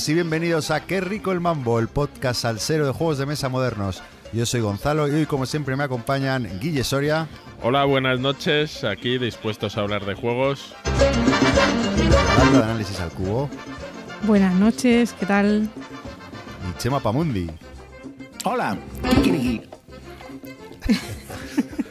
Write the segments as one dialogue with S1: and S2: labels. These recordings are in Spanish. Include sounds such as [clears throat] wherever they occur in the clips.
S1: buenas y bienvenidos a Qué rico el mambo, el podcast salsero de juegos de mesa modernos. Yo soy Gonzalo y hoy como siempre me acompañan Guille Soria.
S2: Hola, buenas noches, aquí dispuestos a hablar de juegos.
S1: De análisis al cubo.
S3: Buenas noches, ¿qué tal?
S1: Y Chema Pamundi.
S4: Hola. [laughs]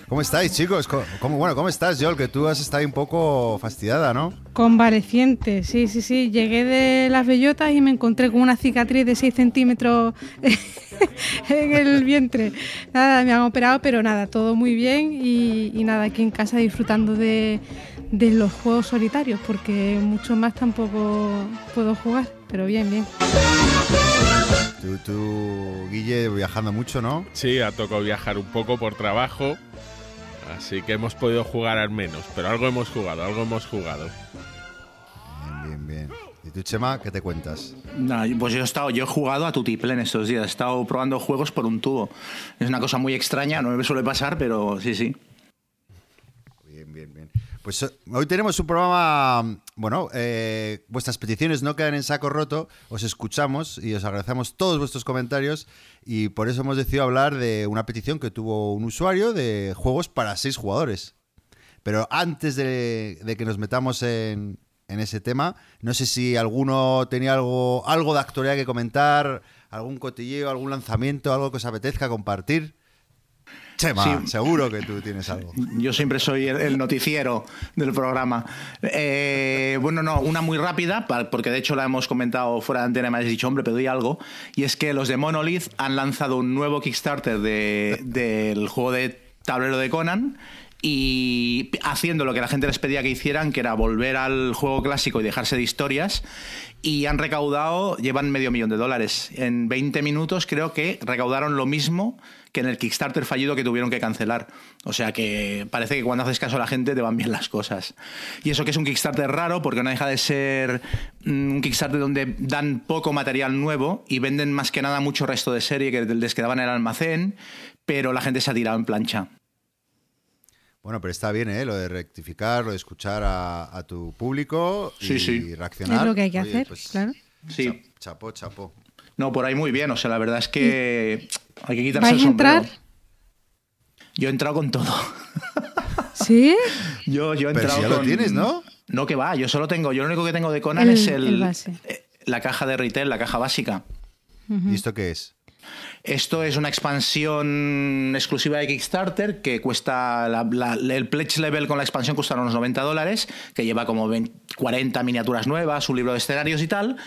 S1: ¿Cómo estáis, chicos? ¿Cómo, bueno, ¿cómo estás, Joel? Que tú has estado un poco fastidiada, ¿no?
S3: Convaleciente, sí, sí, sí. Llegué de las bellotas y me encontré con una cicatriz de 6 centímetros [laughs] en el vientre. Nada, me han operado, pero nada, todo muy bien y, nada, aquí en casa disfrutando de, los juegos solitarios, porque mucho más tampoco puedo jugar, pero bien, bien.
S1: Tú, tú, Guille, viajando mucho, ¿no?
S2: Sí, ha tocado viajar un poco por trabajo Así que hemos podido jugar al menos, pero algo hemos jugado, algo hemos jugado.
S1: Bien, bien, bien. ¿Y tú, Chema, qué te cuentas?
S4: pues yo he, estado, yo he jugado a Tutiple en estos días. He estado probando juegos por un tubo. Es una cosa muy extraña, no me suele pasar, pero sí, sí.
S1: Pues eh, hoy tenemos un programa, bueno, eh, vuestras peticiones no quedan en saco roto, os escuchamos y os agradecemos todos vuestros comentarios y por eso hemos decidido hablar de una petición que tuvo un usuario de juegos para seis jugadores. Pero antes de, que nos metamos en, en, ese tema, no sé si alguno tenía algo, algo de actualidad que comentar, algún cotilleo, algún lanzamiento, algo que os apetezca compartir. Chema, seguro que tú tienes algo.
S4: Yo siempre soy el, noticiero del programa. Eh, bueno, no, una muy rápida, porque de hecho la hemos comentado fuera de antena, me has dicho, hombre, pedí algo. Y es que los de Monolith han lanzado un nuevo Kickstarter del juego de tablero de Conan y haciendo lo que la gente les pedía que hicieran, que era volver al juego clásico y dejarse de historias. Y han recaudado, llevan medio millón de dólares. En 20 minutos creo que recaudaron lo mismo que en el Kickstarter fallido que tuvieron que cancelar. O sea que parece que cuando haces caso a la gente te van bien las cosas. Y eso que es un Kickstarter raro, porque no deja de ser mm, un Kickstarter donde dan poco material nuevo y venden más que nada mucho resto de serie que les quedaba en el almacén, pero la gente se ha tirado en plancha.
S1: Bueno, pero está bien, ¿eh? Lo de rectificar, lo de escuchar a, tu público y reaccionar.
S3: Es lo que hay que hacer, pues, claro.
S4: Sí.
S1: Chapo, chapo.
S4: No, por ahí muy bien. O sea, la verdad es que hay que quitarse el sombrero. entrar? Yo he entrado con todo.
S3: ¿Sí?
S4: yo, yo he
S1: Pero
S4: entrado
S1: si ya lo tienes, ¿no?
S4: No, que va. Yo solo tengo... Yo lo único que tengo de Conan es el, eh, la caja de retail, la caja básica.
S1: ¿Y esto qué es?
S4: Esto es una expansión exclusiva de Kickstarter que cuesta. el pledge level con la expansión cuesta unos 90 dólares, que lleva como 40 miniaturas nuevas, un libro de escenarios y tal.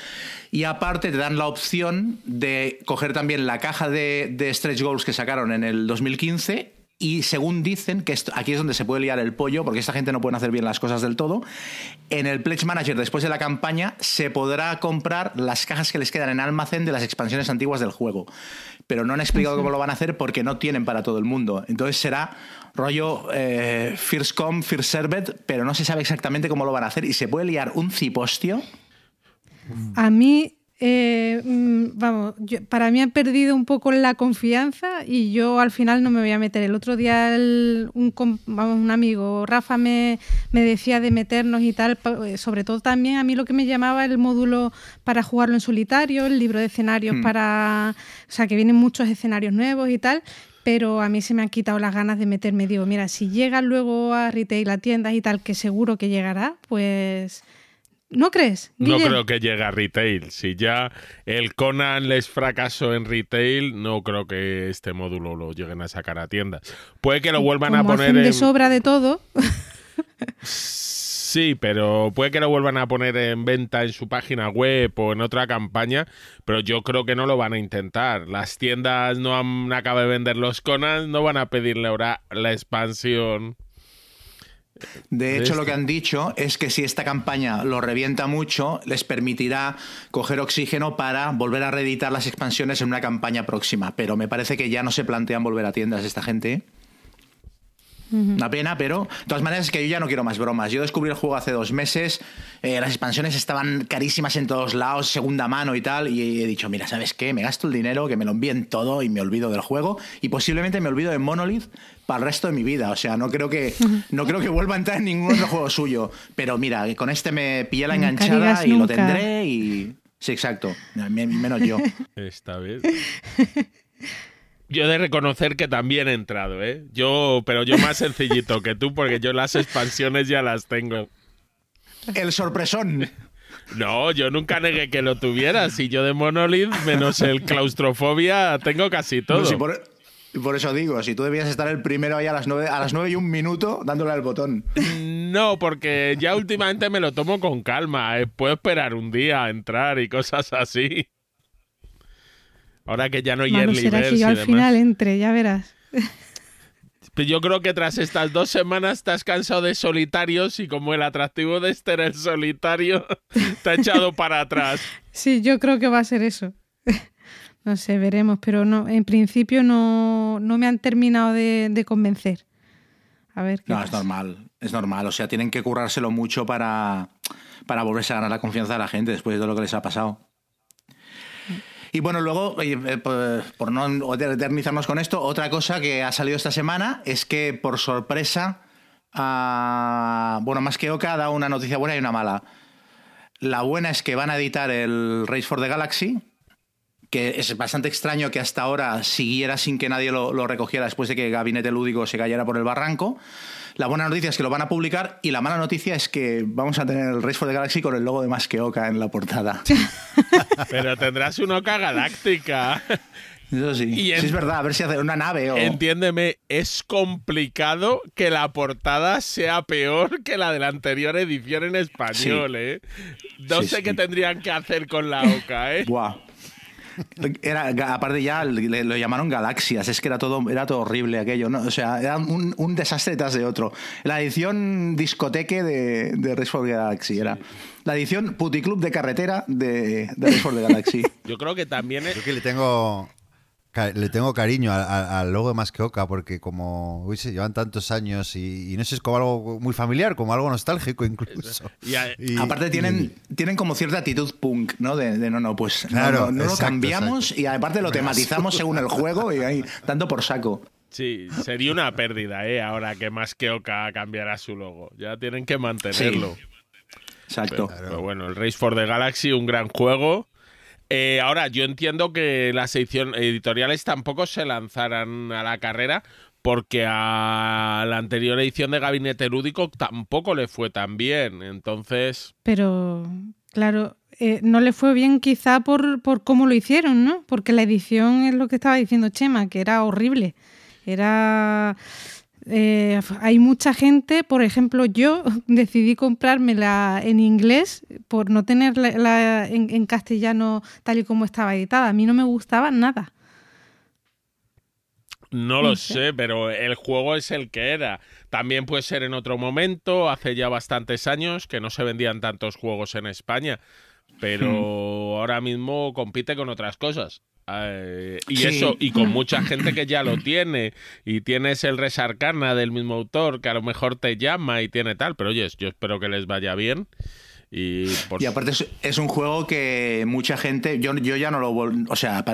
S4: Y aparte te dan la opción de coger también la caja de, de Stretch Goals que sacaron en el 2015 y según dicen, que aquí es donde se puede liar el pollo, porque esta gente no puede hacer bien las cosas del todo, en el Pledge Manager, después de la campaña, se podrá comprar las cajas que les quedan en almacén de las expansiones antiguas del juego. Pero no han explicado cómo lo van a hacer porque no tienen para todo el mundo. Entonces será rollo eh, First Come, First Served, pero no se sabe exactamente cómo lo van a hacer y se puede liar un cipostio.
S3: A mí eh, mm, vamos, para mí han perdido un poco la confianza y yo al final no me voy a meter. El otro día un, un, amigo, Rafa, me, me, decía de meternos y tal, eh, sobre todo también a mí lo que me llamaba el módulo para jugarlo en solitario, el libro de escenarios hmm. para, o sea, que vienen muchos escenarios nuevos y tal, pero a mí se me han quitado las ganas de meterme. Digo, mira, si llega luego a retail, a tiendas y tal, que seguro que llegará, pues ¿No crees?
S2: No creo que llegue a retail. Si ya el Conan les fracasó en retail, no creo que este módulo lo lleguen a sacar a tiendas. Puede que lo vuelvan a poner
S3: de sobra de todo.
S2: Sí, pero puede que lo vuelvan a poner en venta en su página web o en otra campaña, pero yo creo que no lo van a intentar. Las tiendas no han acabado de vender los Conan, no van a pedirle ahora la expansión.
S4: De hecho, lo que han dicho es que si esta campaña lo revienta mucho, les permitirá coger oxígeno para volver a reeditar las expansiones en una campaña próxima. Pero me parece que ya no se plantean volver a tiendas esta gente. Una pena, pero de todas maneras es que yo ya no quiero más bromas. Yo descubrí el juego hace dos meses, eh, las expansiones estaban carísimas en todos lados, segunda mano y tal, y he dicho, mira, ¿sabes qué? Me gasto el dinero, que me lo envíen todo y me olvido del juego, y posiblemente me olvido de Monolith para el resto de mi vida. O sea, no creo que, no creo que vuelva a entrar en ningún otro juego suyo. Pero mira, con este me pillé la enganchada y lo tendré y... Sí, exacto. Menos yo.
S2: Esta [laughs] vez. Yo he de reconocer que también he entrado, ¿eh? Yo, pero yo más sencillito que tú, porque yo las expansiones ya las tengo.
S4: El sorpresón.
S2: No, yo nunca negué que lo tuviera. Si yo de Monolith, menos el claustrofobia, tengo casi todo.
S4: por, eso digo, si tú debías estar el primero ahí a las nueve, a las nueve y un minuto dándole al botón.
S2: No, porque ya últimamente me lo tomo con calma. ¿eh? Puedo esperar un día a entrar y cosas así. Ahora que ya no hay
S3: early será que yo al final entre, ya verás.
S2: Pues yo creo que tras estas dos semanas estás cansado de solitarios y como el atractivo de este era el solitario, [laughs] te ha echado para atrás.
S3: Sí, yo creo que va a ser eso. [laughs] No sé, veremos, pero no, en principio no, me han terminado de, convencer. A ver
S4: No, es normal, es normal. O sea, tienen que currárselo mucho para, para volverse a ganar la confianza de la gente después de lo que les ha pasado. Y bueno, luego, eh, por no eternizarnos con esto, otra cosa que ha salido esta semana es que por sorpresa, bueno, más que Oka dado una noticia buena y una mala. La buena es que van a editar el Race for the Galaxy, que es bastante extraño que hasta ahora siguiera sin que nadie lo, lo recogiera después de que Gabinete Lúdico se cayera por el barranco. La buena noticia es que lo van a publicar y la mala noticia es que vamos a tener el Race for the Galaxy con el logo de Más que Oca en la portada. [laughs]
S2: Pero tendrás una Oca galáctica.
S4: Eso sí. sí, es verdad, a ver si hace una nave o.
S2: Entiéndeme, es complicado que la portada sea peor que la de la anterior edición en español, ¿eh? No sé qué tendrían que hacer con la Oca, ¿eh?
S4: Buah. Era, aparte ya lo llamaron galaxias, es que era todo, era todo horrible aquello, ¿no? O sea, era un, desastre tras de otro. La edición discoteque de, de Race for the Galaxy era. La edición puticlub de carretera de, de Race for the Galaxy.
S2: Yo creo que también... Es...
S1: Yo que le tengo le tengo cariño al, logo de Más que Oca porque como uy, llevan tantos años y, no sé, es como algo muy familiar, como algo nostálgico incluso. [laughs]
S4: Y, aparte tienen, tienen como cierta actitud punk, ¿no? De, no, no, pues no, lo cambiamos y aparte lo tematizamos según el juego y ahí dando por saco.
S2: Sí, sería una pérdida, ¿eh? Ahora que Más que Oca cambiará su logo. Ya tienen que mantenerlo.
S4: Exacto.
S2: pero bueno, el Race for the Galaxy, un gran juego eh, ahora, yo entiendo que las editoriales tampoco se lanzaran a la carrera porque a la anterior edición de Gabinete Lúdico tampoco le fue tan bien. Entonces.
S3: Pero, claro, eh, no le fue bien quizá por, por cómo lo hicieron, ¿no? Porque la edición es lo que estaba diciendo Chema, que era horrible. Era eh, hay mucha gente, por ejemplo, yo [laughs] decidí comprármela en inglés por no tenerla en, castellano tal y como estaba editada. A mí no me gustaba nada.
S2: No lo sé, pero el juego es el que era. También puede ser en otro momento, hace ya bastantes años que no se vendían tantos juegos en España, pero hmm. ahora mismo compite con otras cosas. Eh, y eso, y con mucha gente que ya lo tiene, y tienes el Resarcana del mismo autor que a lo mejor te llama y tiene tal, pero oye, yo espero que les vaya bien. Y,
S4: aparte es, un juego que mucha gente, yo, yo ya no lo o sea,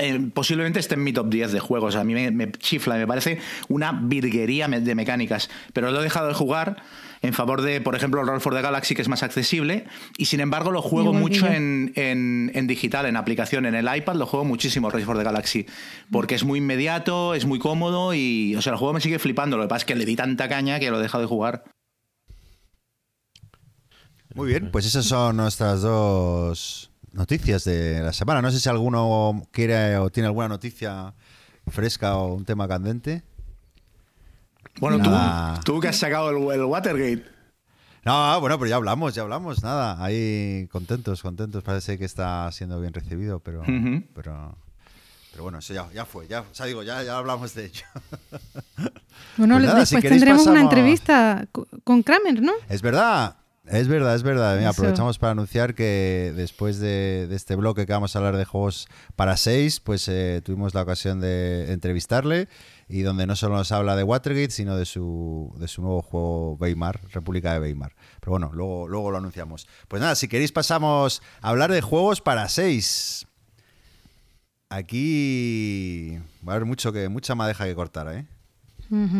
S4: eh, posiblemente esté en mi top 10 de juegos, a mí me, me chifla, me parece una virguería de mecánicas, pero lo he dejado de jugar en favor de, por ejemplo, el Roll for the Galaxy, que es más accesible, y sin embargo lo juego mucho en, en, digital, en aplicación, en el iPad lo juego muchísimo Roll for the Galaxy, porque es muy inmediato, es muy cómodo y, o sea, el juego me sigue flipando, lo que pasa es que le di tanta caña que lo he dejado de jugar.
S1: Muy bien, pues esas son nuestras dos noticias de la semana. No sé si alguno quiere o tiene alguna noticia fresca o un tema candente.
S4: Bueno, tú, tú que has sacado el, Watergate.
S1: No, bueno, pero ya hablamos, ya hablamos, nada. Ahí contentos, contentos. Parece que está siendo bien recibido, pero, pero, pero bueno, eso ya, fue. Ya, o sea, digo, ya, ya hablamos de ello. [laughs]
S3: Bueno, pues después tendremos una entrevista con Kramer, ¿no?
S1: Es verdad. Es verdad, es verdad. aprovechamos para anunciar que después de, este bloque que vamos a hablar de juegos para seis, pues eh, tuvimos la ocasión de entrevistarle y donde no solo nos habla de Watergate, sino de su, de su nuevo juego Weimar, República de Weimar. Pero bueno, luego, luego lo anunciamos. Pues nada, si queréis pasamos a hablar de juegos para seis. Aquí va a haber mucho que, mucha madeja que cortar, ¿eh?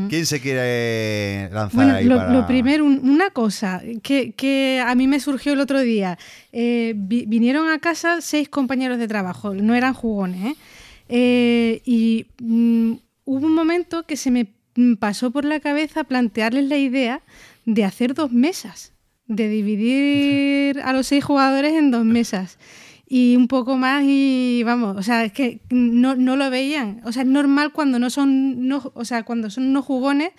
S1: ¿Quién se quiere lanzar
S3: Bueno,
S1: ahí
S3: lo,
S1: para-
S3: lo primero, un- una cosa que, que a mí me surgió el otro día. Eh, vi- vinieron a casa seis compañeros de trabajo, no eran jugones, ¿eh? Eh, y mm, hubo un momento que se me pasó por la cabeza plantearles la idea de hacer dos mesas, de dividir a los seis jugadores en dos mesas. Y un poco más y vamos, o sea, es que no, no lo veían. O sea, es normal cuando no son, no, o sea, cuando son no jugones,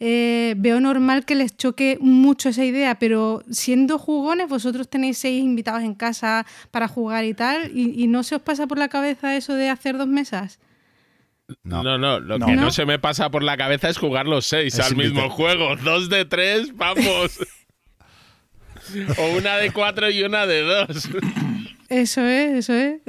S3: eh, veo normal que les choque mucho esa idea, pero siendo jugones, vosotros tenéis seis invitados en casa para jugar y tal, y no se os pasa por la cabeza eso de hacer dos mesas.
S1: No.
S2: No, no, lo
S4: No.
S2: que no. Se me pasa por la cabeza es jugar los seis
S1: Es
S2: al mismo juego. Dos de tres, vamos. [laughs] o una de cuatro y una de dos.
S3: Eso es, eso es.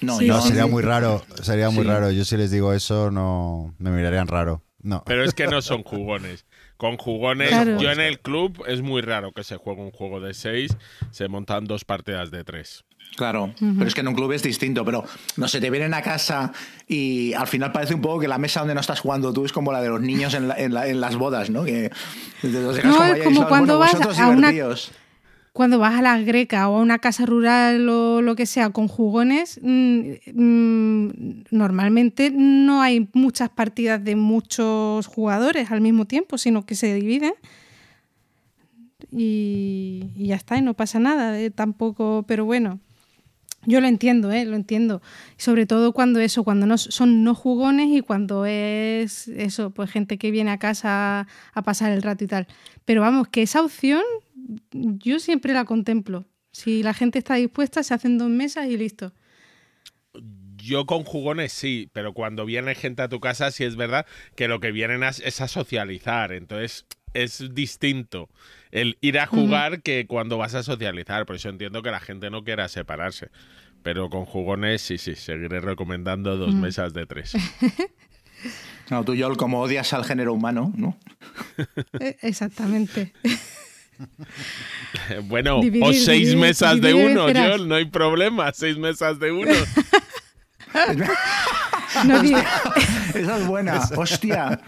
S4: No,
S3: Sí,
S4: yo-
S1: No, sería muy raro, sería muy
S4: Sí.
S1: raro. Yo si les digo eso, no me mirarían raro. No.
S2: Pero es que no son jugones. Con jugones,
S3: Claro.
S2: yo en el club es muy raro que se juegue un juego de seis, se montan dos partidas de tres.
S4: Claro, pero es que en un club es distinto, pero no sé, te vienen a casa y al final parece un poco que la mesa donde no estás jugando tú es como la de los niños en, la- en la- en las bodas, ¿no? Que
S3: No, es como
S4: aislados.
S3: cuando
S4: Bueno,
S3: vas a una-. Cuando vas a la greca o a una casa rural o lo que sea con jugones, mm, mm, normalmente no hay muchas partidas de muchos jugadores al mismo tiempo, sino que se dividen. Y, y ya está, y no pasa nada eh, tampoco, pero bueno. Yo lo entiendo, ¿eh? lo entiendo. Sobre todo cuando eso, cuando no son no jugones y cuando es eso, pues gente que viene a casa a, pasar el rato y tal. Pero vamos, que esa opción yo siempre la contemplo. Si la gente está dispuesta, se hacen dos mesas y listo.
S2: Yo con jugones sí, pero cuando viene gente a tu casa sí es verdad que lo que vienen es a socializar. Entonces es distinto el ir a jugar que cuando vas a socializar. Por eso entiendo que la gente no quiera separarse. Pero con jugones sí, sí, seguiré recomendando dos mesas de tres. [laughs]
S4: No, tú, Yol, como odias al género humano, ¿no? [laughs]
S3: Eh, Exactamente.
S2: Bueno, o seis
S3: dividir,
S2: mesas de uno. John, no hay problema, seis mesas de uno. [laughs]
S3: No
S4: Esa es buena, hostia.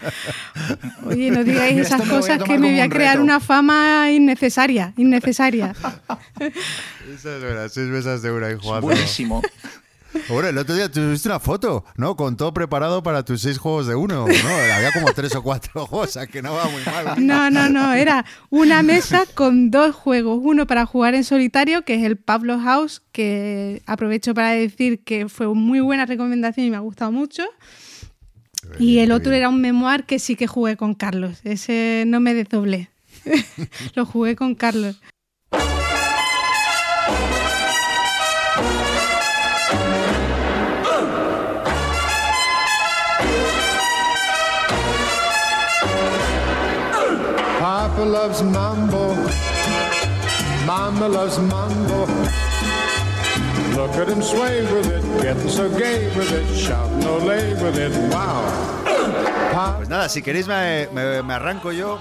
S3: Oye, no digáis [laughs] esas cosas que me voy a crear una fama innecesaria, innecesaria. [laughs]
S1: Esa es verdad, seis mesas de una ahí jugando.
S4: Buenísimo. [laughs]
S1: Bueno, el otro día tuviste una foto, ¿no? Con todo preparado para tus seis juegos de uno, ¿no? Había como tres o cuatro juegos, o sea que no va muy mal.
S3: No, no, no, era una mesa con dos juegos, uno para jugar en solitario, que es el Pablo House, que aprovecho para decir que fue muy buena recomendación y me ha gustado mucho. Y el otro era un memoir que sí que jugué con Carlos, ese no me desdoblé, [laughs] lo jugué con Carlos.
S5: Papa loves mambo. Mama loves mambo.
S1: Pues nada, si queréis me, me- me arranco yo.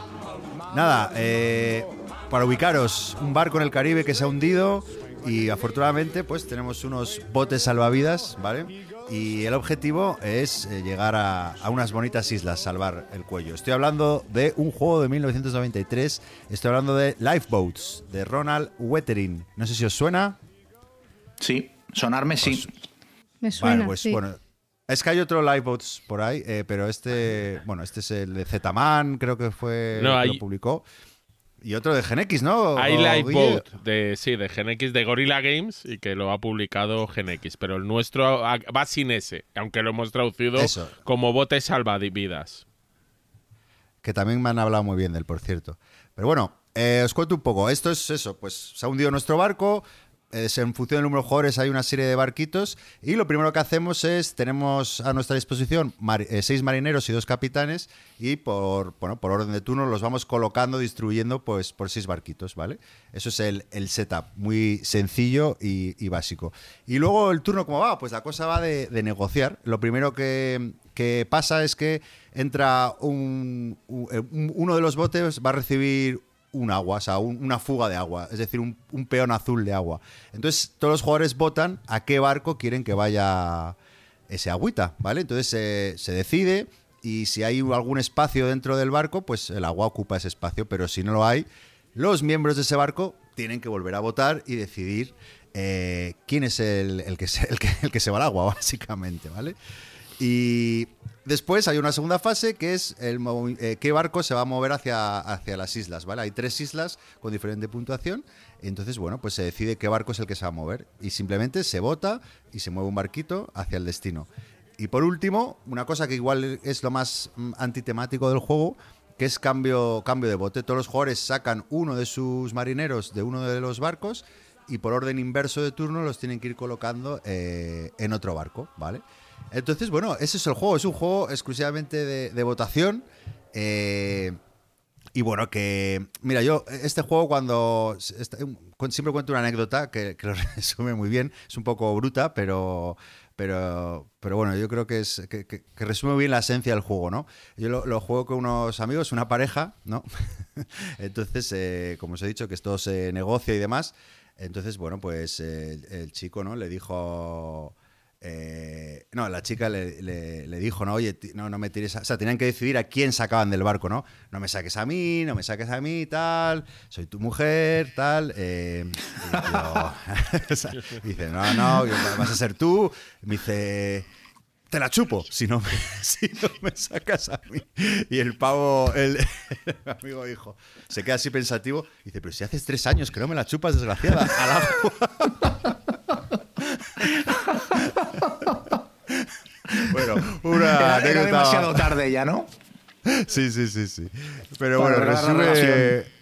S1: Nada, eh, para ubicaros, un barco en el Caribe que se ha hundido y afortunadamente pues tenemos unos botes salvavidas, ¿vale? Y el objetivo es eh, llegar a, a unas bonitas islas, salvar el cuello. Estoy hablando de un juego de 1993, estoy hablando de Lifeboats, de Ronald Wettering. No sé si os suena.
S4: Sí, sonarme sí.
S3: Me suena.
S1: Vale, pues
S3: sí.
S1: bueno. Es que hay otro Lifeboats por ahí, eh, pero este, bueno, este es el de Zetaman, creo que fue
S2: No,
S1: que lo publicó. Y otro de GenX, ¿no?
S2: Hay? Lifeboat de, sí, de GenX de Gorilla Games y que lo ha publicado GenX, pero el nuestro va sin ese, aunque lo hemos traducido
S1: Eso.
S2: como botes salvavidas.
S1: Que también me han hablado muy bien del, por cierto. Pero bueno, eh, os cuento un poco. Esto es eso, pues se ha hundido nuestro barco. Es en función del número de jugadores hay una serie de barquitos y lo primero que hacemos es tenemos a nuestra disposición eh, seis marineros y dos capitanes y por bueno por orden de turno los vamos colocando distribuyendo pues por seis barquitos vale eso es el, el setup muy sencillo y, básico. Y luego el turno cómo va pues la cosa va de, negociar. Lo primero que, que pasa es que entra un, eh, un- uno de los botes va a recibir un agua, o sea, un- una fuga de agua, es decir, un, peón azul de agua. Entonces, todos los jugadores votan a qué barco quieren que vaya ese agüita, ¿vale? Entonces eh, se decide y si hay algún espacio dentro del barco, pues el agua ocupa ese espacio, pero si no lo hay, los miembros de ese barco tienen que volver a votar y decidir eh, quién es el, que el, que, el que se va al agua, [laughs] básicamente, ¿vale? Y después hay una segunda fase que es el, eh, qué barco se va a mover hacia, hacia las islas, ¿vale? Hay tres islas con diferente puntuación. Entonces, bueno, pues se decide qué barco es el que se va a mover. Y simplemente se vota y se mueve un barquito hacia el destino. Y por último, una cosa que igual es lo más mm, antitemático del juego, que es cambio, cambio de bote. Todos los jugadores sacan uno de sus marineros de uno de los barcos y por orden inverso de turno los tienen que ir colocando eh, en otro barco, ¿vale? Entonces, bueno, ese es el juego. Es un juego exclusivamente de, votación. eh, y bueno, que. Mira, yo, este juego, cuando. este- siempre cuento una anécdota que, lo [laughs] resume muy bien. Es un poco bruta, pero. Pero, pero bueno, yo creo que, es, que, resume bien la esencia del juego, ¿no? Yo lo, juego con unos amigos, una pareja, ¿no? [laughs] Entonces, eh, como os he dicho, que esto se negocia y demás. Entonces, bueno, pues eh, el chico, ¿no? Le dijo. Eh, no, la chica le, dijo, no, oye, no, no me tires. a-". O sea, tenían que decidir a quién sacaban del barco, ¿no? No me saques a mí, no me saques a mí, tal. Soy tu mujer, tal. eh, [laughs] dice, no, no, vas a ser tú. Me dice, te la chupo si no me, [laughs] si no me sacas a mí. Y el pavo, [laughs] el, amigo dijo, se queda así pensativo dice, pero si haces tres años que no me la chupas, desgraciada, al agua. bueno, una
S4: Era, demasiado tarde ya, ¿no? [laughs]
S1: Sí, sí, sí, sí. Pero
S4: Para
S1: bueno, resume...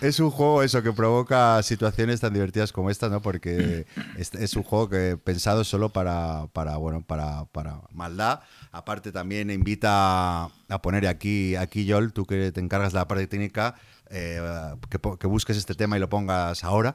S1: Es un juego eso que provoca situaciones tan divertidas como esta, ¿no? Porque [clears throat] es, es un juego que pensado solo para, para bueno, para, para maldad. Aparte también invita a poner aquí, aquí Joel, tú que te encargas de la parte técnica, eh, que busques este tema y lo pongas ahora.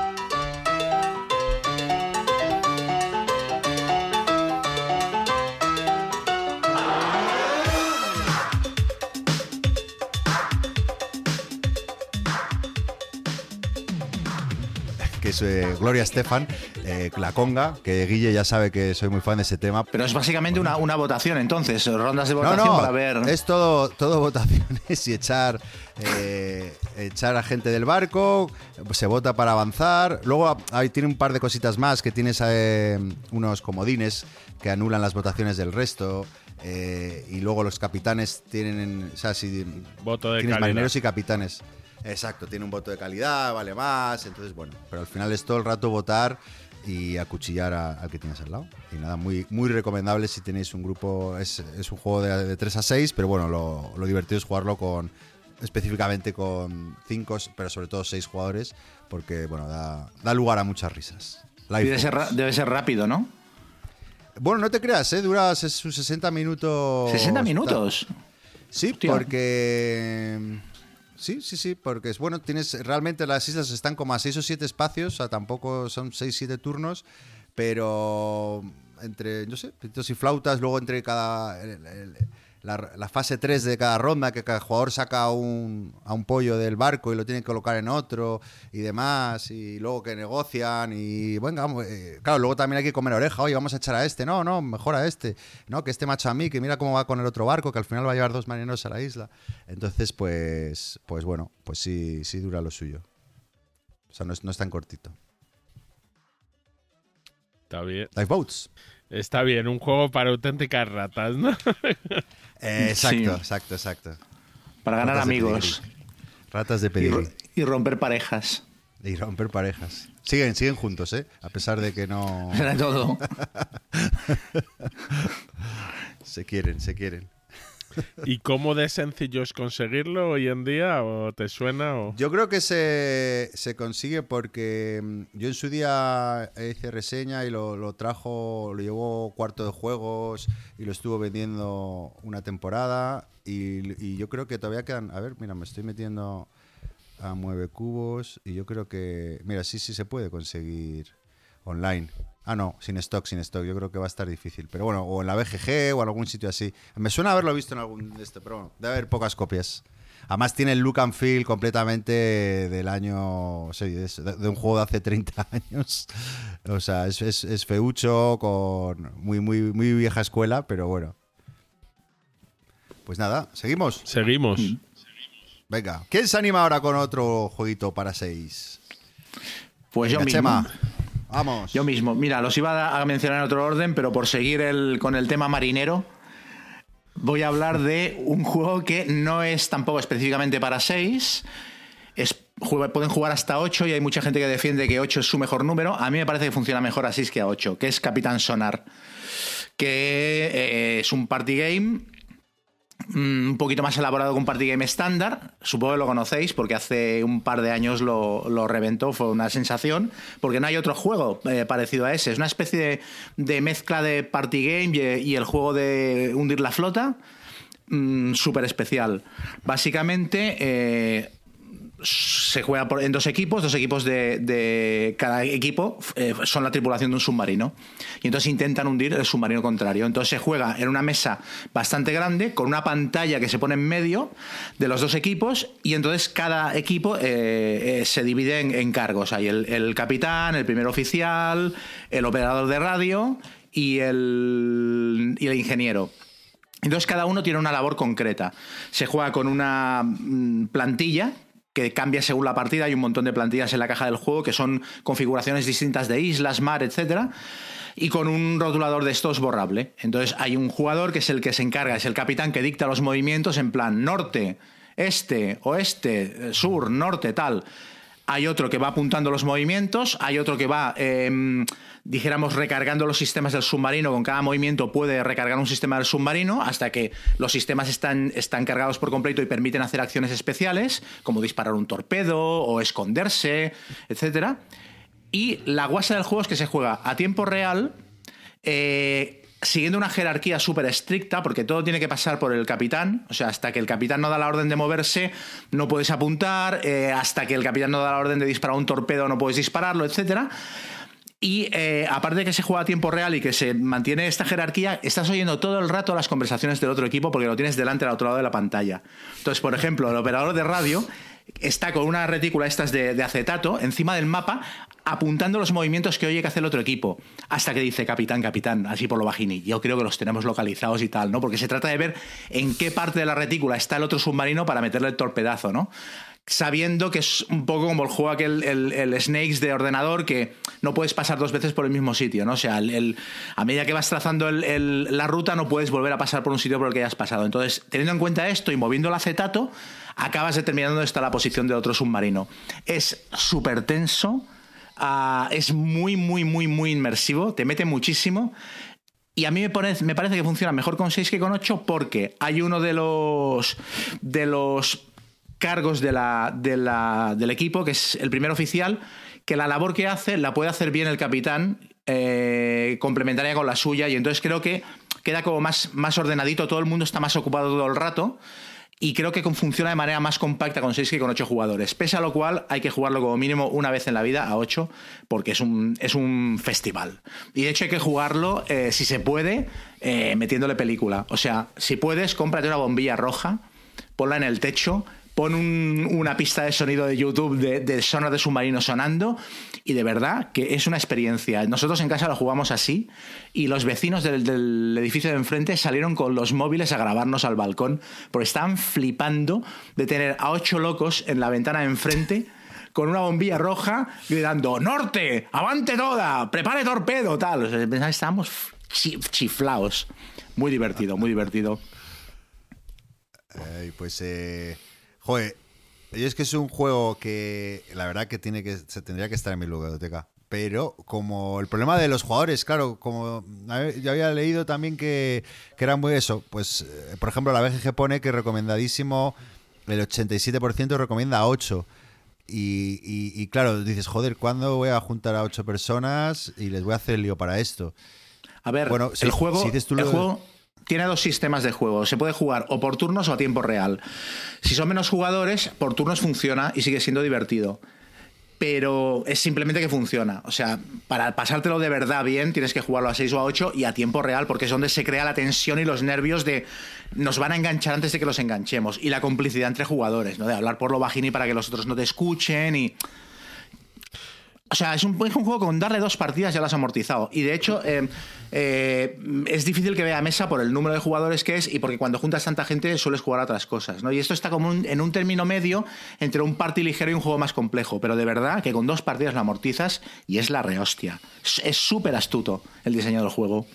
S1: Es eh, Gloria Estefan, eh, la conga, que Guille ya sabe que soy muy fan de ese tema.
S4: Pero es básicamente una, una votación, entonces, rondas de
S1: No,
S4: votación
S1: no,
S4: para ver.
S1: es todo, todo [laughs] votaciones y echar, eh, echar a gente del barco, se vota para avanzar. Luego ahí tiene un par de cositas más, que tienes eh, unos comodines que anulan las votaciones del resto. eh, y luego los capitanes tienen, o sea, si
S2: Voto de
S1: tienes marineros y capitanes. Exacto, tiene un voto de calidad, vale más, entonces bueno, pero al final es todo el rato votar y acuchillar a- al que tienes al lado. Y nada, muy, muy recomendable si tenéis un grupo, es, es un juego de, de 3 a 6, pero bueno, lo, lo divertido es jugarlo con específicamente con 5, pero sobre todo 6 jugadores, porque bueno, da, da lugar a muchas risas.
S4: Debe ser, debe ser rápido, ¿no?
S1: Bueno, no te creas, ¿eh? dura sus 60 minutos.
S4: 60 minutos.
S1: Sí,
S4: Hostia.
S1: porque. Sí, sí, sí, porque es bueno, tienes realmente las islas están como a 6 o 7 espacios, o sea, tampoco son 6 7 turnos, pero entre, no sé, pitos y flautas, luego entre cada el- el- la, la fase 3 de cada ronda, que cada jugador saca a un, a un pollo del barco y lo tiene que colocar en otro y demás, y luego que negocian y venga, vamos, eh, claro, luego también hay que comer oreja, oye, vamos a echar a este, no, no, mejor a este, no, que este macho a mí, que mira cómo va con el otro barco, que al final va a llevar dos marineros a la isla. Entonces, pues, pues bueno, pues sí, sí dura lo suyo. O sea, no es, no es tan cortito.
S2: Está bien.
S1: Lifeboats.
S2: Está bien, un juego para auténticas ratas, ¿no? [laughs]
S1: Eh, exacto,
S4: Sí.
S1: exacto, exacto.
S4: Para ganar
S1: Ratas
S4: amigos.
S1: Ratas de
S4: Y,
S1: pedigrí.
S4: ro- y romper parejas.
S1: Y romper parejas. Siguen, siguen juntos, ¿eh? A pesar de que no [laughs]
S4: Era todo. [laughs]
S1: se quieren, se quieren.
S2: ¿Y cómo de sencillo es conseguirlo hoy en día? ¿O te suena? O...
S1: Yo creo que se, se consigue porque mm, yo en su día hice reseña y lo, lo trajo, lo llevó cuarto de juegos y lo estuvo vendiendo una temporada y, y yo creo que todavía quedan, a ver, mira, me estoy metiendo a Mueve Cubos y yo creo que, mira, sí, sí se puede conseguir online. Ah, no, sin stock, sin stock. Yo creo que va a estar difícil. Pero bueno, o en la BGG o en algún sitio así. Me suena haberlo visto en algún de este, pero bueno, debe haber pocas copias. Además tiene el look and feel completamente del año, o sea, de, de un juego de hace 30 [laughs] años. O sea, es, es- es feucho, con muy, muy, muy vieja escuela, pero bueno. Pues nada, seguimos.
S2: Seguimos.
S1: Venga, ¿quién se anima ahora con otro jueguito para 6?
S4: Pues yo mismo.
S1: Chema, vamos.
S4: Yo mismo. Mira, los iba a mencionar en otro orden, pero por seguir con el tema marinero, voy a hablar de un juego que no es tampoco específicamente para 6. Es, juega- pueden jugar hasta 8 y hay mucha gente que defiende que 8 es su mejor número. A mí me parece que funciona mejor a 6 que a 8, que es Capitán Sonar, que eh, es un party game un poquito más elaborado un party game estándar. Supongo que lo conocéis porque hace un par de años lo, reventó, fue una sensación, porque no hay otro juego eh, parecido a ese. Es una especie de, de mezcla de party game y, el juego de hundir la flota. Súper especial. Básicamente, eh, se juega en dos equipos, dos equipos de, cada equipo eh, son la tripulación de un submarino y entonces intentan hundir el submarino contrario. Entonces se juega en una mesa bastante grande con una pantalla que se pone en medio de los dos equipos y entonces cada equipo eh, eh, se divide en, en cargos. Hay el, el capitán, el primer oficial, el operador de radio y el, y el ingeniero. Entonces cada uno tiene una labor concreta. Se juega con una mm, plantilla que cambia según la partida. Hay un montón de plantillas en la caja del juego que son configuraciones distintas de islas, mar, etcétera. Y con un rotulador de estos borrable. Entonces hay un jugador que es el que se encarga, es el capitán que dicta los movimientos en plan norte, este, oeste, eh, sur, norte, tal. Hay otro que va apuntando los movimientos, hay otro que va, eh, dijéramos, recargando los sistemas del submarino. Con cada movimiento puede recargar un sistema del submarino hasta que los sistemas están, están cargados por completo y permiten hacer acciones especiales, como disparar un torpedo o esconderse, etcétera. Y la guasa del juego es que se juega a tiempo real, eh, siguiendo una jerarquía súper estricta, porque todo tiene que pasar por el capitán. O sea, hasta que el capitán no da la orden de moverse, no puedes apuntar. eh, hasta que el capitán no da la orden de disparar un torpedo, no puedes dispararlo, etcétera. Y eh, aparte de que se juega a tiempo real y que se mantiene esta jerarquía, estás oyendo todo el rato las conversaciones del otro equipo porque lo tienes delante al otro lado de la pantalla. Entonces, por ejemplo, el operador de radio está con una retícula estas de, acetato encima del mapa apuntando los movimientos que oye que hace el otro equipo hasta que dice capitán, capitán, así por lo bajini. Yo creo que los tenemos localizados y tal, ¿no? Porque se trata de ver en qué parte de la retícula está el otro submarino para meterle el torpedazo, ¿no? Sabiendo que es un poco como el juego aquel, el, el Snakes de ordenador, que no puedes pasar dos veces por el mismo sitio, ¿no? O sea, el, el- a medida que vas trazando la ruta no puedes volver a pasar por un sitio por el que hayas pasado. Entonces, teniendo en cuenta esto y moviendo el acetato, acabas determinando dónde está la posición del otro submarino. Es súper tenso, ah, es muy, muy, muy, muy inmersivo, te mete muchísimo. Y a mí me parece, me parece que funciona mejor con 6 que con 8 porque hay uno de los de los cargos del equipo, que es el primer oficial, que la labor que hace la puede hacer bien el capitán, eh, complementaria con la suya, y entonces creo que queda como más, ordenadito, todo el mundo está más ocupado todo el rato. Y creo que funciona de manera más compacta con 6 que con 8 jugadores. Pese a lo cual, hay que jugarlo como mínimo una vez en la vida a 8, porque es un, es un festival. Y de hecho, hay que jugarlo, eh, si se puede, eh, metiéndole película. O sea, si puedes, cómprate una bombilla roja, ponla en el techo, pon un- una pista de sonido de YouTube de, de sonos de submarino sonando y de verdad que es una experiencia. Nosotros en casa lo jugamos así y los vecinos del, edificio de enfrente salieron con los móviles a grabarnos al balcón porque estaban flipando de tener a ocho locos en la ventana de enfrente con una bombilla roja gritando ¡Norte! ¡Avante toda! ¡Prepare torpedo! Tal. O sea, estábamos chi- chiflaos. Muy divertido, muy divertido.
S1: Eh, pues, eh, joder, yo es que es un juego que la verdad que tiene que se tendría que estar en mi ludoteca. Pero como el problema de los jugadores, claro, como yo había leído también que, que era muy eso, pues eh, por ejemplo la BGG pone que recomendadísimo el 87% recomienda 8. Y, y- y claro, dices, joder, ¿cuándo voy a juntar a 8 personas y les voy a hacer el lío para esto?
S4: A ver,
S1: Bueno, si-
S4: el juego,
S1: si dices tú
S4: el
S1: lo
S4: juego tiene dos sistemas de juego. Se puede jugar o por turnos o a tiempo real. Si son menos jugadores, por turnos funciona y sigue siendo divertido. pero es simplemente que funciona. O sea, para pasártelo de verdad bien, tienes que jugarlo a 6 o a 8 y a tiempo real, porque es donde se crea la tensión y los nervios de nos van a enganchar antes de que los enganchemos. Y la complicidad entre jugadores, ¿no? De hablar por lo bajín y para que los otros no te escuchen y. O sea, es un, es un juego con darle dos partidas ya lo has amortizado. Y de hecho, eh, eh, es difícil que vea mesa por el número de jugadores que es y porque cuando juntas tanta gente sueles jugar a otras cosas. ¿no? Y esto está como en un término medio entre un party ligero y un juego más complejo. Pero de verdad que con dos partidas lo amortizas y es la rehostia. Es súper astuto el diseño del juego.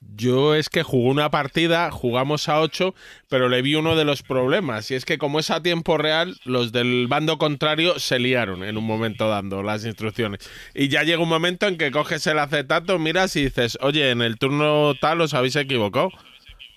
S2: Yo es que jugué una partida, jugamos a 8, pero le vi uno de los problemas. Y es que como es a tiempo real, los del bando contrario se liaron en un momento dando las instrucciones. Y ya llega un momento en que coges el acetato, miras y dices, oye, en el turno tal os habéis equivocado.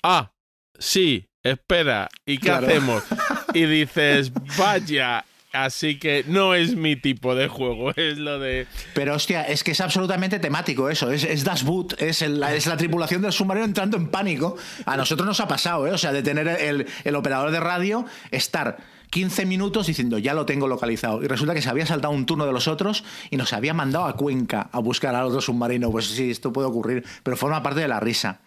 S2: Ah, sí, espera, ¿y qué
S4: Claro.
S2: hacemos? [laughs] Y dices, vaya. Así que no es mi tipo de juego, [laughs] es lo de...
S4: Pero hostia, es que es absolutamente temático eso. Es, es Das Boot, es, el- la- es la tripulación del submarino entrando en pánico. A nosotros nos ha pasado, ¿eh? O sea, de tener el, el operador de radio, estar 15 minutos diciendo ya lo tengo localizado. Y resulta que se había saltado un turno de los otros y nos había mandado a Cuenca a buscar al otro submarino. Pues sí, esto puede ocurrir, pero forma parte de la risa.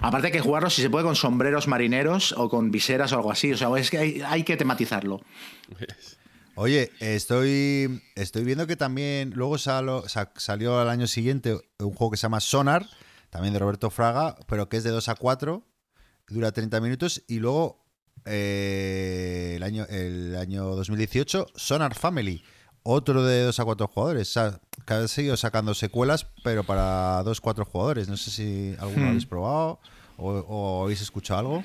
S4: Aparte hay que jugarlo si se puede con sombreros marineros o con viseras o algo así. O sea, es que hay, hay que tematizarlo. [laughs]
S1: Oye, estoy, estoy viendo que también luego salo- sa- salió al año siguiente un juego que se llama Sonar, también de Roberto Fraga, pero que es de 2 a 4, dura 30 minutos, y luego eh, el, año, el año 2018, Sonar Family, otro de 2 a 4 jugadores. O sea, que han seguido sacando secuelas, pero para 2 4 jugadores. No sé si alguno
S4: Hmm.
S1: habéis probado o, o habéis escuchado algo.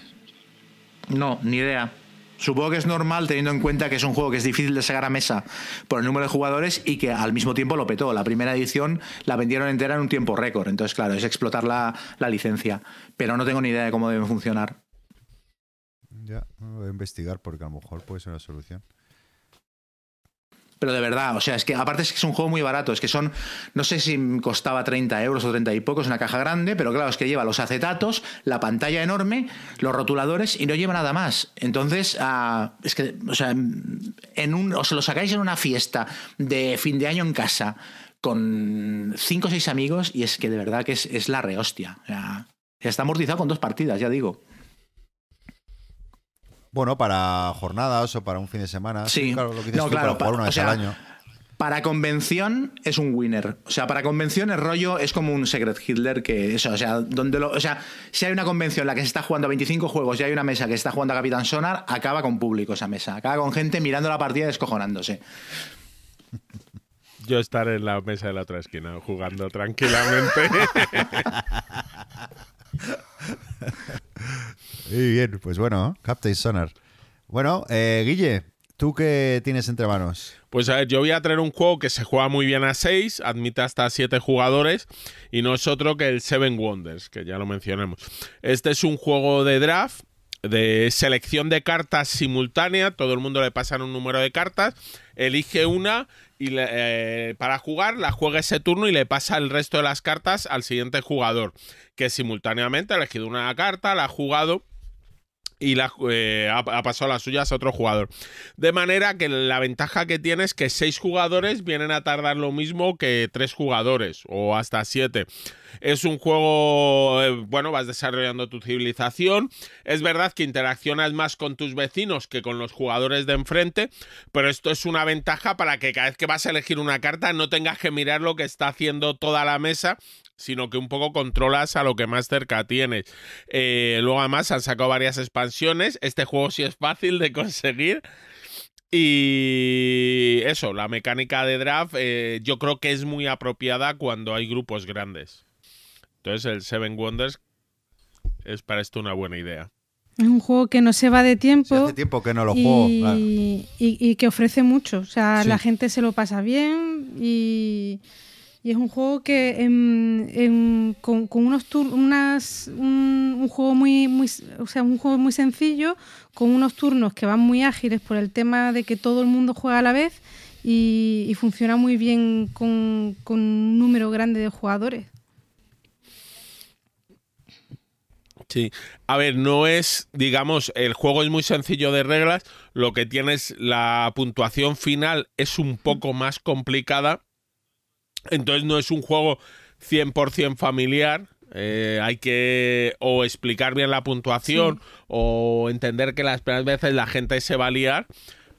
S4: No, ni idea. Supongo que es normal teniendo en cuenta que es un juego que es difícil de sacar a mesa por el número de jugadores y que al mismo tiempo lo petó. La primera edición la vendieron entera en un tiempo récord. Entonces, claro, es explotar la, la licencia. Pero no tengo ni idea de cómo deben funcionar.
S1: Ya, voy a investigar porque a lo mejor puede ser una solución.
S4: Pero de verdad, o sea, es que aparte es que es un juego muy barato. Es que son, no sé si costaba 30 euros o 30 y pocos, una caja grande, pero claro, es que lleva los acetatos, la pantalla enorme, los rotuladores y no lleva nada más. Entonces, ah, es que, o sea, en un, os lo sacáis en una fiesta de fin de año en casa con 5 o 6 amigos y es que de verdad que es, es la rehostia. O sea, está amortizado con dos partidas, ya digo.
S1: Bueno, para jornadas o para un fin de semana.
S4: Sí.
S1: claro, lo que dices
S4: No,
S1: tú,
S4: claro,
S1: para una
S4: o
S1: vez
S4: sea,
S1: al año.
S4: Para convención es un winner. O sea, para convención el rollo es como un Secret Hitler que eso, o sea, donde lo, o sea, si hay una convención en la que se está jugando a 25 juegos y hay una mesa que se está jugando a Capitán Sonar, acaba con público esa mesa, acaba con gente mirando la partida y descojonándose. [laughs]
S2: Yo estar en la mesa de la otra esquina jugando tranquilamente. [laughs]
S1: Muy bien, pues bueno, Captain Sonar. Bueno, eh, Guille, ¿tú qué tienes entre manos?
S2: Pues a ver, yo voy a traer un juego que se juega muy bien a 6, admite hasta 7 jugadores y no es otro que el Seven Wonders, que ya lo mencionamos. Este es un juego de draft, de selección de cartas simultánea, todo el mundo le pasan un número de cartas, elige una y le- eh, para jugar la juega ese turno y le pasa el resto de las cartas al siguiente jugador, que simultáneamente ha elegido una carta, la ha jugado y la, eh, ha, pasado las suyas a otro jugador. De manera que la ventaja que tiene es que seis jugadores vienen a tardar lo mismo que tres jugadores o hasta siete. Es un juego, eh, bueno, vas desarrollando tu civilización. Es verdad que interaccionas más con tus vecinos que con los jugadores de enfrente, pero esto es una ventaja para que cada vez que vas a elegir una carta no tengas que mirar lo que está haciendo toda la mesa, sino que un poco controlas a lo que más cerca tienes. Eh, luego además han sacado varias expansiones. Este juego sí es fácil de conseguir. Y eso, la mecánica de draft eh, yo creo que es muy apropiada cuando hay grupos grandes. Entonces el Seven Wonders es para esto una buena idea.
S3: Es un juego que no se va de tiempo.
S1: hace tiempo que no lo juego.
S3: y,
S1: claro.
S3: y- y que ofrece mucho. O sea,
S1: Sí.
S3: la gente se lo pasa bien y, y es un juego que con, con unos tur- unas un, juego muy, o sea, un juego muy sencillo con unos turnos que van muy ágiles por el tema de que todo el mundo juega a la vez y, funciona muy bien con, con un número grande de jugadores.
S2: Sí. A ver, no es, digamos, el juego es muy sencillo de reglas. Lo que tienes, la puntuación final es un poco más complicada. Entonces no es un juego 100% familiar. Eh, hay que o explicar bien la puntuación o entender que las primeras veces la gente se va a liar.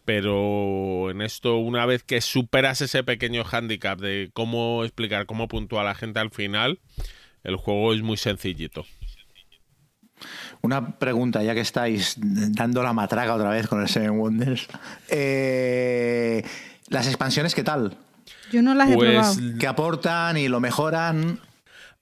S2: Pero en esto, una vez que superas ese pequeño hándicap de cómo explicar, cómo puntúa la gente al final, el juego es muy sencillito.
S4: Una pregunta, ya que estáis dando la matraca otra vez con el Seven Wonders. Eh, ¿Las expansiones qué tal?
S3: Yo no las he
S2: Pues,
S3: probado.
S4: ¿Qué aportan y lo mejoran?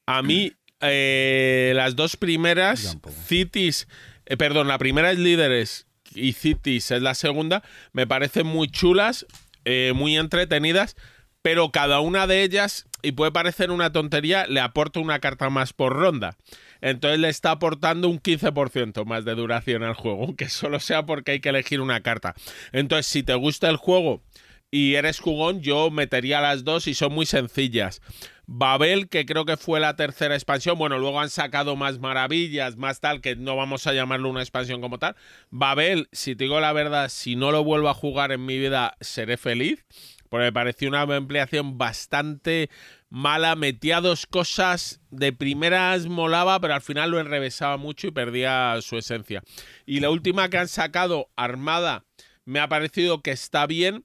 S2: A mí, eh, las dos primeras. Cities, eh, perdón, la primera es Líderes y Cities es la segunda, me parecen muy chulas, eh, muy entretenidas, pero cada una de ellas, y puede parecer una tontería, le aporta una carta más por ronda. Entonces le está aportando un 15% más de duración al juego, [laughs] aunque solo sea porque hay que elegir una carta. Entonces, si te gusta el juego y eres jugón, yo metería las dos y son muy sencillas. Babel, que creo que fue la tercera expansión, bueno, luego han sacado más maravillas, más tal, que no vamos a llamarlo una expansión como tal. Babel, si te digo la verdad, si no lo vuelvo a jugar en mi vida, seré feliz, porque me pareció una ampliación bastante mala, metía dos cosas, de primeras molaba, pero al final lo enrevesaba mucho y perdía su esencia. Y la última que han sacado, Armada, me ha parecido que está bien.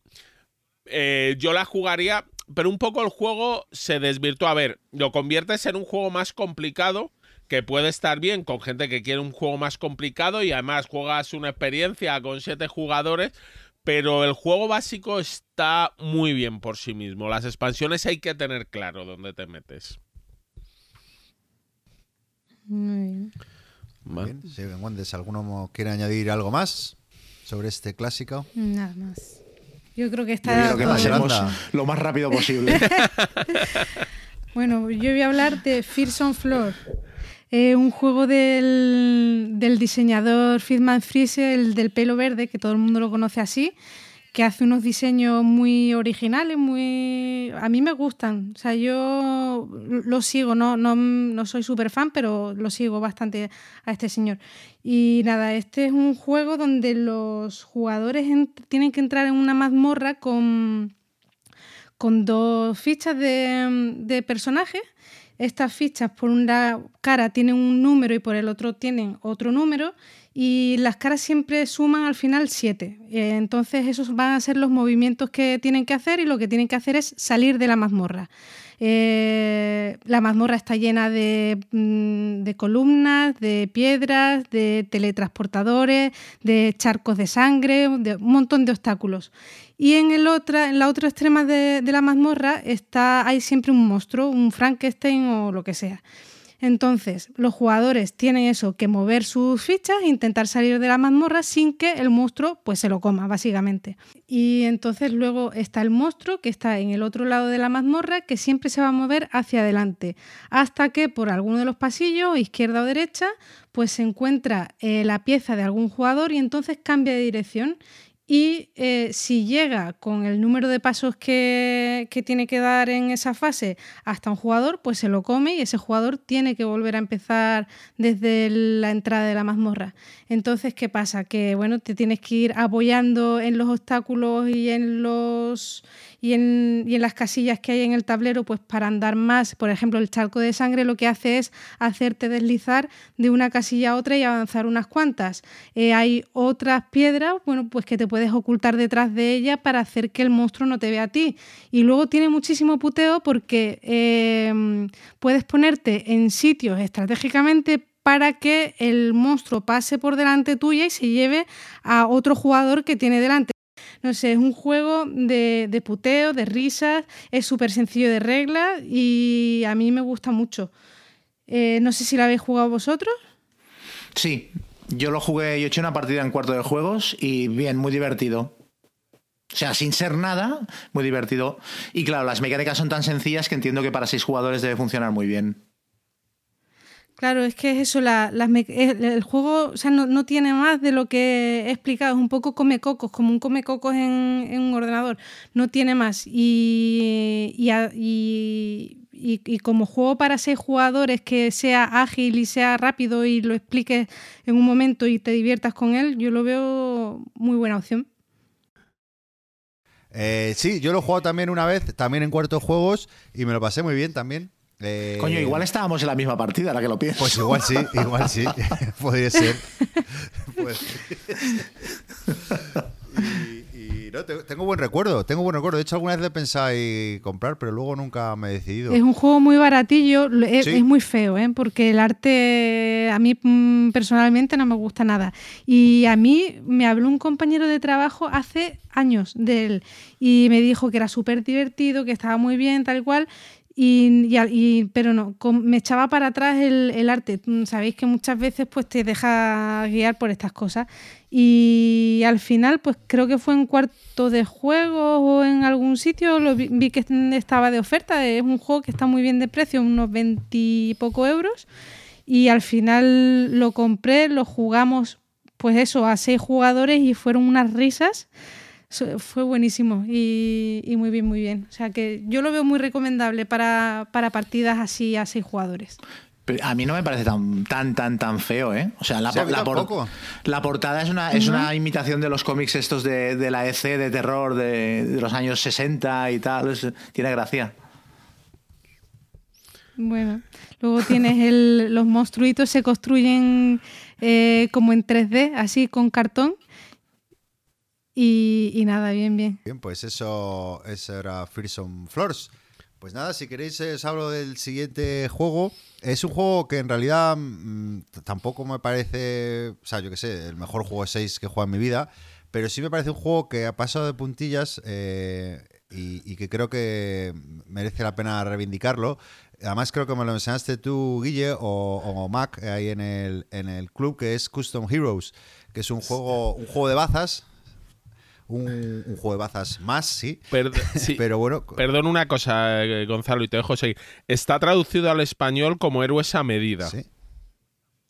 S2: Eh, yo la jugaría, pero un poco el juego se desvirtuó. A ver, lo conviertes en un juego más complicado, que puede estar bien con gente que quiere un juego más complicado y además juegas una experiencia con siete jugadores, pero el juego básico está muy bien por sí mismo. Las expansiones hay que tener claro dónde te metes.
S3: Muy bien.
S1: Bien, Seven Wonders, ¿alguno quiere añadir algo más sobre este clásico?
S3: Nada más. Yo creo que
S4: Yo
S3: está.
S4: quiero que pasemos lo más rápido posible. [laughs]
S3: Bueno, yo voy a hablar de Fears on Floor. Eh, un juego del, del diseñador Friedman Friese, el del pelo verde, que todo el mundo lo conoce así, que hace unos diseños muy originales, muy... A mí me gustan. O sea, yo lo sigo, no, no, no soy súper fan, pero lo sigo bastante a este señor. Y nada, este es un juego donde los jugadores tienen que entrar en una mazmorra con con dos fichas de, de personajes. Estas fichas por una cara tienen un número y por el otro tienen otro número y las caras siempre suman al final 7. entonces esos van a ser los movimientos que tienen que hacer y lo que tienen que hacer es salir de la mazmorra. Eh, la mazmorra está llena de, mm, de columnas, de piedras, de teletransportadores, de charcos de sangre, de un montón de obstáculos. Y en, el otra, en la otra extrema de, de la mazmorra está, hay siempre un monstruo, un Frankenstein o lo que sea. Entonces, los jugadores tienen eso, que mover sus fichas e intentar salir de la mazmorra sin que el monstruo pues se lo coma, básicamente. Y entonces luego está el monstruo que está en el otro lado de la mazmorra, que siempre se va a mover hacia adelante, hasta que por alguno de los pasillos, izquierda o derecha, pues se encuentra eh, la pieza de algún jugador y entonces cambia de dirección y eh, si llega con el número de pasos que, que tiene que dar en esa fase hasta un jugador, pues se lo come y ese jugador tiene que volver a empezar desde la entrada de la mazmorra. Entonces, ¿qué pasa? Que bueno, te tienes que ir apoyando en los obstáculos y en los y en, y en las casillas que hay en el tablero, pues para andar más. Por ejemplo, el charco de sangre lo que hace es hacerte deslizar de una casilla a otra y avanzar unas cuantas. Eh, hay otras piedras, bueno, pues que te puedes ocultar detrás de ella para hacer que el monstruo no te vea a ti. Y luego tiene muchísimo puteo porque eh, puedes ponerte en sitios estratégicamente para que el monstruo pase por delante tuya y se lleve a otro jugador que tiene delante. No sé, es un juego de, de puteo, de risas, es súper sencillo de reglas y a mí me gusta mucho. Eh, no sé si lo habéis jugado vosotros.
S4: Sí, yo lo jugué, yo eché una partida en cuarto de juegos y bien, muy divertido. O sea, sin ser nada, muy divertido. Y claro, las mecánicas son tan sencillas que entiendo que para seis jugadores debe funcionar muy bien.
S3: Claro, es que es eso, el, juego o sea, no, tiene más de lo que he explicado, es un poco come cocos, como un come cocos en, un ordenador, no tiene más. Y, y, y- y, y como juego para seis jugadores que sea ágil y sea rápido y lo expliques en un momento y te diviertas con él, yo lo veo muy buena opción.
S1: Eh, sí, yo lo he jugado también una vez, también en cuarto de juegos, y me lo pasé muy bien también. Eh,
S4: Coño, igual estábamos en la misma partida, la que lo piensas.
S1: Pues igual sí, [laughs] igual sí. [laughs] Podría ser. [laughs] Pues- y, y no, te- tengo buen recuerdo, tengo buen recuerdo. De hecho, alguna vez he pensado en comprar, pero luego nunca me he decidido.
S3: Es un juego muy baratillo, lo- es,
S1: Sí.
S3: es muy feo, ¿eh? porque el arte a mí mm, personalmente no me gusta nada. Y a mí me habló un compañero de trabajo hace años de él y me dijo que era súper divertido, que estaba muy bien, tal y cual. Y, y y- pero no, me echaba para atrás el, arte. Mm, Sabéis que muchas veces pues te deja guiar por estas cosas. Y al final, pues creo que fue en cuarto de juego o en algún sitio, lo vi, vi que estaba de oferta. Es un juego que está muy bien de precio, unos 20 y poco euros. Y al final lo compré, lo jugamos, pues eso, a seis jugadores y fueron unas risas. Fue buenísimo y, y muy bien, muy bien. O sea que yo lo veo muy recomendable para, para partidas así a seis jugadores.
S4: Pero a mí no me parece tan, tan, tan, tan feo, ¿eh? O sea, la,
S1: Sí, a mí
S4: la por-
S1: tampoco.
S4: la portada es una, es una imitación de los cómics estos de, de la EC de terror de, de los años 60 y tal. es- tiene gracia.
S3: Bueno, luego tienes el, los monstruitos se construyen eh, como en 3D, así con cartón. Y, nada, bien, bien.
S1: Bien, pues eso, eso era Fearsome Floors. Pues nada, si queréis eh, os hablo del siguiente juego. Es un juego que en realidad mm, tampoco me parece, o sea, yo qué sé, el mejor juego de 6 que he jugado en mi vida, pero sí me parece un juego que ha pasado de puntillas eh, y, que creo que merece la pena reivindicarlo. Además creo que me lo enseñaste tú, Guille, o, o Mac, ahí en el, en el club, que es Custom Heroes, que es un juego, un juego de bazas, un, un juego de bazas más, sí.
S2: Perd- sí,
S1: Pero bueno,
S2: Perdón una cosa, eh, Gonzalo, y te dejo seguir. Está traducido al español como héroes a medida.
S1: sí.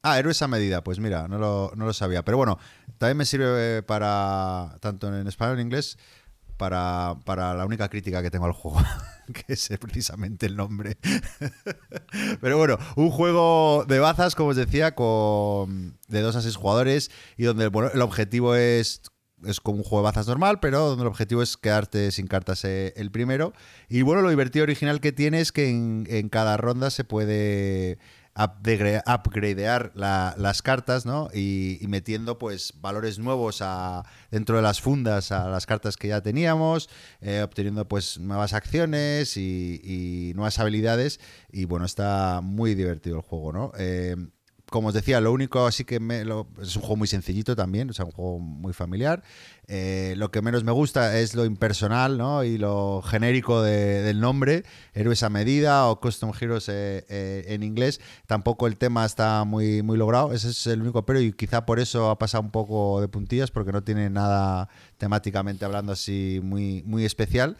S1: Ah, héroes a medida, pues mira, no lo, no lo sabía. Pero bueno, también me sirve para, tanto en español como en inglés, para, para la única crítica que tengo al juego, [laughs] que es precisamente el nombre. [laughs] Pero bueno, un juego de bazas, como os decía, con de dos a seis jugadores y donde bueno, el objetivo es es como un juego de bazas normal, pero donde el objetivo es quedarte sin cartas eh, el primero. Y bueno, lo divertido original que tiene es que en, cada ronda se puede upgradear la- las cartas, ¿no? Y, y metiendo pues valores nuevos a, dentro de las fundas a las cartas que ya teníamos, eh, obteniendo pues nuevas acciones y, y nuevas habilidades. Y bueno, está muy divertido el juego, ¿no? Eh, como os decía, lo único así que es un juego muy sencillito también, o sea, un juego muy familiar. Eh, lo que menos me gusta es lo impersonal ¿no? y lo genérico de- del nombre, Héroes a Medida o Custom Heroes eh, eh, en inglés. Tampoco el tema está muy, muy logrado, ese es el único pero y quizá por eso ha pasado un poco de puntillas porque no tiene nada temáticamente hablando así muy, muy especial.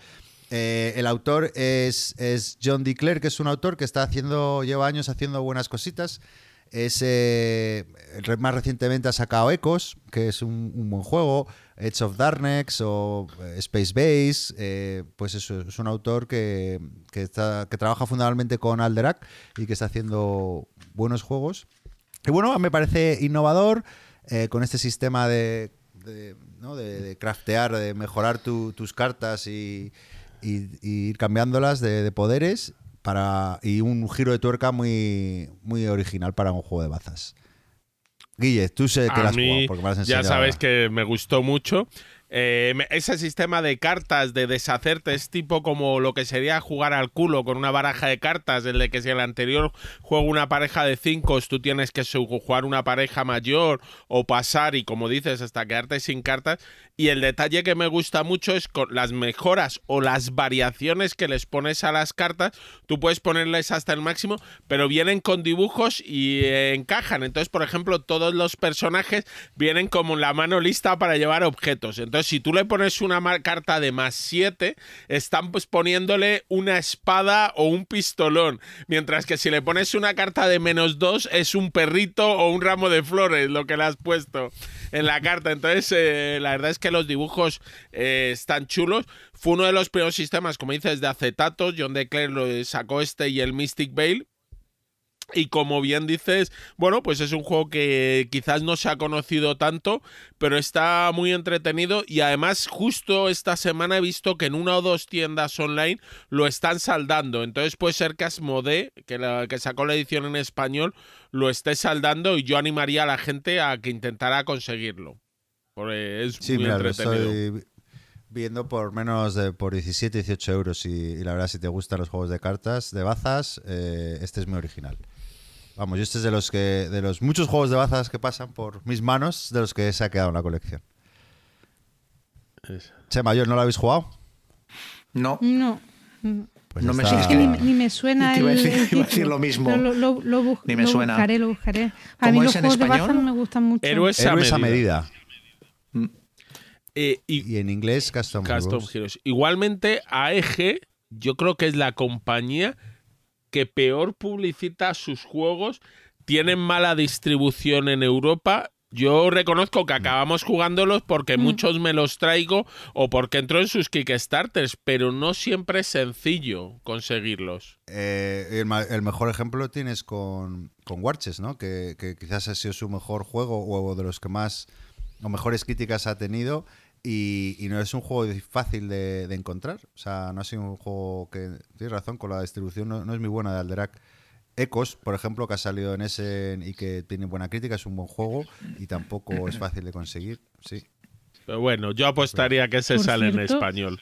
S1: Eh, el autor es, es John D. Que es un autor que está haciendo, lleva años haciendo buenas cositas. Es, más recientemente ha sacado Ecos, que es un, buen juego, Edge of Darkness o eh, Space Base. eh, pues eso, es un autor que, que, está, que trabaja fundamentalmente con Alderac y que está haciendo buenos juegos. Y bueno, me parece innovador eh, con este sistema de, de, de- craftear, de mejorar tu- tus cartas y, y- y ir cambiándolas de poderes para y un giro de tuerca muy, muy original para un juego de bazas. Guille, tú sé que
S2: A
S1: has
S2: mí,
S1: jugado porque me lo has
S2: ya sabes que me gustó mucho. Eh, ese sistema de cartas, de deshacerte, es tipo como lo que sería jugar al culo con una baraja de cartas, el de que si el anterior juego una pareja de cinco, tú tienes que jugar una pareja mayor o pasar y como dices, hasta quedarte sin cartas. Y el detalle que me gusta mucho es con las mejoras o las variaciones que les pones a las cartas, tú puedes ponerles hasta el máximo, pero vienen con dibujos y eh, encajan. Entonces, por ejemplo, todos los personajes vienen como la mano lista para llevar objetos. Entonces, Si tú le pones una carta de más 7, están pues poniéndole una espada o un pistolón. Mientras que si le pones una carta de menos 2, es un perrito o un ramo de flores lo que le has puesto en la carta. Entonces, eh, la verdad es que los dibujos eh, están chulos. Fue uno de los primeros sistemas, como dices, de acetatos. John DeClaire lo sacó este y el Mystic Veil. Y como bien dices, bueno, pues es un juego que quizás no se ha conocido tanto, pero está muy entretenido y además justo esta semana he visto que en una o dos tiendas online lo están saldando. Entonces puede ser que Asmodee, que, la, que sacó la edición en español, lo esté saldando y yo animaría a la gente a que intentara conseguirlo. Porque es
S1: Sí,
S2: muy
S1: mira, lo
S2: entretenido.
S1: estoy viendo por menos de por 17, 18 euros. Y, y la verdad, si te gustan los juegos de cartas, de bazas, eh, este es muy original. Vamos, yo este es de los que de los muchos juegos de bazas que pasan por mis manos, de los que se ha quedado en la colección.
S2: Es-
S1: Che, Mayor, ¿no lo habéis jugado?
S4: No.
S3: No.
S1: Pues
S4: No me
S1: está-
S3: Es que ni, ni me [laughs] suena
S4: Te iba a decir-
S3: el
S4: iba a decir
S3: título.
S4: lo mismo.
S3: Lo, lo- lo bus-
S4: Ni me
S3: lo
S4: suena.
S3: buscaré, lo buscaré. A
S4: ¿Cómo
S3: mí
S4: es
S3: los
S4: en
S3: juegos de
S4: español?
S3: bazas me gustan mucho.
S2: Héroes a
S1: Héroes a
S2: medida.
S1: medida.
S2: Eh, y
S1: Y en inglés, Custom,
S2: Custom
S1: Heroes.
S2: Heroes. Igualmente, AEG, yo creo que es la compañía que peor publicita sus juegos. Tienen mala distribución en Europa. Yo reconozco que acabamos jugándolos porque muchos me los traigo o porque entro en sus Kickstarters, pero no siempre es sencillo conseguirlos.
S1: Eh, el, mejor ejemplo lo tienes con, con Warches, ¿no? Que, que quizás ha sido su mejor juego o de los que más o mejores críticas ha tenido y, y no es un juego fácil de, de encontrar. O sea, no ha sido un juego que, tienes razón, con la distribución no, no es muy buena de Alderac. Ecos, por ejemplo, que ha salido en ese y que tiene buena crítica, es un buen juego y tampoco es fácil de conseguir. Sí,
S2: Pero bueno, yo apostaría que se
S3: Por
S2: sale en español.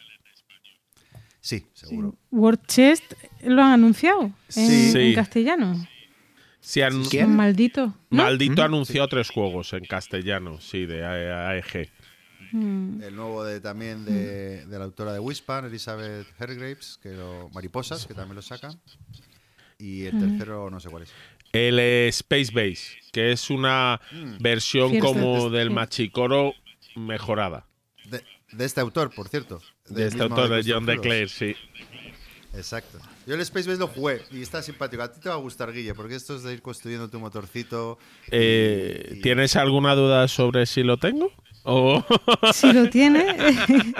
S1: sí, seguro.
S3: World Chest lo han anunciado en,
S1: Sí.
S3: en
S2: Sí.
S3: castellano.
S2: Si an-.
S3: ¿no?
S2: Maldito anunció tres juegos en castellano, sí, de AEG.
S3: Mm.
S1: El nuevo de también de, de la autora de Wispan, Elizabeth Hergraves, que lo, Mariposas, que también lo saca. Y el tercero no sé cuál es.
S2: El eh, Space Base, que es una versión
S3: Cierto.
S2: como del
S3: Sí.
S2: Machicoro mejorada.
S1: De, de este autor, por cierto.
S2: De
S1: Del
S2: este autor de John. DeClaire, sí.
S1: Exacto. Yo el Space Base lo jugué y está simpático. A ti te va a gustar, Guille, porque esto es de ir construyendo tu motorcito. y-
S2: Eh,
S1: y-
S2: ¿Tienes alguna duda sobre si lo tengo? O- [laughs]
S3: Si lo tiene, [laughs]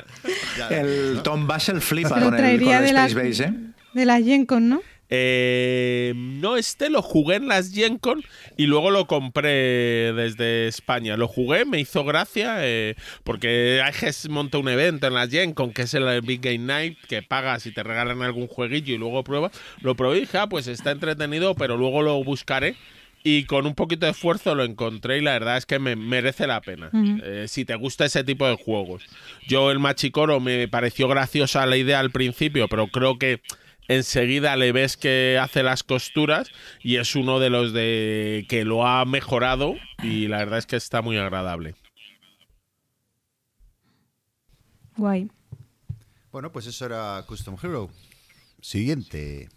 S4: El. Tom Basel flipa
S3: lo
S4: con el, con el
S3: de la,
S4: Space Base, ¿eh?
S3: de la Gen Con, ¿no?
S2: Eh, no, este lo jugué en las Gen Con y luego lo compré desde España. Lo jugué, me hizo gracia, eh, porque AEG monta un evento en las Gen Con que es el Big Game Night, que pagas y te regalan algún jueguillo y luego pruebas. Lo probé y dije, ah, pues está entretenido, pero luego lo buscaré. Y con un poquito de esfuerzo lo encontré y la verdad es que me merece la pena. Eh, si te gusta ese tipo de juegos. Yo el Machicoro me pareció graciosa la idea al principio, pero creo que enseguida le ves que hace las costuras y es uno de los de que lo ha mejorado y la verdad es que está muy agradable.
S3: Guay.
S1: Bueno, pues eso era Custom Hero. Siguiente.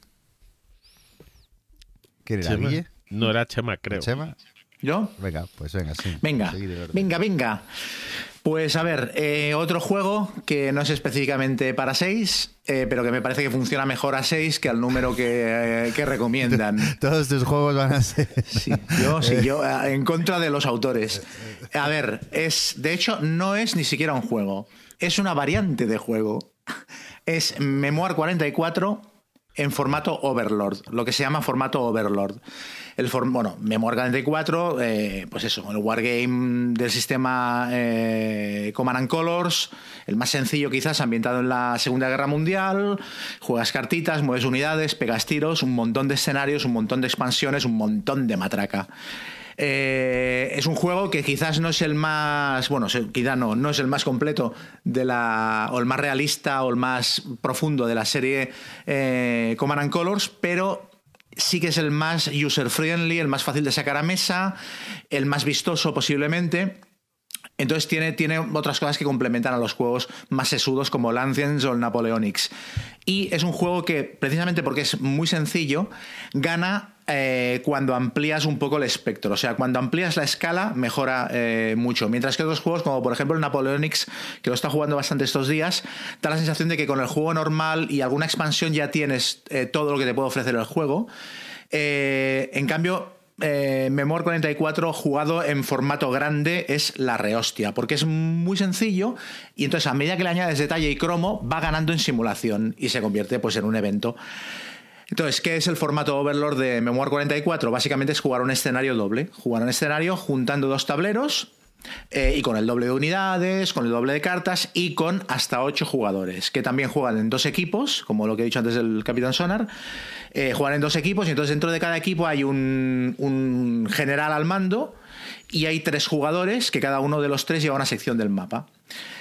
S1: ¿Quién era,
S2: Chema. No era Chema, creo.
S1: ¿Chema?
S4: ¿Yo?
S1: Venga, pues venga, sí.
S4: Venga, venga, venga. Pues a ver, eh, otro juego que no es específicamente para 6, pero que me parece que funciona mejor a 6 que al número que, eh, que recomiendan. [laughs]
S1: Todos tus juegos van a ser.
S4: Sí, yo, sí, yo eh, en contra de los autores. A ver, es de hecho no es ni siquiera un juego, es una variante de juego. Es Memoir 44 en formato Overlord, lo que se llama formato Overlord. El bueno, Memoir 44, eh, pues eso, el wargame del sistema eh, Command and Colors, el más sencillo quizás, ambientado en la Segunda Guerra Mundial, juegas cartitas, mueves unidades, pegas tiros, un montón de escenarios, un montón de expansiones, un montón de matraca. Eh, es un juego que quizás no es el más, bueno, se- quizá no, no es el más completo de la, o el más realista o el más profundo de la serie eh, Command and Colors, pero sí que es el más user friendly, el más fácil de sacar a mesa, el más vistoso posiblemente. Entonces tiene, tiene otras cosas que complementan a los juegos más sesudos como el Ancients o el Napoleonics. Y es un juego que, precisamente porque es muy sencillo, gana eh, cuando amplías un poco el espectro. O sea, cuando amplías la escala, mejora eh, mucho. Mientras que otros juegos, como por ejemplo el Napoleonics, que lo está jugando bastante estos días, da la sensación de que con el juego normal y alguna expansión ya tienes eh, todo lo que te puede ofrecer el juego. en cambio, eh, Memor 44 jugado en formato grande es la rehostia, porque es muy sencillo y entonces a medida que le añades detalle y cromo va ganando en simulación y se convierte pues en un evento. Entonces, ¿qué es el formato Overlord de Memoir 44? Básicamente es jugar un escenario doble. Jugar un escenario juntando dos tableros eh, y con el doble de unidades, con el doble de cartas y con hasta ocho jugadores, que también juegan en dos equipos, como lo que he dicho antes del Capitán Sonar. Eh, juegan en dos equipos y entonces dentro de cada equipo hay un, un general al mando y hay tres jugadores que cada uno de los tres lleva una sección del mapa.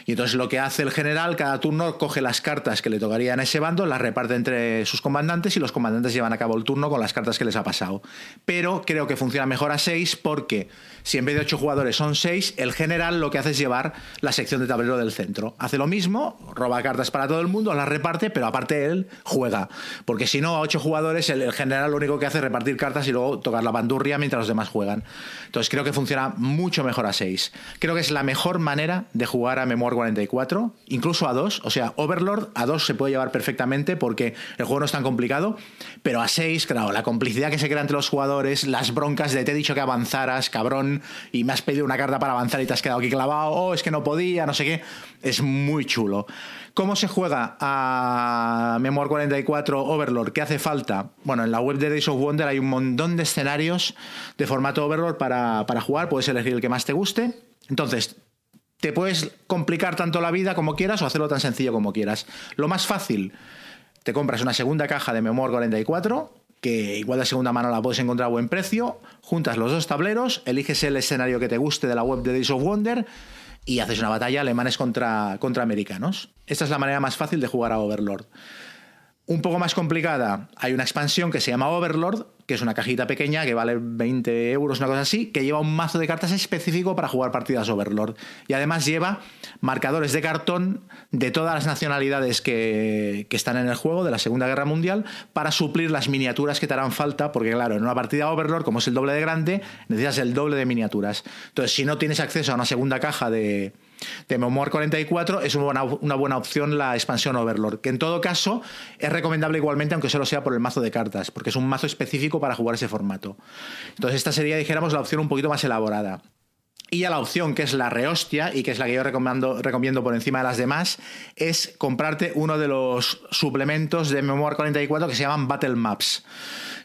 S4: Y entonces lo que hace el general, cada turno coge las cartas que le tocarían a ese bando, las reparte entre sus comandantes y los comandantes llevan a cabo el turno con las cartas que les ha pasado. Pero creo que funciona mejor a 6 porque si en vez de 8 jugadores son 6, el general lo que hace es llevar la sección de tablero del centro. Hace lo mismo, roba cartas para todo el mundo, las reparte, pero aparte él juega. Porque si no, a 8 jugadores el, general lo único que hace es repartir cartas y luego tocar la bandurria mientras los demás juegan. Entonces creo que funciona mucho mejor a 6. Creo que es la mejor manera de jugar a Memoir 44, incluso a 2, o sea, Overlord a 2 se puede llevar perfectamente porque el juego no es tan complicado, pero a 6, claro, la complicidad que se crea entre los jugadores, las broncas de te he dicho que avanzaras, cabrón, y me has pedido una carta para avanzar y te has quedado aquí clavado, oh, es que no podía, no sé qué, es muy chulo. ¿Cómo se juega a Memoir 44 Overlord? ¿Qué hace falta? Bueno, en la web de Days of Wonder hay un montón de escenarios de formato Overlord para, para jugar, puedes elegir el que más te guste. Entonces, te puedes complicar tanto la vida como quieras o hacerlo tan sencillo como quieras. Lo más fácil, te compras una segunda caja de Memoir 44, que igual de segunda mano la puedes encontrar a buen precio, juntas los dos tableros, eliges el escenario que te guste de la web de Days of Wonder y haces una batalla alemanes contra, contra americanos. Esta es la manera más fácil de jugar a Overlord. Un poco más complicada, hay una expansión que se llama Overlord, que es una cajita pequeña que vale 20 euros, una cosa así, que lleva un mazo de cartas específico para jugar partidas Overlord. Y además lleva marcadores de cartón de todas las nacionalidades que, que, están en el juego de la Segunda Guerra Mundial para suplir las miniaturas que te harán falta, porque claro, en una partida Overlord, como es el doble de grande, necesitas el doble de miniaturas. Entonces, si no tienes acceso a una segunda caja de, de Memoir 44 es una buena, opción la expansión Overlord, que en todo caso es recomendable igualmente, aunque solo sea por el mazo de cartas, porque es un mazo específico para jugar ese formato. Entonces, esta sería, dijéramos, la opción un poquito más elaborada. Y a la opción que es la rehostia y que es la que yo recomiendo, recomiendo por encima de las demás, es comprarte uno de los suplementos de Memoir 44 que se llaman Battle Maps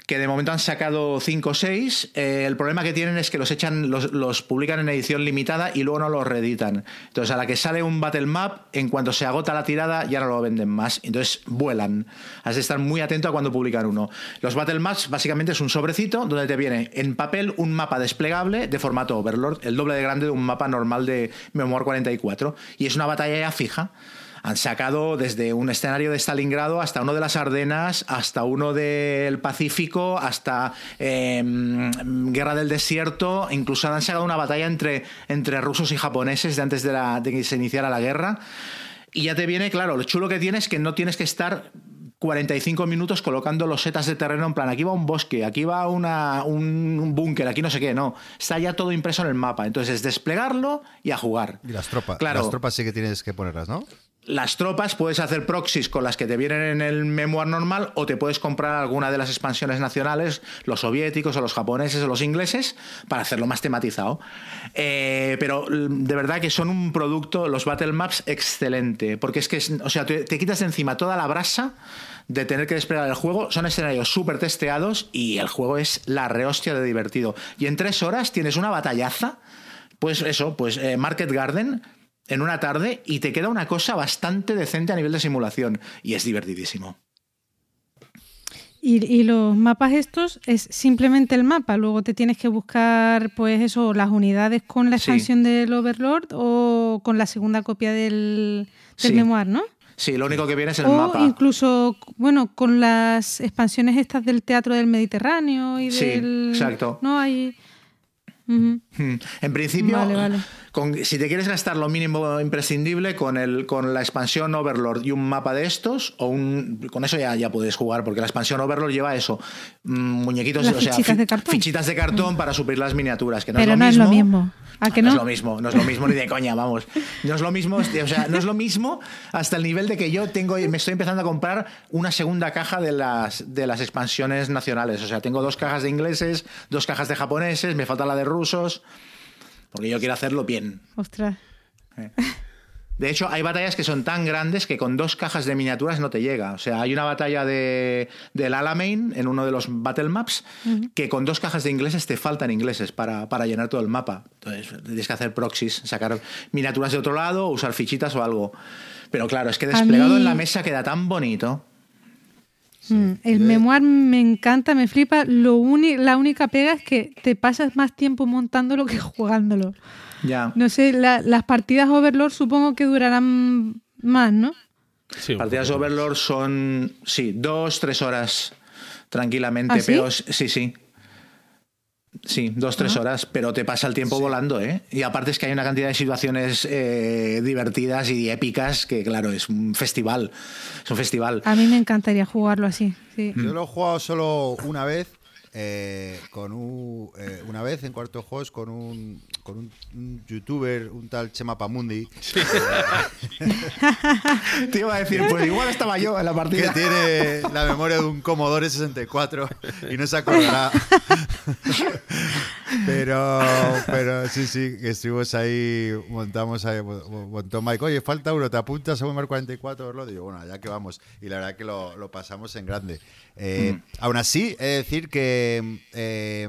S4: que de momento han sacado 5 o 6. Eh, el problema que tienen es que los echan, los, publican en edición limitada y luego no los reeditan. Entonces, a la que sale un Battle Map, en cuanto se agota la tirada, ya no lo venden más. Entonces, vuelan. Has de estar muy atento a cuando publican uno. Los Battle Maps, básicamente, es un sobrecito donde te viene en papel un mapa desplegable de formato Overlord, el doble de grande de un mapa normal de Memoir 44. Y es una batalla ya fija han sacado desde un escenario de Stalingrado hasta uno de las Ardenas, hasta uno del Pacífico, hasta em, Guerra del Desierto, incluso han sacado una batalla entre, entre rusos y japoneses de antes de, la, de que se iniciara la guerra. Y ya te viene, claro, lo chulo que tienes es que no tienes que estar 45 minutos colocando los setas de terreno en plan, aquí va un bosque, aquí va una, un, búnker, aquí no sé qué, no. Está ya todo impreso en el mapa. Entonces es desplegarlo y a jugar.
S1: Y las tropas. Claro. Las tropas sí que tienes que ponerlas, ¿no?
S4: Las tropas puedes hacer proxies con las que te vienen en el memoir normal o te puedes comprar alguna de las expansiones nacionales, los soviéticos o los japoneses o los ingleses, para hacerlo más tematizado. Eh, pero de verdad que son un producto, los Battle Maps, excelente, porque es que, o sea, te, quitas de encima toda la brasa de tener que desplegar el juego. Son escenarios súper testeados y el juego es la rehostia de divertido. Y en tres horas tienes una batallaza. Pues eso, pues eh, Market Garden, en una tarde y te queda una cosa bastante decente a nivel de simulación y es divertidísimo.
S3: Y, los mapas estos es simplemente el mapa, luego te tienes que buscar pues eso, las unidades con la expansión del Overlord o con la segunda copia del, del Memoir, ¿no?
S4: Sí, lo único que viene es el
S3: o
S4: mapa.
S3: Incluso, bueno, con las expansiones estas del Teatro del Mediterráneo y
S4: sí,
S3: del.
S4: Exacto.
S3: No hay.
S4: Hmm. En principio,
S3: Vale, vale.
S4: Con- si te quieres gastar lo mínimo imprescindible con, el, con la expansión Overlord y un mapa de estos, o un, con eso ya, ya puedes jugar, porque la expansión Overlord lleva eso, mm, muñequitos, o sea,
S3: fichitas
S4: fi-
S3: de cartón.
S4: Fichitas de cartón para suplir las miniaturas, que no
S3: Pero
S4: es lo
S3: no es
S4: mismo.
S3: lo mismo. ¿A que
S4: No
S3: no?
S4: es lo mismo, no es lo mismo ni de coña, vamos. No es lo mismo, o sea, no es lo mismo hasta el nivel de que yo tengo, me estoy empezando a comprar una segunda caja de las, de las expansiones nacionales. O sea, tengo dos cajas de ingleses, dos cajas de japoneses, me falta la de rusos, porque yo quiero hacerlo bien.
S3: Ostras.
S4: De hecho, hay batallas que son tan grandes que con dos cajas de miniaturas no te llega. O sea, hay una batalla de, del Alamein en uno de los Battle Maps que con dos cajas de ingleses te faltan ingleses para, para llenar todo el mapa. Entonces, tienes que hacer proxies, sacar miniaturas de otro lado, usar fichitas o algo. Pero claro, es que desplegado
S3: mí-
S4: en la mesa queda tan bonito.
S3: Mm, El memoir me encanta, me flipa. Lo uni- la única pega es que te pasas más tiempo montándolo que jugándolo.
S4: Ya.
S3: No sé, la- las partidas Overlord supongo que durarán más, ¿no?
S2: Sí,
S4: Partidas. Overlord son, sí, dos, tres horas tranquilamente.
S3: ¿Ah,
S4: pero sí, sí. Sí, dos, tres horas, pero te pasa el tiempo volando, ¿eh? Y aparte es que hay una cantidad de situaciones eh, divertidas y épicas que, claro, es un festival. Es un festival.
S3: A mí me encantaría jugarlo así. Sí.
S1: Yo lo he jugado solo una vez, eh, con un, eh, una vez en cuarto juegos con un, con un, un youtuber, un tal Chema Pamundi, [laughs]
S4: Te iba a decir, pues igual estaba yo en la
S1: que
S4: partida.
S1: tiene la memoria de un Commodore 64 y no se acordará. [laughs] pero, pero sí, sí, que estuvimos ahí, montamos ahí, mo- montó Mike, oye, falta uno, ¿te apuntas a un Mar 44? Lo digo, bueno, ya que vamos. Y la verdad que lo, lo pasamos en grande. Eh, Aún así, he de decir que... eh,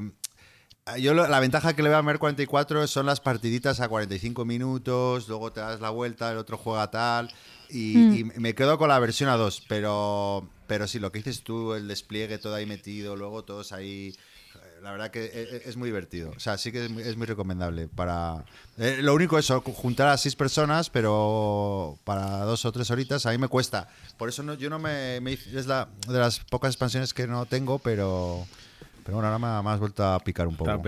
S1: yo lo- la ventaja que le veo a Mer 44 son las partiditas a 45 minutos, luego te das la vuelta, el otro juega tal, y, y me quedo con la versión a 2, pero, pero sí, lo que dices tú, el despliegue todo ahí metido, luego todos ahí, eh, la verdad que e- e- es, muy divertido, o sea, sí que es muy, es muy recomendable para... eh, lo único es juntar a seis personas, pero para dos o tres horitas a mí me cuesta, por eso no, yo no me, me es la, de las pocas expansiones que no tengo, pero... Pero bueno, ahora me ha, me has vuelto a picar un poco.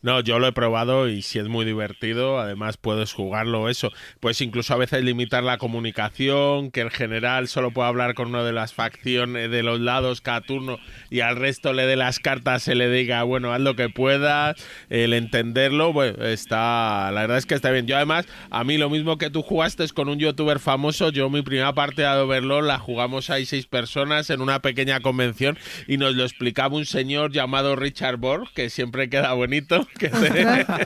S2: No, yo lo he probado y sí es muy divertido. Además, puedes jugarlo eso. Puedes incluso a veces limitar la comunicación, que el general solo puede hablar con una de las facciones de los lados cada turno y al resto le dé las cartas, se le diga, bueno, haz lo que puedas. El entenderlo, bueno, está. La verdad es que está bien. Yo, además, a mí lo mismo que tú jugaste es con un youtuber famoso. Yo, mi primera parte de Overlord la jugamos ahí seis personas en una pequeña convención y nos lo explicaba un señor llamado Richard Borg, que siempre queda bonito. que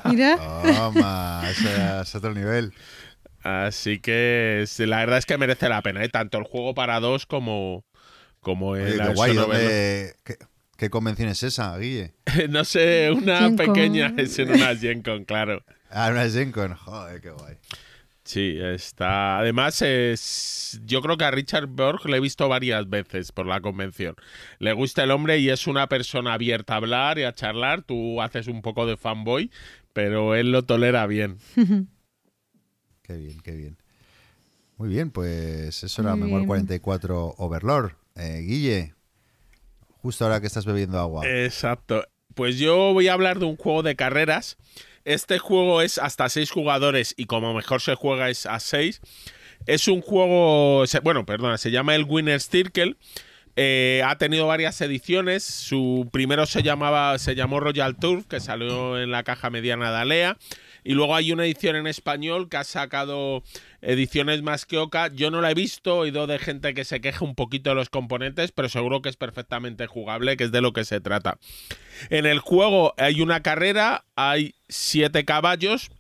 S3: Mira,
S1: Toma, ese es otro nivel.
S2: Así que sí, la verdad es que merece la pena, ¿eh? tanto el juego para dos como, como
S1: Oye,
S2: el
S1: qué guay. ¿dónde- qué, qué convención es esa, Guille? [laughs]
S2: No sé, una
S3: Gen Con.
S2: pequeña [laughs] es en una Gen Con, claro.
S1: Ah, una Gen Con. Joder, qué guay.
S2: Sí, está. Además, es... yo creo que a Richard Borg le he visto varias veces por la convención. Le gusta el hombre y es una persona abierta a hablar y a charlar. Tú haces un poco de fanboy, pero él lo tolera bien. [laughs]
S1: Qué bien, qué bien. Muy bien, pues eso era
S3: Muy
S1: Memoir
S3: bien.
S1: 44 Overlord. Eh, Guille, justo ahora que estás bebiendo agua.
S2: Exacto. Pues yo voy a hablar de un juego de carreras. Este juego es hasta seis jugadores y como mejor se juega es a seis. Es un juego, bueno, perdona, se llama el Winner's Circle. Eh, ha tenido varias ediciones. Su primero se llamaba, se llamó Royal Tour, que salió en la caja mediana de Alea. Y luego hay una edición en español que ha sacado ediciones más que Oca. Yo no la he visto, he oído de gente que se queja un poquito de los componentes, pero seguro que es perfectamente jugable, que es de lo que se trata. En el juego hay una carrera, hay siete caballos.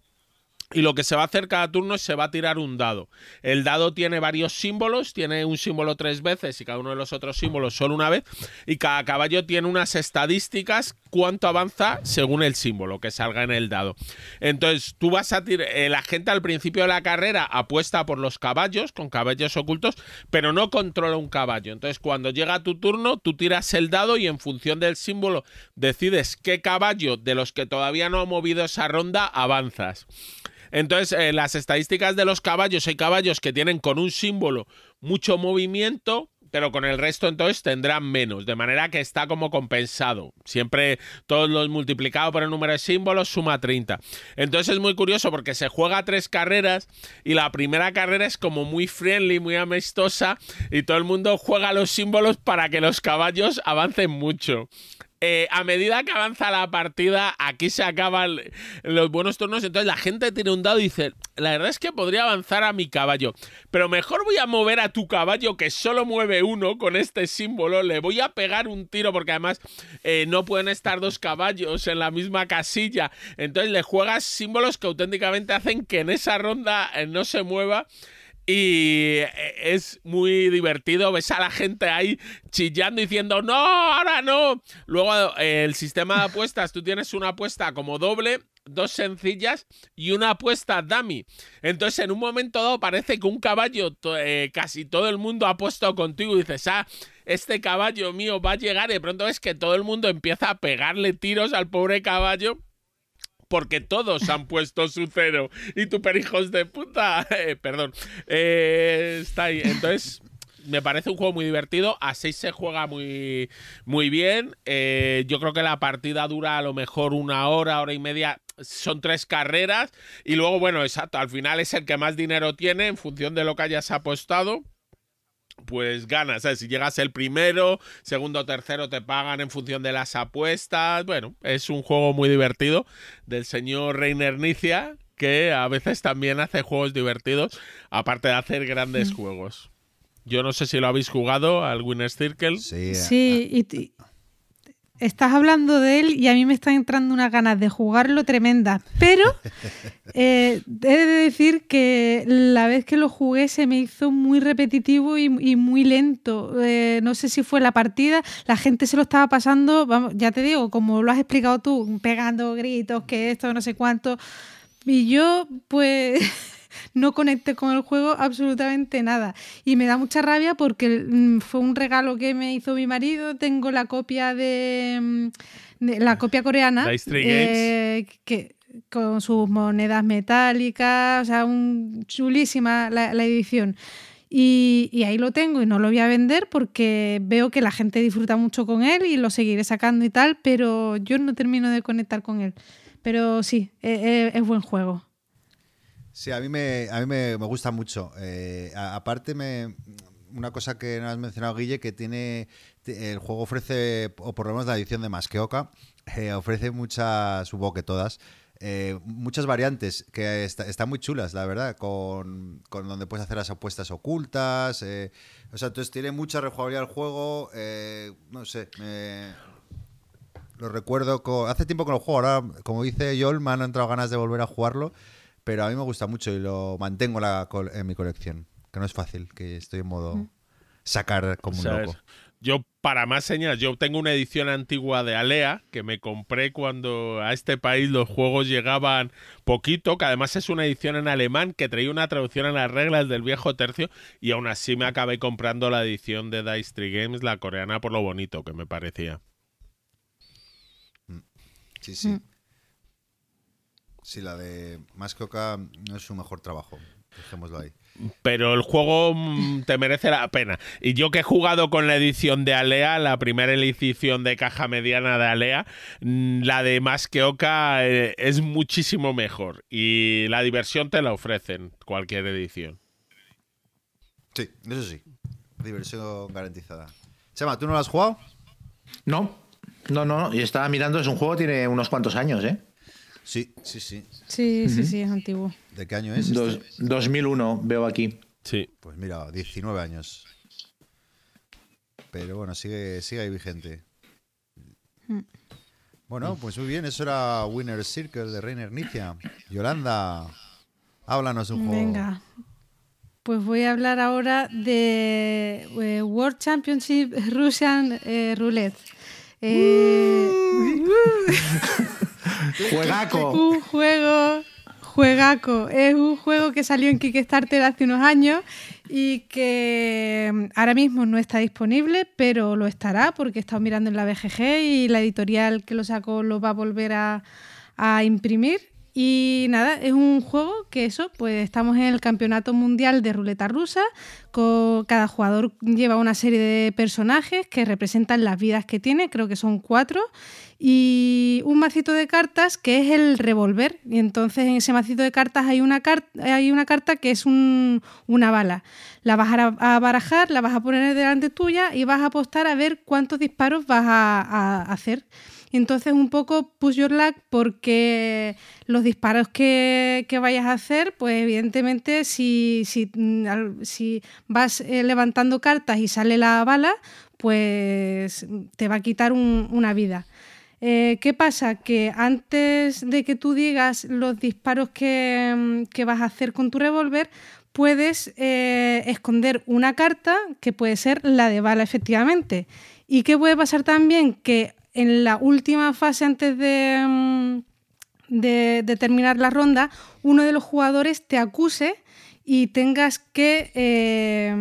S2: Y lo que se va a hacer cada turno es se va a tirar un dado. El dado tiene varios símbolos, tiene un símbolo tres veces y cada uno de los otros símbolos solo una vez. Y cada caballo tiene unas estadísticas, cuánto avanza según el símbolo que salga en el dado. Entonces tú vas a tirar, la gente al principio de la carrera apuesta por los caballos, con caballos ocultos, pero no controla un caballo. Entonces cuando llega tu turno, tú tiras el dado y en función del símbolo decides qué caballo de los que todavía no ha movido esa ronda avanzas. Entonces, eh, las estadísticas de los caballos, hay caballos que tienen con un símbolo mucho movimiento, pero con el resto entonces tendrán menos, de manera que está como compensado. Siempre todos los multiplicados por el número de símbolos suma 30. Entonces es muy curioso porque se juega tres carreras y la primera carrera es como muy friendly, muy amistosa y todo el mundo juega los símbolos para que los caballos avancen mucho. Eh, a medida que avanza la partida, aquí se acaban los buenos turnos. Entonces la gente tiene un dado y dice: La verdad es que podría avanzar a mi caballo, pero mejor voy a mover a tu caballo que solo mueve uno con este símbolo. Le voy a pegar un tiro porque además eh, no pueden estar dos caballos en la misma casilla. Entonces le juegas símbolos que auténticamente hacen que en esa ronda eh, no se mueva. Y es muy divertido, ves a la gente ahí chillando diciendo, no, ahora no. Luego el sistema de apuestas, tú tienes una apuesta como doble, dos sencillas y una apuesta dummy. Entonces en un momento dado parece que un caballo, eh, casi todo el mundo ha puesto contigo y dices, ah, este caballo mío va a llegar y de pronto ves que todo el mundo empieza a pegarle tiros al pobre caballo porque todos han puesto su cero y tu perijos de puta, [laughs] eh, perdón, eh, está ahí. Entonces, me parece un juego muy divertido. A 6 se juega muy, muy bien. Eh, yo creo que la partida dura a lo mejor una hora, hora y media. Son tres carreras. Y luego, bueno, exacto, al final es el que más dinero tiene en función de lo que hayas apostado pues ganas. Si llegas el primero, segundo o tercero te pagan en función de las apuestas. Bueno, es un juego muy divertido del señor Reiner Nicia, que a veces también hace juegos divertidos, aparte de hacer grandes juegos. Yo no sé si lo habéis jugado al Winner's Circle.
S3: Sí, sí y, estás hablando de él y a mí me están entrando unas ganas de jugarlo tremendas. Pero [laughs] eh, he de decir que la vez que lo jugué se me hizo muy repetitivo y, muy lento. Eh, no sé si fue la partida, la gente se lo estaba pasando, vamos, ya te digo, como lo has explicado tú, pegando gritos, que esto, no sé cuánto. Y yo, pues. [laughs] no conecté con el juego absolutamente nada. Y me da mucha rabia porque mm, fue un regalo que me hizo mi marido. Tengo la copia de, mm, la copia coreana. Eh, que, con sus monedas metálicas, o sea, un, chulísima la, edición. Y, y, ahí lo tengo y no lo voy a vender porque veo que la gente disfruta mucho con él y lo seguiré sacando y tal, pero yo no termino de conectar con él. Pero sí, e, e, es buen juego.
S1: Sí, a mí me, a mí me, gusta mucho. Eh, aparte, me, una cosa que no has mencionado, Guille, que tiene el juego ofrece, o por lo menos la edición de Masqueoka, eh, ofrece muchas, supongo que todas, eh, muchas variantes que están muy chulas, la verdad, con, con, donde puedes hacer las apuestas ocultas. o sea, entonces tiene mucha rejugabilidad el juego. no sé, lo recuerdo. hace tiempo que lo juego, ahora, como dice Yol, me han entrado ganas de volver a jugarlo. Pero a mí me gusta mucho y lo mantengo en mi colección. Que no es fácil, que estoy en modo sacar como un loco.
S2: Yo, para más señas, yo tengo una edición antigua de Alea que me compré cuando a este país los juegos llegaban poquito, que además es una edición en alemán que traía una traducción en las reglas del viejo tercio y aún así me acabé comprando la edición de Dice Tree Games, la coreana, por lo bonito que me parecía.
S1: Mm. Sí, sí. Mm. Sí, la de Mascoca no es su mejor trabajo. Dejémoslo ahí.
S2: Pero el juego mm, te merece la pena. Y yo que he jugado con la edición de Alea, la primera edición de caja mediana de Alea, mm, la de Masqueoka eh, es muchísimo mejor. Y la diversión te la ofrecen cualquier edición.
S1: Sí, eso sí. Diversión garantizada. Chema, ¿tú no lo has jugado?
S4: No, no, no. Y estaba mirando, es un juego, tiene unos cuantos años, ¿eh?
S1: Sí, sí, sí.
S3: Sí, sí, sí, es antiguo.
S1: ¿De qué año es?
S4: 2001, este? veo aquí.
S2: Sí.
S1: Pues mira, 19 años. Pero bueno, sigue, sigue ahí vigente. Hmm. Bueno, pues muy bien, eso era Winner Circle de Reiner Nicia. Yolanda, háblanos un juego. Venga.
S3: Pues voy a hablar ahora de eh, World Championship Russian eh, Roulette. Eh, [laughs] [laughs] [laughs]
S4: Juegaco.
S3: Un juego. Juegaco. Es un juego que salió en Kickstarter hace unos años y que mm, ahora mismo no está disponible, pero lo estará porque he estado mirando en la BGG y la editorial que lo sacó lo va a volver a, imprimir. Y nada, es un juego que eso, pues estamos en el campeonato mundial de ruleta rusa. Con, cada jugador lleva una serie de personajes que representan las vidas que tiene, creo que son cuatro, y un macito de cartas que es el revolver. Y entonces en ese macito de cartas hay una, carta, hay una carta que es un, una bala. La vas a, barajar, la vas a poner delante tuya y vas a apostar a ver cuántos disparos vas a hacer. Entonces un poco push your luck porque los disparos que, vayas a hacer, pues evidentemente si, si, si vas eh, levantando cartas y sale la bala, pues te va a quitar una vida. Eh, ¿Qué pasa? Que antes de que tú digas los disparos que, vas a hacer con tu revólver, puedes eh, esconder una carta que puede ser la de bala, efectivamente. ¿Y qué puede pasar también? Que en la última fase antes de, mm, de, terminar la ronda, uno de los jugadores te acuse y tengas que eh,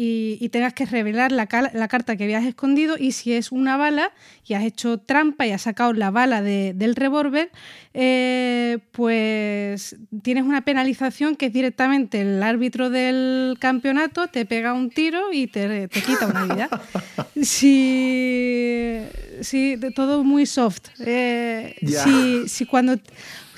S3: y, tengas que revelar la, carta que habías escondido y si es una bala y has hecho trampa y has sacado la bala del revólver, eh, pues tienes una penalización que es directamente el árbitro del campeonato te pega un tiro y te, quita una vida. [laughs] Si, si, todo muy soft. Eh, si cuando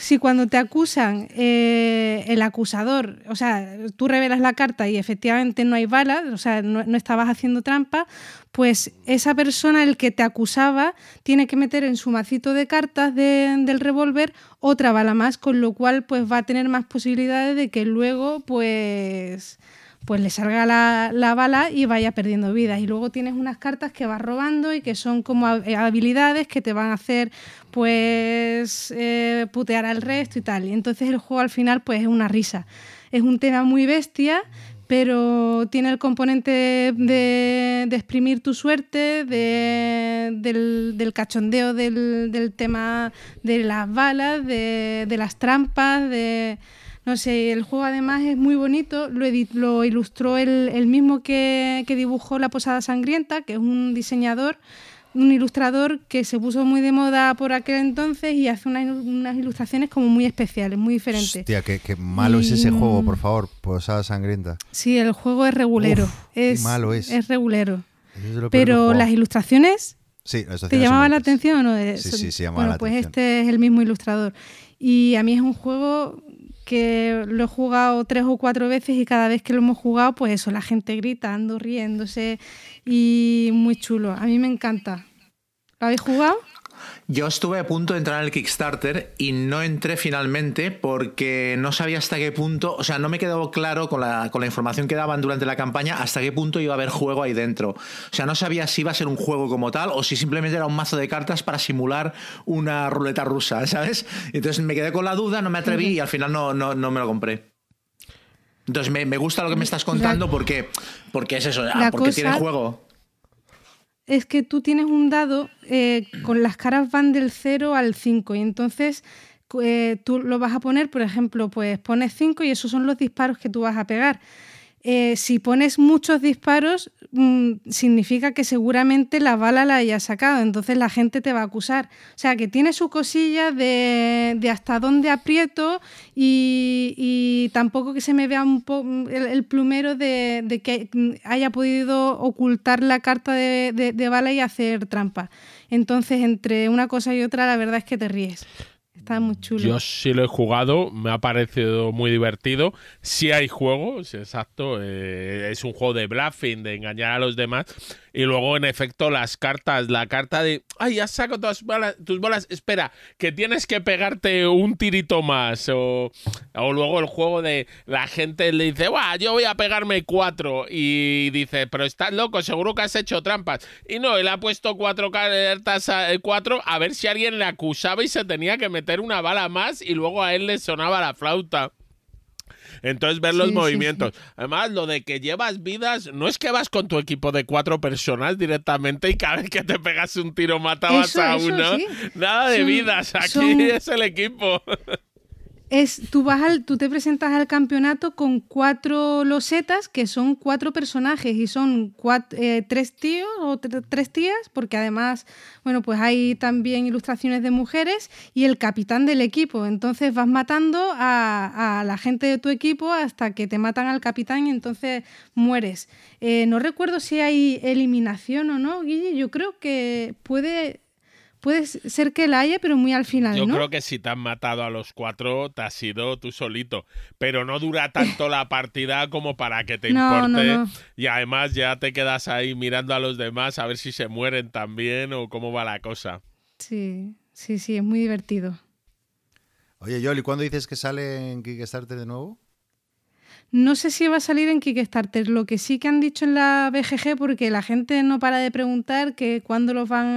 S3: si cuando te acusan eh, el acusador, o sea, tú revelas la carta y efectivamente no hay bala, o sea, no, estabas haciendo trampa, pues esa persona, el que te acusaba, tiene que meter en su macito de cartas del revólver otra bala más, con lo cual pues va a tener más posibilidades de que luego pues pues le salga la, bala y vaya perdiendo vidas. Y luego tienes unas cartas que vas robando y que son como eh, habilidades que te van a hacer pues eh, putear al resto y tal. Y entonces el juego al final pues es una risa. Es un tema muy bestia, pero tiene el componente de, exprimir tu suerte, del, cachondeo del, tema de las balas, de, de las trampas, de no sé, el juego además es muy bonito, lo, lo ilustró el, mismo que, dibujó La Posada Sangrienta, que es un diseñador, un ilustrador que se puso muy de moda por aquel entonces y hace unas, ilustraciones como muy especiales, muy diferentes.
S1: Hostia, qué, malo es ese juego, por favor, Posada Sangrienta.
S3: Sí, el juego es regulero. es, malo es. Es regulero. Pero las ilustraciones
S1: Sí,
S3: ¿Te llamaba la atención o no?
S1: Sí, sí, sí, llamaba
S3: bueno,
S1: la
S3: pues
S1: atención.
S3: este es el mismo ilustrador. Y a mí es un juego que lo he jugado tres o cuatro veces y cada vez que lo hemos jugado, pues eso, la gente gritando, riéndose y muy chulo. A mí me encanta. ¿Lo habéis jugado?
S4: Yo estuve a punto de entrar en el Kickstarter y no entré finalmente porque no sabía hasta qué punto, o sea, no me quedó claro con la, con la información que daban durante la campaña hasta qué punto iba a haber juego ahí dentro. O sea, no sabía si iba a ser un juego como tal o si simplemente era un mazo de cartas para simular una ruleta rusa, [laughs] ¿sabes? Entonces me quedé con la duda, no me atreví y al final no, no, no me lo compré. Entonces me, gusta lo que me estás contando porque, porque es eso, ah, porque tiene juego
S3: es que tú tienes un dado eh, con las caras van del 0 al 5 y entonces eh, tú lo vas a poner, por ejemplo, pues pones 5 y esos son los disparos que tú vas a pegar. Eh, si pones muchos disparos, mm, significa que seguramente la bala la hayas sacado, entonces la gente te va a acusar. O sea, que tiene su cosilla de, hasta dónde aprieto y, tampoco que se me vea un el, plumero de, que haya podido ocultar la carta de, de bala y hacer trampa. Entonces, entre una cosa y otra, la verdad es que te ríes. Está muy chulo.
S2: Yo sí lo he jugado, me ha parecido muy divertido. Sí hay juegos, exacto. Eh, es un juego de bluffing, de engañar a los demás. Y luego, en efecto, las cartas, la carta de, ay, ya saco todas tus bolas, espera, que tienes que pegarte un tirito más. O, luego el juego de la gente le dice, Buah, yo voy a pegarme cuatro. Y dice, pero estás loco, seguro que has hecho trampas. Y no, él ha puesto cuatro cartas, a, cuatro, a ver si alguien le acusaba y se tenía que meter una bala más y luego a él le sonaba la flauta. Entonces, ver los movimientos. Además, lo de que llevas vidas, no es que vas con tu equipo de cuatro personas directamente y cada vez que te pegas un tiro matabas a uno. Nada de vidas, aquí es el equipo. [laughs]
S3: es tú vas al, tú te presentas al campeonato con cuatro losetas que son cuatro personajes y son eh, tres tíos o tres tías porque además bueno pues hay también ilustraciones de mujeres y el capitán del equipo. Entonces vas matando a, la gente de tu equipo hasta que te matan al capitán y entonces mueres. Eh, no recuerdo si hay eliminación o no Guille. Yo creo que puede Puede ser que la haya, pero muy al final.
S2: Yo creo que si te han matado a los cuatro, te has ido tú solito. Pero no dura tanto la partida como para que te [laughs] importe. Y además ya te quedas ahí mirando a los demás a ver si se mueren también o cómo va la cosa.
S3: Sí, sí, sí, es muy divertido.
S1: Oye, Yoli, ¿cuándo dices que sale en Kickstarter de nuevo?
S3: No sé si va a salir en Kickstarter, lo que sí que han dicho en la BGG, porque la gente no para de preguntar que cuándo los van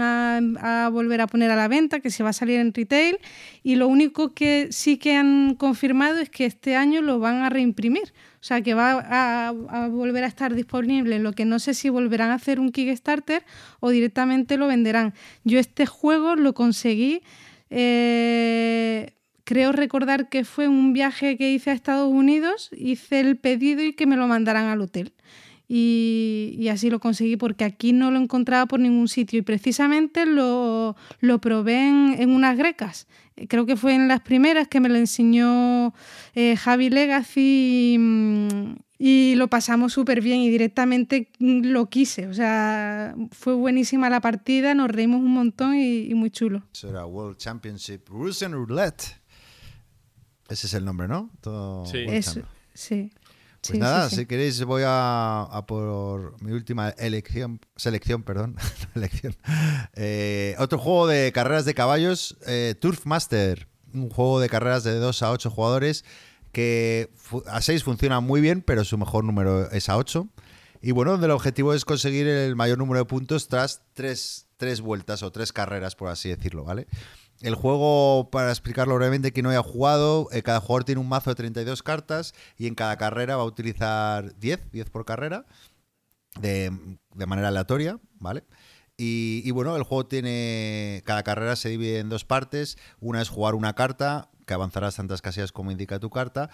S3: a, volver a poner a la venta, que se va a salir en retail, y lo único que sí que han confirmado es que este año lo van a reimprimir, o sea que va a, volver a estar disponible, lo que no sé si volverán a hacer un Kickstarter o directamente lo venderán. Yo este juego lo conseguí... Eh, creo recordar que fue un viaje que hice a Estados Unidos, hice el pedido y que me lo mandaran al hotel. Y, así lo conseguí porque aquí no lo encontraba por ningún sitio y precisamente lo, probé en, unas grecas. Creo que fue en las primeras que me lo enseñó eh, Javi Legacy y, lo pasamos súper bien y directamente lo quise. O sea, fue buenísima la partida, nos reímos un montón y, muy chulo.
S1: Eso era World Championship Russian Roulette. Ese es el nombre, ¿no?
S3: sí. sí.
S1: Pues nada, si queréis voy a, por mi última elección, selección, perdón, [laughs] elección. Eh, otro juego de carreras de caballos, eh, Turf Master, un juego de carreras de 2 a 8 jugadores que a 6 funciona muy bien, pero su mejor número es a 8. Y bueno, donde el objetivo es conseguir el mayor número de puntos tras tres, tres vueltas o tres carreras, por así decirlo, ¿vale? El juego, para explicarlo brevemente, que no haya jugado, eh, cada jugador tiene un mazo de 32 cartas y en cada carrera va a utilizar 10, 10 por carrera, de, manera aleatoria, ¿vale? Y, bueno, el juego tiene. Cada carrera se divide en dos partes. Una es jugar una carta, que avanzarás tantas casillas como indica tu carta,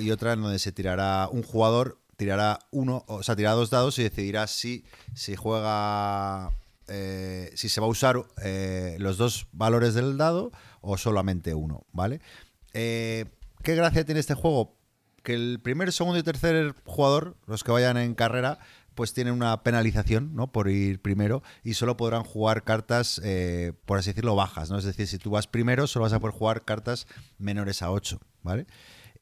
S1: y otra en donde se tirará un jugador, tirará uno, o sea, tirará dos dados y decidirá si, si juega eh, si se va a usar eh, los dos valores del dado o solamente uno, ¿vale? Eh, ¿Qué gracia tiene este juego? Que el primer, segundo y tercer jugador, los que vayan en carrera, pues tienen una penalización ¿no? por ir primero y solo podrán jugar cartas, por así decirlo, bajas. ¿no? Es decir, si tú vas primero, solo vas a poder jugar cartas menores a 8. ¿vale?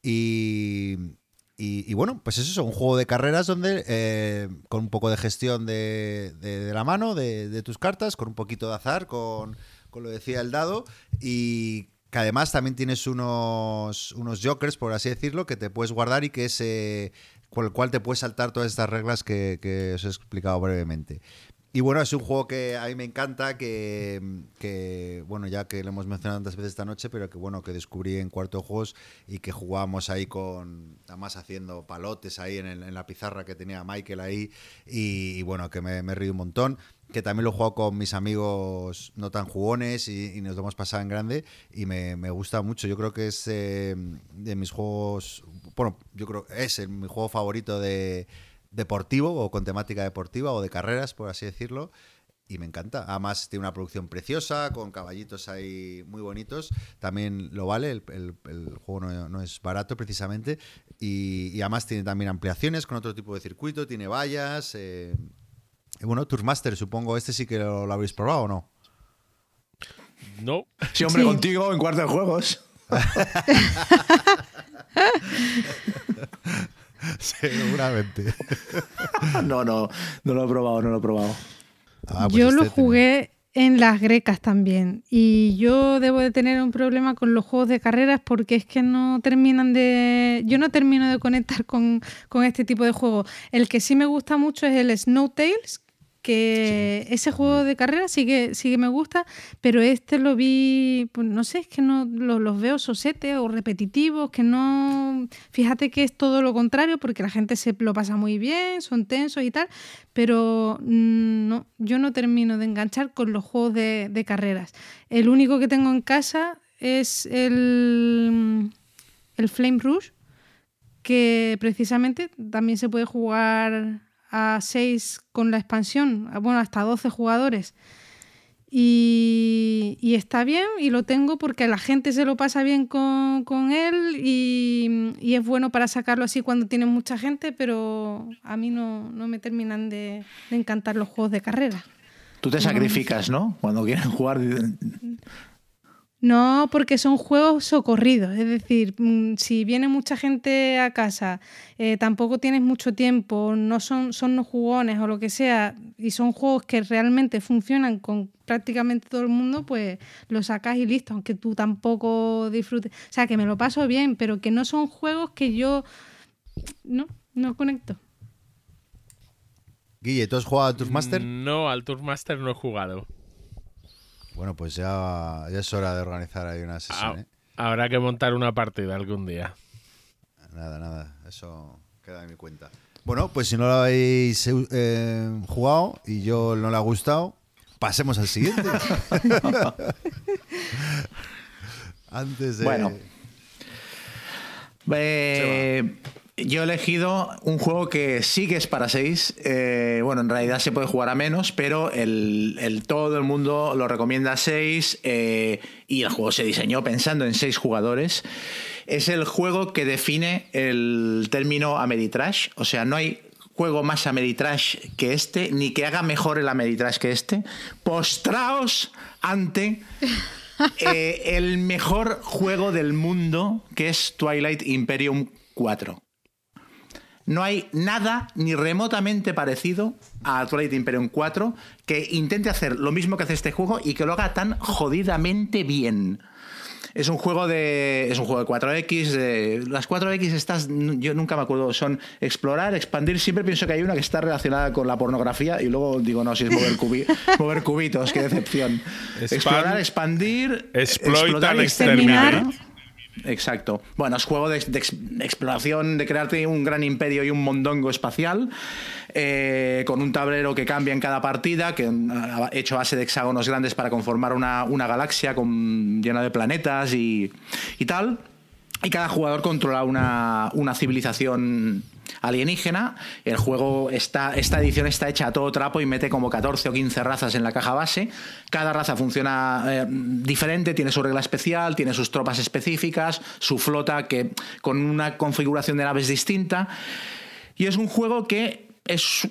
S1: Y, y, bueno, pues es eso, un juego de carreras donde eh, con un poco de gestión de, la mano, de, tus cartas, con un poquito de azar, con, lo decía el dado, y que además también tienes unos, unos jokers, por así decirlo, que te puedes guardar y que es con el cual te puedes saltar todas estas reglas que os he explicado brevemente. Y bueno, es un juego que a mí me encanta, que, bueno, ya que lo hemos mencionado tantas veces esta noche, pero que bueno, que descubrí en cuarto juegos y que jugamos ahí con, además haciendo palotes ahí en, la pizarra que tenía Michael ahí, y, bueno, que me, me un montón que también lo he jugado con mis amigos no tan jugones y, nos lo hemos pasado en grande y me, gusta mucho. Yo creo que es eh, de mis juegos, bueno, yo creo que es mi juego favorito de, deportivo o con temática deportiva o de carreras, por así decirlo. Y me encanta. Además, tiene una producción preciosa, con caballitos ahí muy bonitos. También lo vale, el, juego no, es barato precisamente. Y, además tiene también ampliaciones con otro tipo de circuito, tiene vallas. Eh, bueno, Tourmaster, supongo, este sí que lo, habéis probado o no.
S2: No. [laughs]
S4: Sí, hombre, contigo en cuarto de juegos. [laughs] [laughs] [laughs]
S1: Seguramente. [laughs]
S4: no, no, no lo he probado, no lo he probado.
S3: Ah, pues yo lo este jugué en las grecas también y yo debo de tener un problema con los juegos de carreras porque es que no terminan de... Yo no termino de conectar con, con este tipo de juegos. El que sí me gusta mucho es el Snow Tales, que ese juego de carrera sí que, sí que me gusta, pero este lo vi, pues no sé, es que no los veo sosetes o repetitivos, que no... Fíjate que es todo lo contrario, porque la gente se lo pasa muy bien, son tensos y tal, pero no, yo no termino de enganchar con los juegos de, carreras. El único que tengo en casa es el... el Flame Rush, que precisamente también se puede jugar a 6 con la expansión, bueno, hasta 12 jugadores. Y, y, está bien y lo tengo porque la gente se lo pasa bien con, con él y, y, es bueno para sacarlo así cuando tiene mucha gente, pero a mí no, no me terminan de, de, encantar los juegos de carrera.
S4: Tú te sacrificas, ¿no? Cuando quieren jugar.
S3: No, porque son juegos socorridos. Es decir, mm, si viene mucha gente a casa, eh, tampoco tienes mucho tiempo, no son, son no jugones o lo que sea, y son juegos que realmente funcionan con prácticamente todo el mundo, pues lo sacas y listo, aunque tú tampoco disfrutes. O sea, que me lo paso bien, pero que no son juegos que yo no, no conecto.
S1: Guille, ¿tú has jugado al Tourmaster?
S2: No, al Tourmaster no he jugado.
S1: Bueno, pues ya, ya, es hora de organizar ahí una sesión.
S2: Ah,
S1: ¿eh?
S2: Habrá que montar una partida algún día.
S1: Nada, nada, eso queda en mi cuenta. Bueno, pues si no lo habéis eh, jugado y yo no le ha gustado, pasemos al siguiente. [laughs] Antes de.
S4: Bueno. Eh, yo he elegido un juego que sí que es para 6. Eh, bueno, en realidad se puede jugar a menos, pero el, el todo el mundo lo recomienda a 6 eh, y el juego se diseñó pensando en 6 jugadores. Es el juego que define el término Ameritrash. O sea, no hay juego más Ameritrash que este, ni que haga mejor el Ameritrash que este. Postraos ante [laughs] eh, el mejor juego del mundo, que es Twilight Imperium 4. No hay nada ni remotamente parecido a Twilight Imperium 4 que intente hacer lo mismo que hace este juego y que lo haga tan jodidamente bien. Es un juego de. Es un juego de 4X. De, las 4X estas, yo nunca me acuerdo, son explorar, expandir. Siempre pienso que hay una que está relacionada con la pornografía y luego digo, no, si es mover, cubi, [laughs] mover cubitos, qué decepción. Expand, explorar, expandir.
S2: Exploitar y exterminar. ¿no?
S4: Exacto. Bueno, es juego de, exploración, de crearte un gran imperio y un mondongo espacial, eh, con un tablero que cambia en cada partida, que ha hecho base de hexágonos grandes para conformar una, una galaxia con, llena de planetas y, tal. Y cada jugador controla una, una civilización alienígena. El juego está, esta edición está hecha a todo trapo y mete como 14 o 15 razas en la caja base. Cada raza funciona eh, diferente, tiene su regla especial, tiene sus tropas específicas, su flota que con una configuración de naves distinta. Y es un juego que es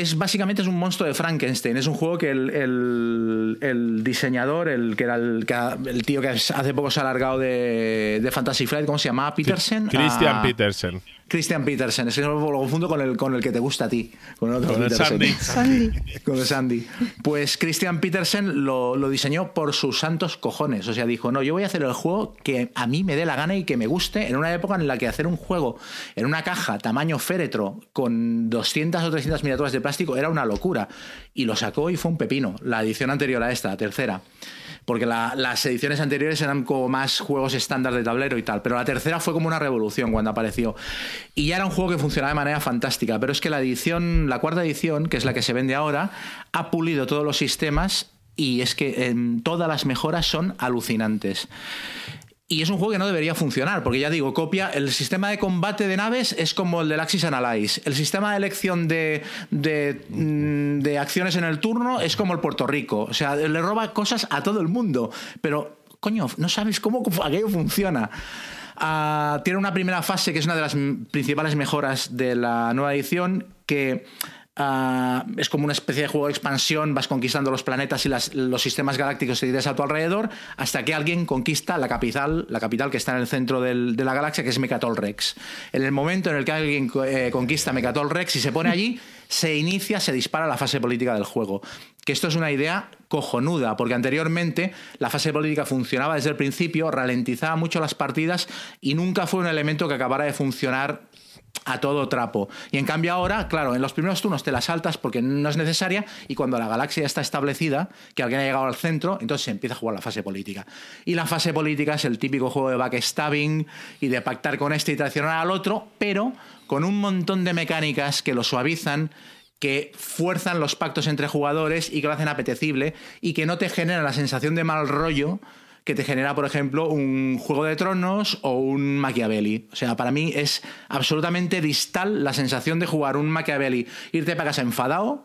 S4: es básicamente es un monstruo de Frankenstein. Es un juego que el, el, el diseñador, el que era el, que, el, tío que hace poco se ha alargado de, de Fantasy Flight, ¿cómo se llama? Peterson.
S2: Christian ah, Peterson.
S4: Christian Peterson, es que lo confundo con el, con el que te gusta a ti, con el otro
S2: con el
S4: Peterson.
S2: Sandy.
S3: Sandy. [laughs]
S4: Con el Sandy. Pues Christian Peterson lo, lo, diseñó por sus santos cojones. O sea, dijo, no, yo voy a hacer el juego que a mí me dé la gana y que me guste en una época en la que hacer un juego en una caja tamaño féretro con 200 o 300 miniaturas de plástico era una locura. Y lo sacó y fue un pepino. La edición anterior a esta, la tercera porque la, las ediciones anteriores eran como más juegos estándar de tablero y tal, pero la tercera fue como una revolución cuando apareció. Y ya era un juego que funcionaba de manera fantástica, pero es que la edición, la cuarta edición, que es la que se vende ahora, ha pulido todos los sistemas y es que eh, todas las mejoras son alucinantes. Y es un juego que no debería funcionar, porque ya digo, copia el sistema de combate de naves es como el del Axis Analyze. El sistema de elección de, de, de, acciones en el turno es como el Puerto Rico. O sea, le roba cosas a todo el mundo. Pero, coño, no sabes cómo aquello funciona. Uh, tiene una primera fase que es una de las principales mejoras de la nueva edición, que Uh, es como una especie de juego de expansión, vas conquistando los planetas y los sistemas galácticos que tienes a tu alrededor, hasta que alguien conquista la capital, la capital que está en el centro de la galaxia, que es Mecatol Rex. En el momento en el que alguien eh, conquista Mecatol Rex y se pone allí, se inicia, se dispara la fase política del juego. Que esto es una idea cojonuda, porque anteriormente la fase política funcionaba desde el principio, ralentizaba mucho las partidas y nunca fue un elemento que acabara de funcionar a todo trapo. Y en cambio ahora, claro, en los primeros turnos te la saltas porque no es necesaria y cuando la galaxia está establecida, que alguien ha llegado al centro, entonces se empieza a jugar la fase política. Y la fase política es el típico juego de backstabbing y de pactar con este y traicionar al otro, pero con un montón de mecánicas que lo suavizan que fuerzan los pactos entre jugadores y que lo hacen apetecible y que no te generan la sensación de mal rollo que te genera, por ejemplo, un Juego de Tronos o un Machiavelli. O sea, para mí es absolutamente distal la sensación de jugar un Machiavelli, irte para casa enfadado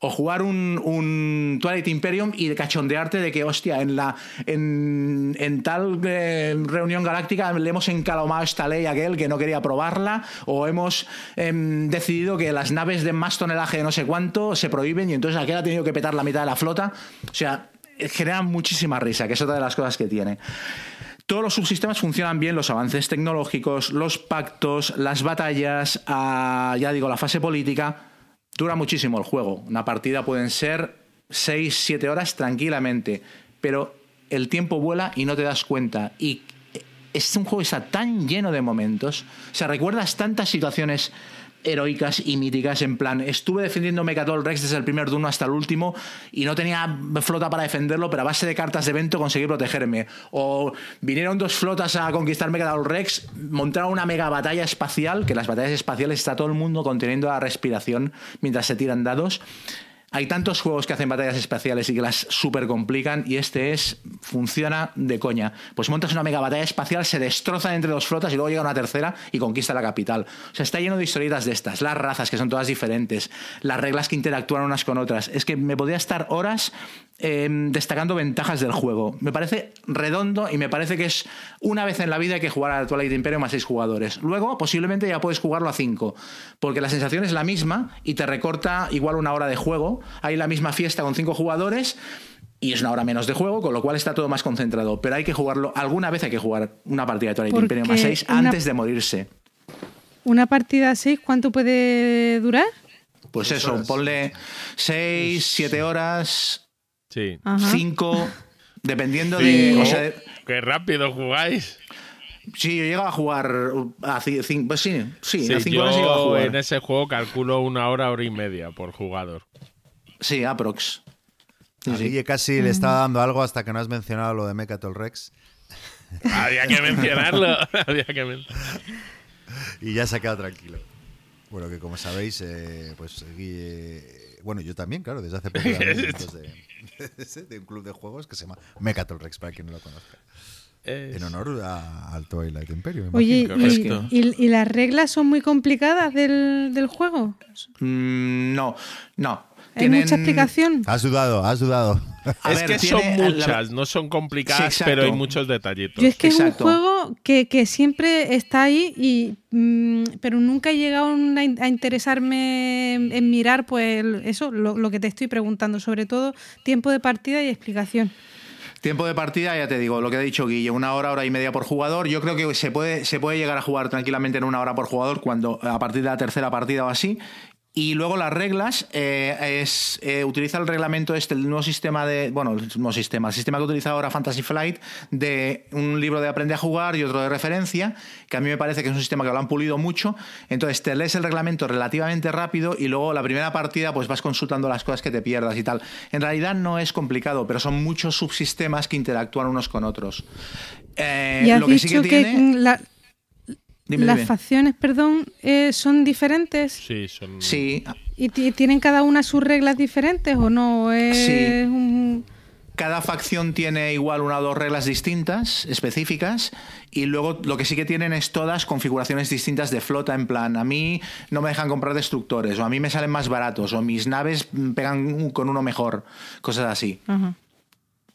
S4: o jugar un, un Twilight Imperium y de cachondearte de que, hostia, en, la, en, en tal eh, reunión galáctica le hemos encalomado esta ley a aquel que no quería probarla, o hemos em, decidido que las naves de más tonelaje de no sé cuánto se prohíben y entonces aquel ha tenido que petar la mitad de la flota. O sea, genera muchísima risa, que es otra de las cosas que tiene. Todos los subsistemas funcionan bien, los avances tecnológicos, los pactos, las batallas, ah, ya digo, la fase política. Dura muchísimo el juego. Una partida pueden ser 6, 7 horas tranquilamente, pero el tiempo vuela y no te das cuenta. Y es un juego que está tan lleno de momentos. O sea, recuerdas tantas situaciones heroicas y míticas en plan estuve defendiendo Mecatol Rex desde el primer turno hasta el último y no tenía flota para defenderlo pero a base de cartas de evento conseguí protegerme. O vinieron dos flotas a conquistar Mecatol Rex montaron una mega batalla espacial que las batallas espaciales está todo el mundo conteniendo la respiración mientras se tiran dados hay tantos juegos que hacen batallas espaciales y que las super complican y este es funciona de coña. Pues montas una mega batalla espacial, se destrozan entre dos flotas y luego llega una tercera y conquista la capital. O sea, está lleno de historietas de estas, las razas que son todas diferentes, las reglas que interactúan unas con otras. Es que me podría estar horas eh, destacando ventajas del juego. Me parece redondo y me parece que es una vez en la vida hay que jugar a Twilight Imperium a seis jugadores. Luego, posiblemente ya puedes jugarlo a cinco, porque la sensación es la misma y te recorta igual una hora de juego. Hay la misma fiesta con cinco jugadores y es una hora menos de juego, con lo cual está todo más concentrado. Pero hay que jugarlo, alguna vez hay que jugar una partida de Twilight
S3: Porque
S4: Imperium a seis
S3: una-
S4: antes de morirse.
S3: ¿Una partida a 6 cuánto puede durar?
S4: Pues eso, ponle seis, siete horas,
S2: Sí.
S3: Ajá.
S4: cinco, [laughs] dependiendo
S2: Sí,
S4: de.
S2: ¿no?
S4: O sea,
S2: Qué rápido jugáis.
S4: Sí, yo llego a jugar a ci- cin- pues sí, sí,
S2: Sí,
S4: a 5 horas
S2: yo
S4: jugar.
S2: en ese juego calculo una hora, hora y media por jugador.
S4: Sí, aprox. Sí,
S1: A
S4: sí.
S1: Guille casi le estaba dando algo hasta que no has mencionado lo de Mecatol Rex
S2: Había que mencionarlo. [laughs] Había que men-
S1: y ya se ha quedado tranquilo. Bueno, que como sabéis, eh, pues Guille. Bueno, yo también, claro, desde hace poco [laughs] de, [laughs] de un club de juegos que se llama Mecatol Rex, para quien no lo conozca.
S2: Es-
S1: En honor a- al Twilight Imperium.
S3: Oye, y,
S2: correcto.
S3: y- y las reglas son muy complicadas del, del juego?
S4: Mm, no, no.
S3: ¿Hay mucha explicación?
S1: Has dudado, has dudado.
S4: A
S2: es
S4: ver,
S2: que
S4: tiene-
S2: son
S4: la-
S2: muchas, no son complicadas,
S4: Sí,
S2: pero hay muchos detallitos.
S3: Yo es que
S4: Exacto.
S3: es un juego que, que siempre está ahí, y, mm, pero nunca he llegado a una- a interesarme en, en mirar pues eso, lo, lo que te estoy preguntando, sobre todo tiempo de partida y explicación.
S4: Tiempo de partida, ya te digo, lo que ha dicho Guille, una hora, hora y media por jugador. Yo creo que se puede, se puede llegar a jugar tranquilamente en una hora por jugador cuando a partir de la tercera partida o así. Y luego las reglas, eh, es, eh, utiliza el reglamento este, el nuevo sistema de. Bueno, el nuevo sistema, el sistema que utiliza ahora Fantasy Flight, de un libro de aprende a jugar y otro de referencia, que a mí me parece que es un sistema que lo han pulido mucho. Entonces te lees el reglamento relativamente rápido y luego la primera partida pues vas consultando las cosas que te pierdas y tal. En realidad no es complicado, pero son muchos subsistemas que interactúan unos con otros. Eh,
S3: y has
S4: lo que sí
S3: dicho
S4: que
S3: que,
S4: tiene.
S3: la-
S4: Dime,
S3: las
S4: dime.
S3: facciones, perdón, eh, son diferentes
S2: Sí, son.
S4: Sí,
S3: y ti- tienen cada una sus reglas diferentes o no. Es
S4: Sí.
S3: un-
S4: cada facción tiene igual una o dos reglas distintas, específicas, y luego lo que sí que tienen es todas configuraciones distintas de flota, en plan, a mí no me dejan comprar destructores, o a mí me salen más baratos, o mis naves pegan con uno mejor, cosas así.
S3: Ajá.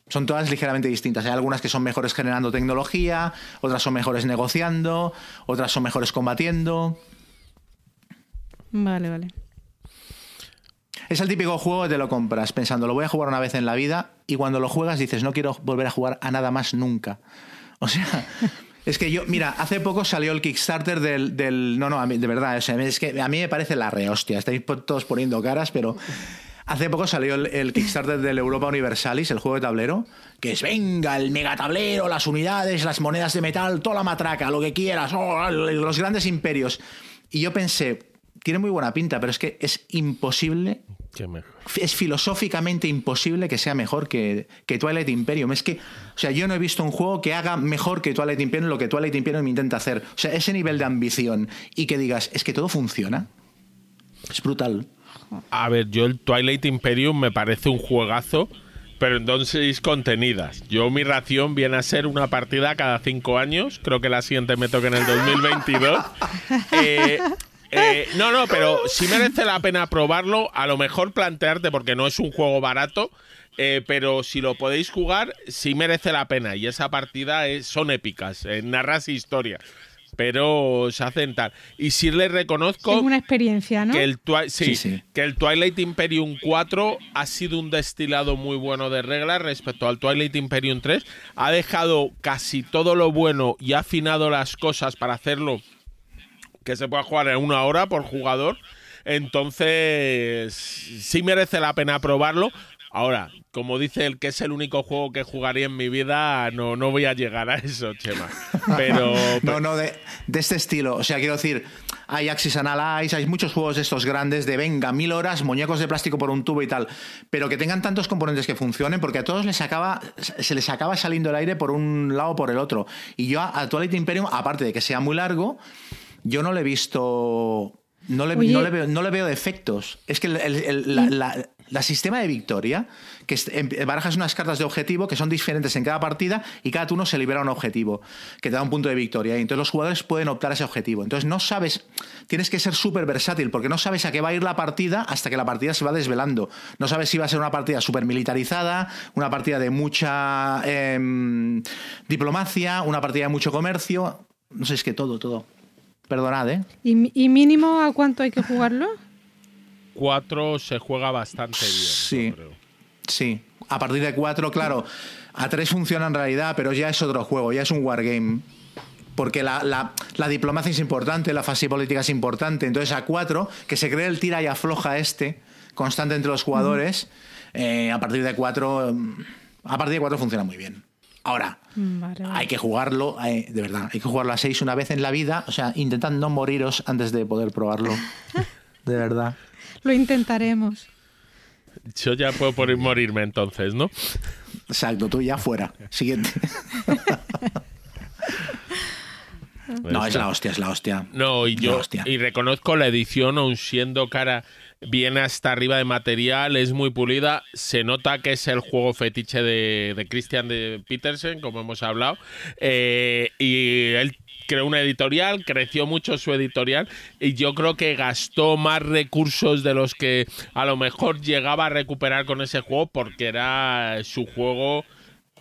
S4: Son todas ligeramente distintas. Hay algunas que son mejores generando tecnología, otras son mejores negociando, otras son mejores combatiendo.
S3: Vale, vale.
S4: Es el típico juego que te lo compras pensando, lo voy a jugar una vez en la vida y cuando lo juegas dices, no quiero volver a jugar a nada más nunca. [laughs] O sea, es que yo, mira, hace poco salió el Kickstarter del... del- no, no, a mí, de verdad, o sea, es que a mí me parece la rehostia. Estáis todos poniendo caras, pero... Hace poco salió el, el Kickstarter del Europa Universalis, el juego de tablero, que es, venga, el megatablero, las unidades, las monedas de metal, toda la matraca, lo que quieras, oh, los grandes imperios. Y yo pensé, tiene muy buena pinta, pero es que es imposible
S2: Qué mejor.
S4: es filosóficamente imposible que sea mejor que, que Twilight Imperium. Es que, o sea, yo no he visto un juego que haga mejor que Twilight Imperium lo que Twilight Imperium intenta hacer. O sea, ese nivel de ambición y que digas, es que todo funciona. Es brutal.
S2: A ver, yo el Twilight Imperium me parece un juegazo Pero en dosis contenidas. Yo mi ración viene a ser una partida cada cinco años. Creo que la siguiente me toca en el 2022. [laughs] Eh, eh, no, no, pero si merece la pena probarlo. A lo mejor plantearte, porque no es un juego barato, eh, pero si lo podéis jugar, sí merece la pena. Y esa partida es, son épicas, eh, narras historia. Pero se hacen tal. Y sí les reconozco
S3: Es una experiencia, ¿no?
S2: que el, Sí,
S4: sí.
S2: que el Twilight Imperium 4 ha sido un destilado muy bueno de reglas respecto al Twilight Imperium 3. Ha dejado casi todo lo bueno y ha afinado las cosas para hacerlo que se pueda jugar en una hora por jugador. Entonces, sí merece la pena probarlo. Ahora, como dice el que es el único juego que jugaría en mi vida, no, no voy a llegar a eso, Chema. Pero, [laughs]
S4: No, no, de, de este estilo. O sea, quiero decir, hay Axis Analyze, hay muchos juegos de estos grandes de venga, mil horas, muñecos de plástico por un tubo y tal. Pero que tengan tantos componentes que funcionen, porque a todos les acaba, se les acaba saliendo el aire por un lado o por el otro. Y yo a, a Twilight Imperium, aparte de que sea muy largo, yo no le he visto. No le, no le veo, no le veo defectos. Es que el, el- el- la, la- la sistema de victoria, que em- barajas unas cartas de objetivo que son diferentes en cada partida y cada turno se libera un objetivo que te da un punto de victoria. Y entonces los jugadores pueden optar a ese objetivo. Entonces no sabes, tienes que ser súper versátil porque no sabes a qué va a ir la partida hasta que la partida se va desvelando. No sabes si va a ser una partida súper militarizada, una partida de mucha em, diplomacia, una partida de mucho comercio. No sé, es que todo, todo. Perdonad, ¿eh?
S3: ¿Y, y mínimo a cuánto hay que jugarlo?
S2: 4 se juega bastante bien.
S4: Sí.
S2: yo creo.
S4: Sí, a partir de 4, claro, a 3 funciona en realidad, pero ya es otro juego, ya es un wargame. Porque la, la- la diplomacia es importante, la fase política es importante. Entonces a 4, que se cree el tira y afloja este, constante entre los jugadores, eh, a partir de 4, a partir de 4 funciona muy bien. Ahora,
S3: Mm, vale.
S4: hay que jugarlo, eh, de verdad, hay que jugarlo a 6 una vez en la vida. O sea, intentad no moriros antes de poder probarlo. [laughs] De verdad.
S3: Lo intentaremos.
S2: Yo ya puedo por morirme entonces, ¿no?
S4: Exacto, tú ya fuera. Siguiente. [laughs] No, es la hostia, es la hostia.
S2: No, y yo
S4: hostia.
S2: y reconozco la edición, aun siendo cara, viene hasta arriba de material, es muy pulida. Se nota que es el juego fetiche de, de Christian de Petersen, como hemos hablado. Eh, y él creó una editorial, creció mucho su editorial, y yo creo que gastó más recursos de los que a lo mejor llegaba a recuperar con ese juego, porque era su juego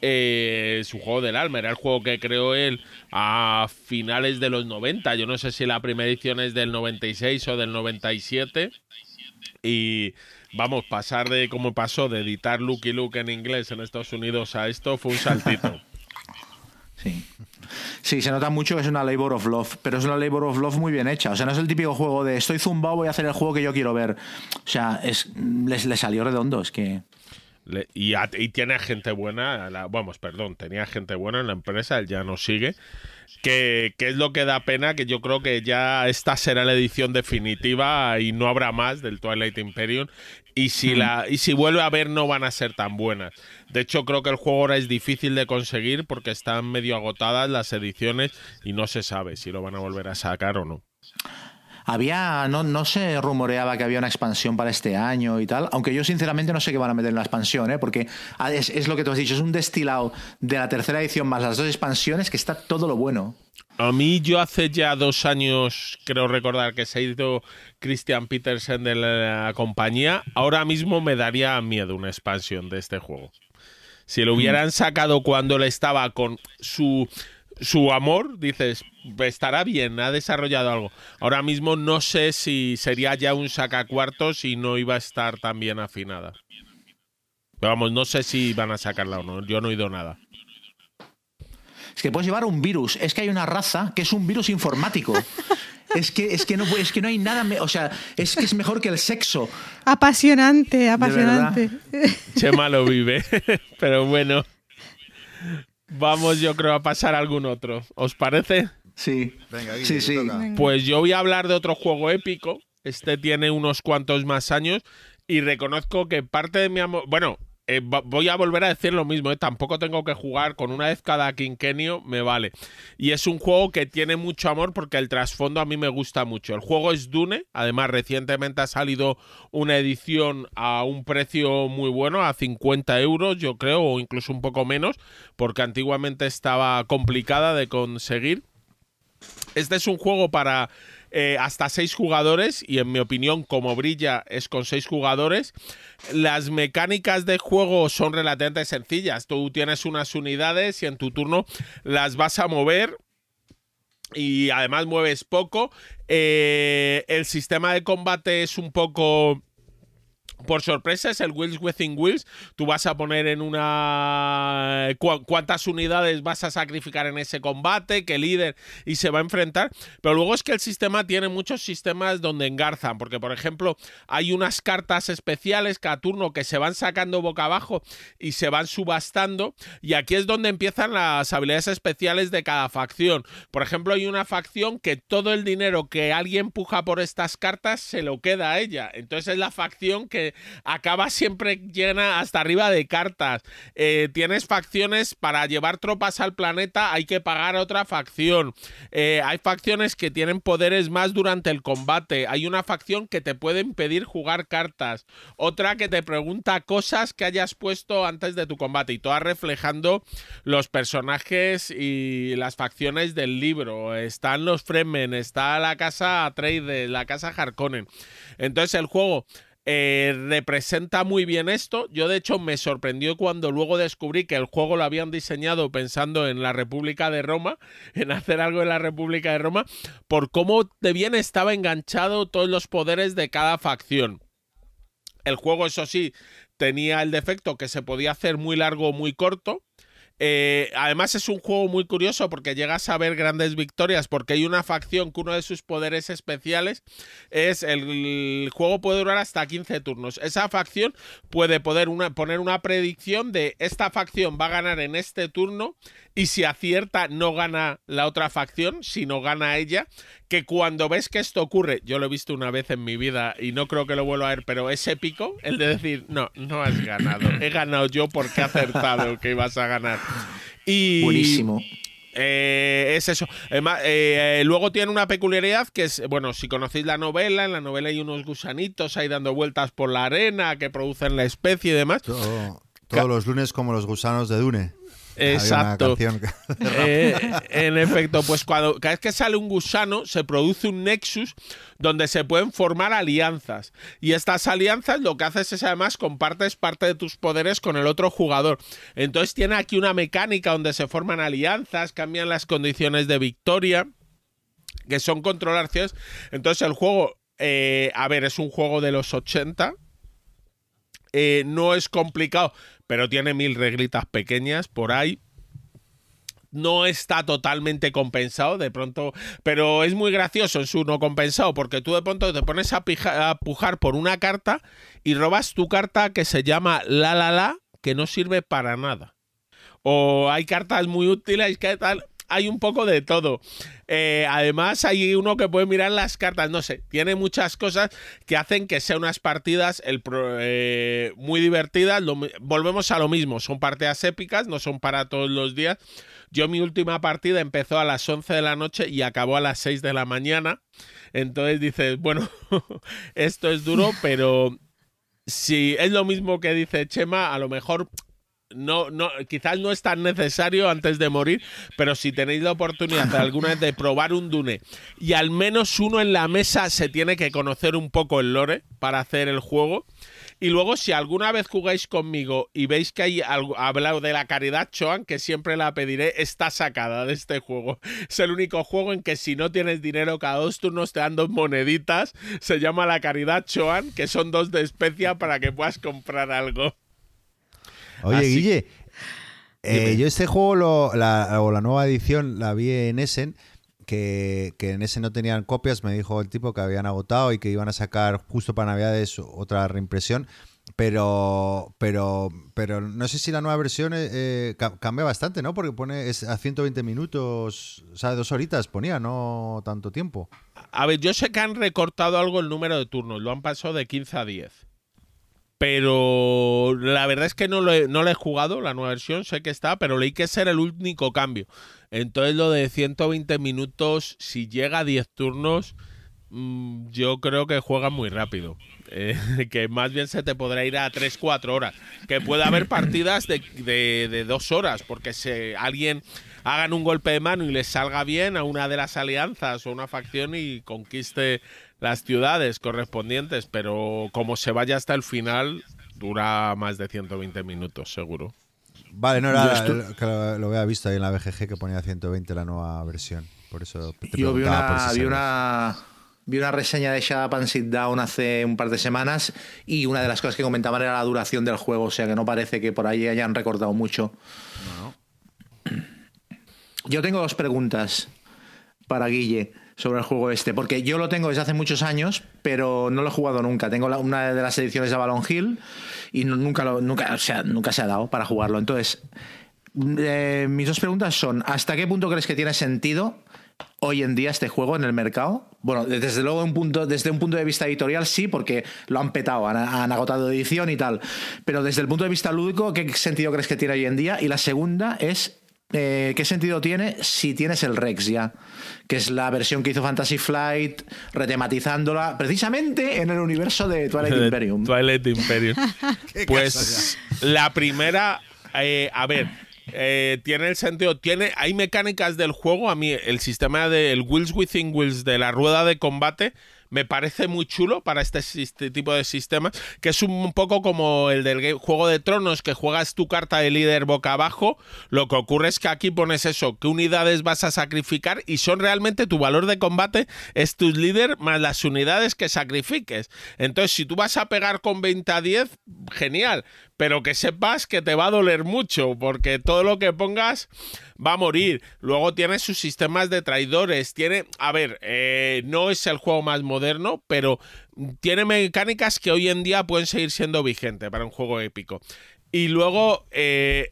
S2: eh, su juego del alma. Era el juego que creó él a finales de los 90. Yo no sé si la primera edición es del 96 o del 97. Y vamos, pasar de como pasó de editar Lucky Luke en inglés en Estados Unidos a esto fue un saltito. [laughs]
S4: Sí. Sí, se nota mucho que es una labor of love, pero es una labor of love muy bien hecha. O sea, no es el típico juego de estoy zumbado, voy a hacer el juego que yo quiero ver. O sea, es, les, le salió redondo, es que.
S2: Le- y, a- y tiene gente buena, la- vamos, perdón, tenía gente buena en la empresa, él ya no sigue, que, que es lo que da pena, que yo creo que ya esta será la edición definitiva y no habrá más del Twilight Imperium. Y si, la, y si vuelve a ver, no van a ser tan buenas. De hecho, creo que el juego ahora es difícil de conseguir porque están medio agotadas las ediciones y no se sabe si lo van a volver a sacar o no.
S4: Había, no, no se rumoreaba que había una expansión para este año y tal, aunque yo sinceramente no sé qué van a meter en la expansión, ¿eh? porque ah, es, es lo que tú has dicho, es un destilado de la tercera edición más las dos expansiones que está todo lo bueno.
S2: A mí yo hace ya dos años creo recordar que se ha ido Christian Petersen de la compañía. Ahora mismo me daría miedo una expansión de este juego. Si lo hubieran sacado cuando él estaba con su, su amor, dices, estará bien, ha desarrollado algo. Ahora mismo no sé si sería ya un sacacuartos y no iba a estar tan bien afinada. Pero vamos, no sé si van a sacarla o no. Yo no he oído nada.
S4: Es que puedes llevar un virus, es que hay una raza que es un virus informático. [laughs] Es que, es que, no, es que no hay nada, me- o sea, es que es mejor que el sexo.
S3: Apasionante, apasionante.
S2: Chema lo vive. [laughs] Pero bueno. Vamos, yo creo, a pasar a algún otro. ¿Os parece?
S4: Sí,
S1: Venga, Guille,
S4: sí, sí.
S2: Pues yo voy a hablar de otro juego épico. Este tiene unos cuantos más años. Y reconozco que parte de mi amor. Bueno, eh, voy a volver a decir lo mismo, ¿eh? tampoco tengo que jugar con una vez cada quinquenio, me vale. Y es un juego que tiene mucho amor porque el trasfondo a mí me gusta mucho. El juego es Dune, además recientemente ha salido una edición a un precio muy bueno, a 50 euros yo creo, o incluso un poco menos, porque antiguamente estaba complicada de conseguir. Este es un juego para eh, hasta seis jugadores y en mi opinión como brilla es con seis jugadores. Las mecánicas de juego son relativamente sencillas. Tú tienes unas unidades y en tu turno las vas a mover y además mueves poco. Eh, el sistema de combate es un poco por sorpresa es el Wheels Within Wheels. Tú vas a poner en una. cu- cuántas unidades vas a sacrificar en ese combate, qué líder y se va a enfrentar. Pero luego es que el sistema tiene muchos sistemas donde engarzan. Porque, por ejemplo, hay unas cartas especiales cada turno que se van sacando boca abajo y se van subastando. Y aquí es donde empiezan las habilidades especiales de cada facción. Por ejemplo, hay una facción que todo el dinero que alguien puja por estas cartas se lo queda a ella. Entonces es la facción que acaba siempre llena hasta arriba de cartas. Eh, tienes facciones para llevar tropas al planeta, hay que pagar a otra facción. Eh, hay facciones que tienen poderes más durante el combate. Hay una facción que te puede impedir jugar cartas. Otra que te pregunta cosas que hayas puesto antes de tu combate. Y todas reflejando los personajes y las facciones del libro. Están los Fremen, está la casa Atreides, la casa Harkonnen. Entonces el juego eh, representa muy bien esto. Yo de hecho me sorprendió cuando luego descubrí que el juego lo habían diseñado pensando en la República de Roma, [laughs] en hacer algo en la República de Roma, por cómo de bien estaba enganchado todos los poderes de cada facción. El juego, eso sí, tenía el defecto que se podía hacer muy largo o muy corto. Eh, además es un juego muy curioso porque llegas a ver grandes victorias porque hay una facción que uno de sus poderes especiales es el, el juego puede durar hasta 15 turnos. Esa facción puede poder una, poner una predicción de esta facción va a ganar en este turno y si acierta no gana la otra facción, sino gana ella, que cuando ves que esto ocurre, yo lo he visto una vez en mi vida y no creo que lo vuelva a ver, pero es épico el de decir, no, no has ganado, he ganado yo porque he acertado que ibas a ganar. Y,
S4: Buenísimo.
S2: eh, es eso. Además, eh, eh, luego tiene una peculiaridad que es, bueno, si conocéis la novela, en la novela hay unos gusanitos ahí dando vueltas por la arena que producen la especie y demás.
S1: Todo- todos los lunes como los gusanos de Dune. Había una
S2: Exacto.
S1: canción que- [laughs]
S2: Eh, en efecto, pues cuando cada vez que sale un gusano se produce un nexus donde se pueden formar alianzas. Y estas alianzas lo que haces es además compartes parte de tus poderes con el otro jugador. Entonces tiene aquí una mecánica donde se forman alianzas, cambian las condiciones de victoria, que son controlar ciudades. Entonces el juego, eh, a ver, es un juego de los 80. Eh, no es complicado, pero tiene mil reglitas pequeñas por ahí no está totalmente compensado de pronto, pero es muy gracioso en su no compensado porque tú de pronto te pones a, pujar por una carta y robas tu carta que se llama la la la que no sirve para nada. O hay cartas muy útiles que tal, hay un poco de todo. Eh, además hay uno que puede mirar las cartas, no sé, tiene muchas cosas que hacen que sean unas partidas eh, muy divertidas. Volvemos a lo mismo, son partidas épicas, no son para todos los días. Yo mi última partida empezó a las 11 de la noche y acabó a las 6 de la mañana. Entonces dices, bueno, [laughs] esto es duro, pero si es lo mismo que dice Chema, a lo mejor no, no, quizás no es tan necesario antes de morir, pero si tenéis la oportunidad alguna vez de probar un Dune y al menos uno en la mesa se tiene que conocer un poco el lore para hacer el juego. Y luego, si alguna vez jugáis conmigo y veis que hay algo, hablado de la caridad Choan, que siempre la pediré, está sacada de este juego. Es el único juego en que si no tienes dinero, cada dos turnos te dan dos moneditas. Se llama la caridad Choan, que son dos de especia para que puedas comprar algo.
S1: Oye,
S2: Así-
S1: Guille, eh, yo este juego, lo- la, o la nueva edición, la vi en Essen, que, que en Essen no tenían copias, me dijo el tipo que habían agotado y que iban a sacar justo para Navidades otra reimpresión. Pero, pero, pero no sé si la nueva versión eh, eh, ca- cambia bastante, ¿no? Porque pone es a 120 minutos, o sea, dos horitas ponía, no tanto tiempo.
S2: A ver, yo sé que han recortado algo el número de turnos, lo han pasado de 15 a 10. Pero la verdad es que no lo, he, no lo he jugado, la nueva versión, sé que está, pero leí que ese era el único cambio. Entonces lo de 120 minutos, si llega a 10 turnos, mm, yo creo que juega muy rápido. Eh, [laughs] que más bien se te podrá ir a 3-4 horas. Que puede haber partidas de, de, de dos horas, porque si alguien hagan un golpe de mano y les salga bien a una de las alianzas o una facción y conquiste las ciudades correspondientes, pero como se vaya hasta el final, dura más de 120 minutos, seguro.
S1: Vale, no era que lo, lo había visto ahí en la BGG que ponía 120 la nueva versión. Por eso te
S4: Yo vi
S1: por
S4: una,
S1: si
S4: vi, una, vi una reseña de and Sit Down hace un par de semanas y una de las cosas que comentaban era la duración del juego, o sea que no parece que por ahí hayan recortado mucho. Yo tengo dos preguntas para Guille sobre el juego este, porque yo lo tengo desde hace muchos años, pero no lo he jugado nunca. Tengo la- una de las ediciones de Avalon Hill y nunca, nunca, o sea, nunca se ha dado para jugarlo. Entonces, eh, mis dos preguntas son, ¿hasta qué punto crees que tiene sentido hoy en día este juego en el mercado? Bueno, desde luego un punto, desde un punto de vista editorial sí, porque lo han petado, han, han agotado edición y tal. Pero desde el punto de vista lúdico, ¿qué sentido crees que tiene hoy en día? Y la segunda es, eh, ¿qué sentido tiene si tienes el Rex ya? Que es la versión que hizo Fantasy Flight, retematizándola precisamente en el universo de Twilight [laughs] Imperium.
S2: Twilight Imperium. [laughs] Pues la primera, eh, a ver, eh, tiene el sentido, tiene, hay mecánicas del juego, a mí el sistema del Wheels Within Wheels de la rueda de combate me parece muy chulo para este, sist- tipo de sistemas, que es un poco como el del Juego de Tronos, que juegas tu carta de líder boca abajo. Lo que ocurre es que aquí pones eso, qué unidades vas a sacrificar y son realmente tu valor de combate es tu líder más las unidades que sacrifiques. Entonces, si tú vas a pegar con 20 a 10, genial, pero que sepas que te va a doler mucho, porque todo lo que pongas va a morir. Luego tiene sus sistemas de traidores. Tiene, a ver, eh, no es el juego más moderno, pero tiene mecánicas que hoy en día pueden seguir siendo vigentes para un juego épico. Y luego, eh,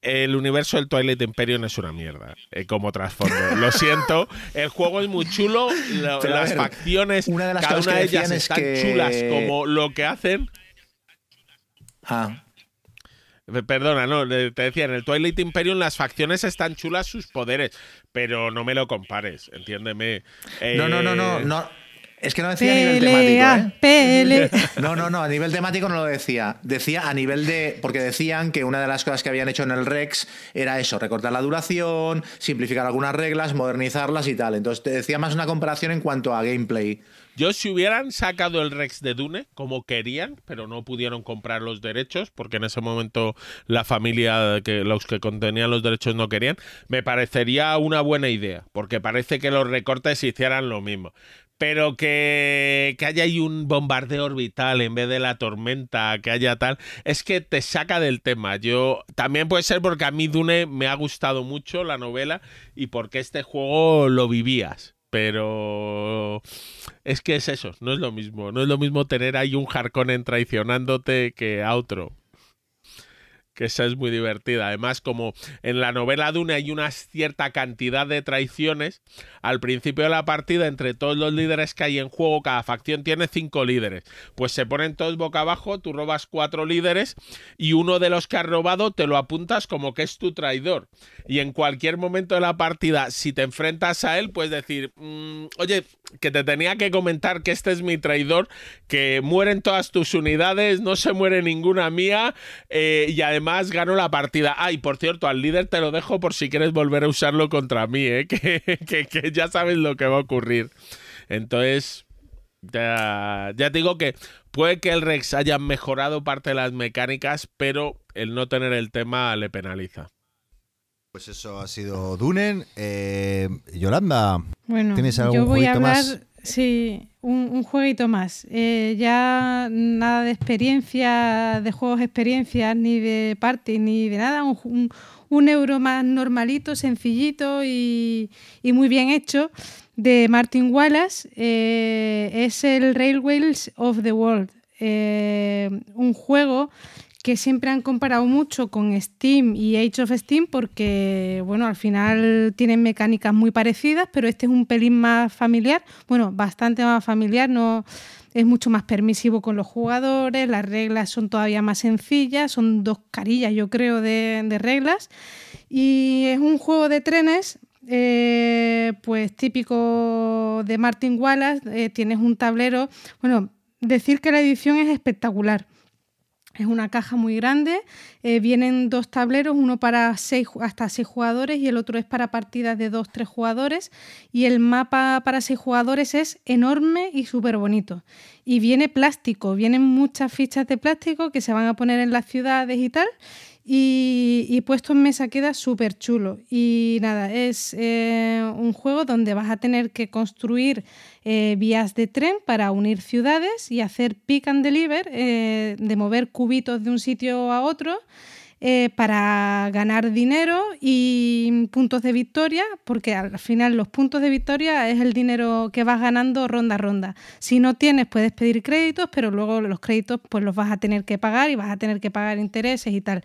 S2: el universo del Twilight Imperium es una mierda eh, como trasfondo. [laughs] Lo siento, el juego es muy chulo, lo- las
S4: ver,
S2: facciones,
S4: una de las
S2: cada
S4: cosas
S2: una de ellas están
S4: que-
S2: chulas como lo que hacen.
S4: Ah,
S2: Perdona, no, te decía, en el Twilight Imperium las facciones están chulas sus poderes, pero no me lo compares, entiéndeme.
S4: No, no, no, no,
S2: Eh,
S4: no. Es que no decía a nivel temático, ¿eh? [laughs] No, no, no, a nivel temático no lo decía. Decía a nivel de. Porque decían que una de las cosas que habían hecho en el Rex era eso, recortar la duración, simplificar algunas reglas, modernizarlas y tal. Entonces te decía más una comparación en cuanto a gameplay.
S2: Yo si hubieran sacado el Rex de Dune como querían, pero no pudieron comprar los derechos, porque en ese momento la familia, que los que contenían los derechos no querían, me parecería una buena idea, porque parece que los recortes hicieran lo mismo. Pero que, que haya ahí un bombardeo orbital en vez de la tormenta, que haya tal, es que te saca del tema. Yo también puede ser porque a mí Dune me ha gustado mucho la novela y porque este juego lo vivías. Pero es que es eso, no es lo mismo. No es lo mismo tener ahí un Harkonnen traicionándote que a otro. Que esa es muy divertida. Además, como en la novela Dune hay una cierta cantidad de traiciones, al principio de la partida, entre todos los líderes que hay en juego, cada facción tiene cinco líderes. Pues se ponen todos boca abajo, tú robas cuatro líderes y uno de los que has robado te lo apuntas como que es tu traidor. Y en cualquier momento de la partida, si te enfrentas a él, puedes decir, "Mm, oye, que te tenía que comentar que este es mi traidor, que mueren todas tus unidades, no se muere ninguna mía eh, y además gano la partida. Ah, y por cierto, al líder te lo dejo por si quieres volver a usarlo contra mí, ¿eh? [laughs] que, que- que ya sabes lo que va a ocurrir. Entonces, ya, ya te digo que puede que el Rex haya mejorado parte de las mecánicas, pero el no tener el tema le penaliza.
S1: Pues eso ha sido Dunen. Eh, Yolanda,
S3: Bueno,
S1: ¿Tienes algún
S3: yo voy a
S1: jueguito
S3: hablar,
S1: más?
S3: Sí, un, jueguito más. Eh, ya nada de experiencia, de juegos experiencias, ni de party, ni de nada. Un, euro más normalito, sencillito y, y muy bien hecho de Martin Wallace. Eh, es el Railways of the World. Eh, un juego que siempre han comparado mucho con Steam y Age of Steam porque, bueno, al final tienen mecánicas muy parecidas, pero este es un pelín más familiar, bueno, bastante más familiar, no es mucho más permisivo con los jugadores, las reglas son todavía más sencillas, son dos carillas, yo creo, de, reglas. Y es un juego de trenes eh, pues típico de Martin Wallace, eh, tienes un tablero. Bueno, decir que la edición es espectacular. Es una caja muy grande, eh, vienen dos tableros, uno para seis, hasta seis jugadores y el otro es para partidas de dos, tres jugadores. Y el mapa para seis jugadores es enorme y súper bonito. Y viene plástico, vienen muchas fichas de plástico que se van a poner en las ciudades y tal. Y, puesto en mesa queda súper chulo. Y nada, es eh, un juego donde vas a tener que construir eh, vías de tren para unir ciudades y hacer pick and deliver, eh, de mover cubitos de un sitio a otro. Para ganar dinero y puntos de victoria, porque al final los puntos de victoria es el dinero que vas ganando ronda a ronda. Si no tienes, puedes pedir créditos, pero luego los créditos pues los vas a tener que pagar y vas a tener que pagar intereses y tal.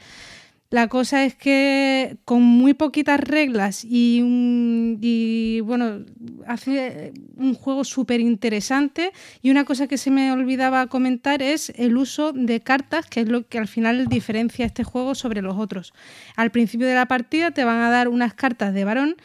S3: La cosa es que con muy poquitas reglas y, bueno, hace un juego súper interesante. Y una cosa que se me olvidaba comentar es el uso de cartas, que es lo que al final diferencia este juego sobre los otros. Al principio de la partida te van a dar unas cartas de varón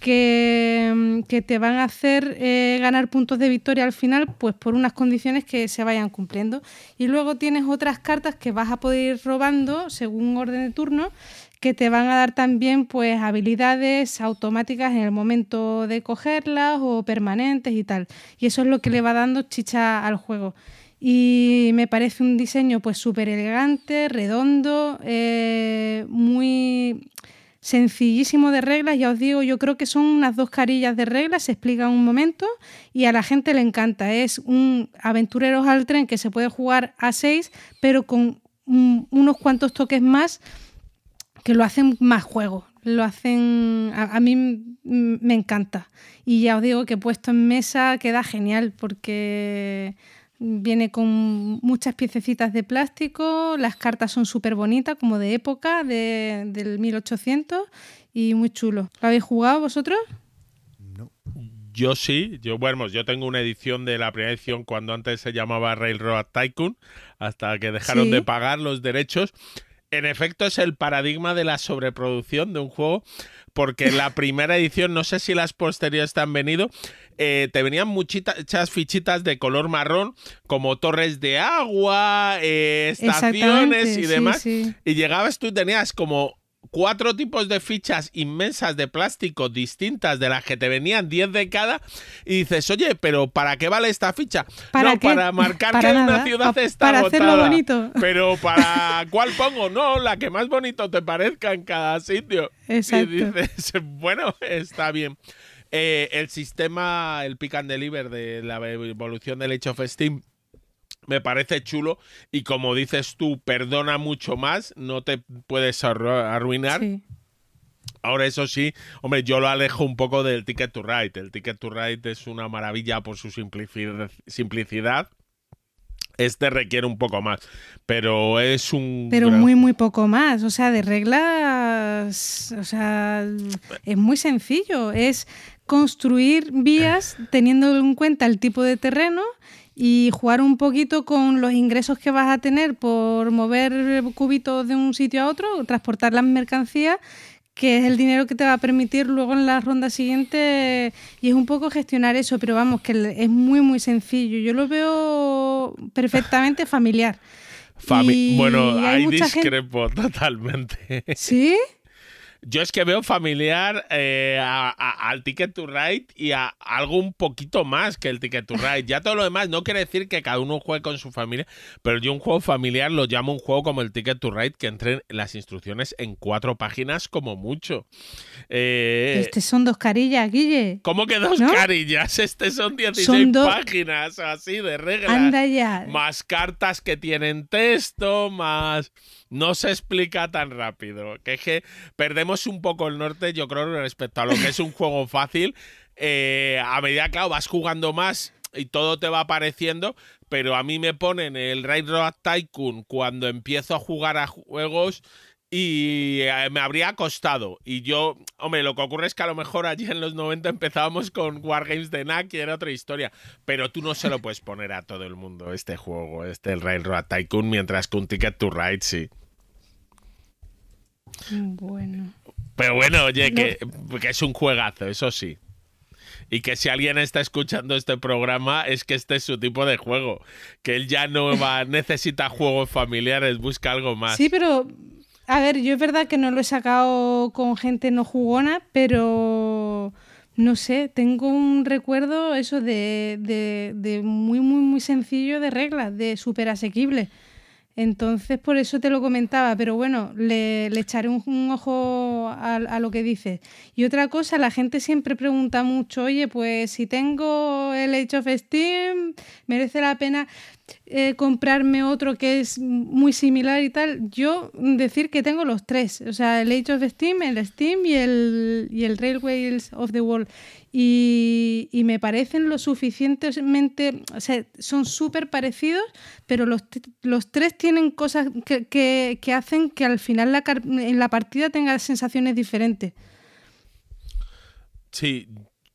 S3: que, que te van a hacer eh, ganar puntos de victoria al final, pues por unas condiciones que se vayan cumpliendo. Y luego tienes otras cartas que vas a poder ir robando según orden de turno, que te van a dar también pues habilidades automáticas en el momento de cogerlas o permanentes y tal. Y eso es lo que le va dando chicha al juego. Y me parece un diseño pues súper elegante, redondo, eh, muy sencillísimo de reglas, ya os digo, yo creo que son unas dos carillas de reglas, se explica un momento y a la gente le encanta. Es un aventureros al tren que se puede jugar a seis, pero con unos cuantos toques más que lo hacen más juego. Lo hacen, a, mí me encanta. Y ya os digo que puesto en mesa queda genial porque Viene con muchas piececitas de plástico, las cartas son súper bonitas, como de época, de, del 1800, y muy chulo. ¿Lo habéis jugado vosotros?
S2: No. Yo sí, yo bueno, yo tengo una edición de la primera edición cuando antes se llamaba Railroad Tycoon, hasta que dejaron de pagar los derechos. En efecto, es el paradigma de la sobreproducción de un juego porque la primera edición, no sé si las posteriores te han venido, eh, te venían muchas fichitas de color marrón, como torres de agua, eh, estaciones y demás. Y llegabas tú y tenías como cuatro tipos de fichas inmensas de plástico distintas de las que te venían 10 de cada y dices, oye, pero ¿para qué vale esta ficha?
S3: ¿Para
S2: no, para marcar que una ciudad está
S3: Para hacerlo bonito.
S2: Pero ¿para cuál pongo? No, la que más bonito te parezca en cada sitio.
S3: Exacto.
S2: Y dices, [laughs] bueno, está bien. Eh, el sistema, el pick and deliver de la evolución del Age of Steam me parece chulo y como dices tú, perdona mucho más, no te puedes arruinar. Ahora eso sí, hombre, yo lo alejo un poco del Ticket to Ride. El Ticket to Ride es una maravilla por su simplicidad. Este requiere un poco más, pero es un...
S3: Pero muy, muy poco más. O sea, de reglas, o sea, es muy sencillo. Es construir vías teniendo en cuenta el tipo de terreno y jugar un poquito con los ingresos que vas a tener por mover cubitos de un sitio a otro, transportar las mercancías, que es el dinero que te va a permitir luego en la ronda siguiente y es un poco gestionar eso, pero vamos, que es muy muy sencillo. Yo lo veo perfectamente familiar.
S2: bueno, hay discrepo totalmente.
S3: ¿Sí?
S2: Yo es que veo familiar eh, al Ticket to Ride y a algo un poquito más que el Ticket to Ride. Ya todo lo demás no quiere decir que cada uno juegue con su familia, pero yo un juego familiar lo llamo un juego como el Ticket to Ride que entren las instrucciones en cuatro páginas como mucho.
S3: Eh, este son dos carillas, Guille.
S2: ¿Cómo que dos carillas? Este son 16 páginas así de reglas.
S3: Anda ya.
S2: Más cartas que tienen texto, más no se explica tan rápido. Que es que perdemos un poco el norte, yo creo, respecto a lo que es un juego fácil. Eh, a medida, claro, vas jugando más y todo te va apareciendo, pero a mí me ponen el Railroad Tycoon cuando empiezo a jugar a juegos y eh, me habría costado. Y yo, hombre, lo que ocurre es que a lo mejor allí en los 90 empezábamos con Wargames de NAC y era otra historia. Pero tú no se lo puedes poner a todo el mundo este juego, este el Railroad Tycoon, mientras que un Ticket to Ride sí.
S3: Bueno.
S2: Pero bueno, oye, que, que es un juegazo, eso sí. Y que si alguien está escuchando este programa es que este es su tipo de juego. Que él ya no va, [laughs] necesita juegos familiares, busca algo más.
S3: Sí, pero a ver, yo es verdad que no lo he sacado con gente no jugona, pero no sé, tengo un recuerdo eso de, de, de muy, muy, muy sencillo de reglas, de súper asequible. Entonces, por eso te lo comentaba, pero bueno, le, le echaré un, ojo a, a, lo que dices. Y otra cosa, la gente siempre pregunta mucho, oye, pues si tengo el Age of Steam, merece la pena eh, comprarme otro que es muy similar y tal. Yo decir que tengo los tres, o sea, el Age of Steam, el Steam y el, y el Railways of the World. Y, y, me parecen lo suficientemente, o sea, son súper parecidos, pero los, los, tres tienen cosas que, que, que, hacen que al final la, en la partida tenga sensaciones diferentes.
S2: Sí,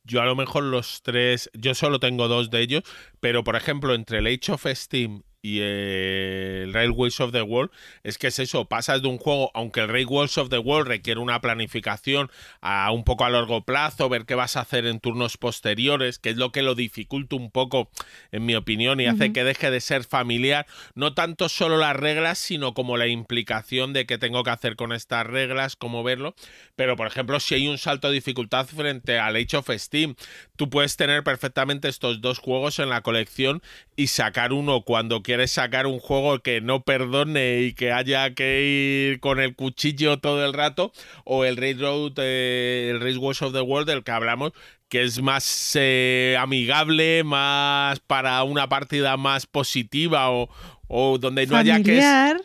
S2: yo a lo mejor los tres, yo solo tengo dos de ellos, pero por ejemplo entre el Age of Steam y el Railways of the World es que es eso, pasas de un juego, aunque el Railways of the World requiere una planificación a un poco a largo plazo, ver qué vas a hacer en turnos posteriores, que es lo que lo dificulta un poco, en mi opinión, y hace uh -huh. que deje de ser familiar, no tanto solo las reglas, sino como la implicación de qué tengo que hacer con estas reglas, cómo verlo. Pero, por ejemplo, si hay un salto de dificultad frente al Age of Steam, tú puedes tener perfectamente estos dos juegos en la colección y sacar uno cuando quieras quieres sacar un juego que no perdone y que haya que ir con el cuchillo todo el rato, o el Railroad, eh, el Race Wars of the World del que hablamos, que es más eh, amigable, más para una partida más positiva o, o donde no
S3: Familiar.
S2: haya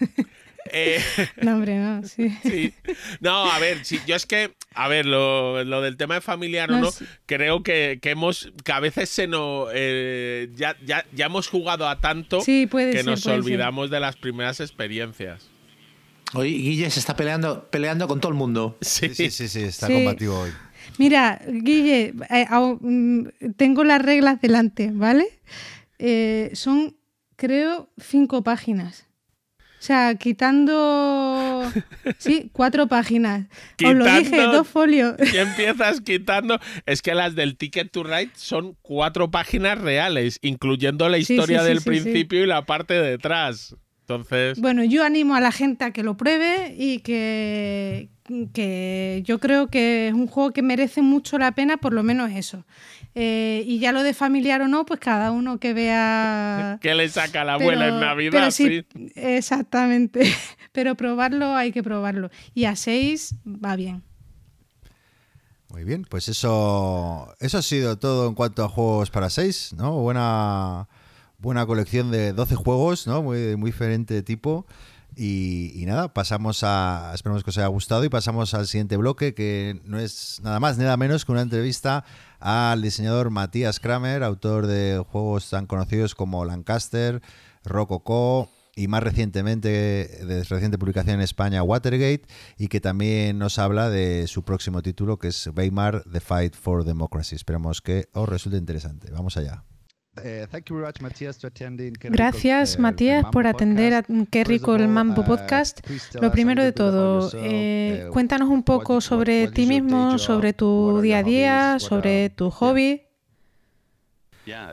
S2: que... [laughs]
S3: Eh, [laughs] no, hombre, no, [laughs] sí.
S2: sí. No, a ver, sí, yo es que, a ver, lo, lo del tema de familiar o no, sí. creo que, que, hemos, que a veces se nos, eh, ya, ya, ya hemos jugado a tanto
S3: sí, puede
S2: que
S3: ser,
S2: nos
S3: puede
S2: olvidamos ser. de las primeras experiencias.
S4: Hoy Guille se está peleando, peleando con todo el mundo.
S1: Sí, sí, sí, sí está combativo hoy.
S3: Mira, Guille, eh, mm, tengo las reglas delante, ¿vale? Eh, son, creo, cinco páginas. O sea, quitando. [laughs] Sí, cuatro páginas. Quitando, Os lo dije, dos folios. [laughs]
S2: Y empiezas quitando. Es que las del Ticket to Ride son cuatro páginas reales, incluyendo la historia sí, sí, del sí, principio y la parte de detrás. Entonces.
S3: Bueno, yo animo a la gente a que lo pruebe y que, que yo creo que es un juego que merece mucho la pena, por lo menos eso. Eh, y ya lo de familiar o no, pues cada uno que vea. [laughs]
S2: ¿Qué le saca la abuela
S3: pero,
S2: en Navidad?
S3: Pero sí, sí, exactamente. [laughs] Pero probarlo hay que probarlo. Y a 6 va bien.
S1: Muy bien, pues eso, eso ha sido todo en cuanto a juegos para 6, ¿no? Buena, buena colección de 12 juegos, ¿no? Muy, muy diferente tipo. Y, nada, pasamos a. Esperemos que os haya gustado y pasamos al siguiente bloque, que no es nada más, nada menos que una entrevista al diseñador Matías Kramer, autor de juegos tan conocidos como Lancaster, Rococo y más recientemente, de reciente publicación en España, Watergate, y que también nos habla de su próximo título, que es Weimar, The Fight for Democracy. Esperemos que os resulte interesante. Vamos allá.
S3: Gracias, Matías, por atender a Qué rico el Mambo Podcast. Lo primero de todo, eh, cuéntanos un poco sobre ti mismo, sobre tu día a día, sobre tu hobby.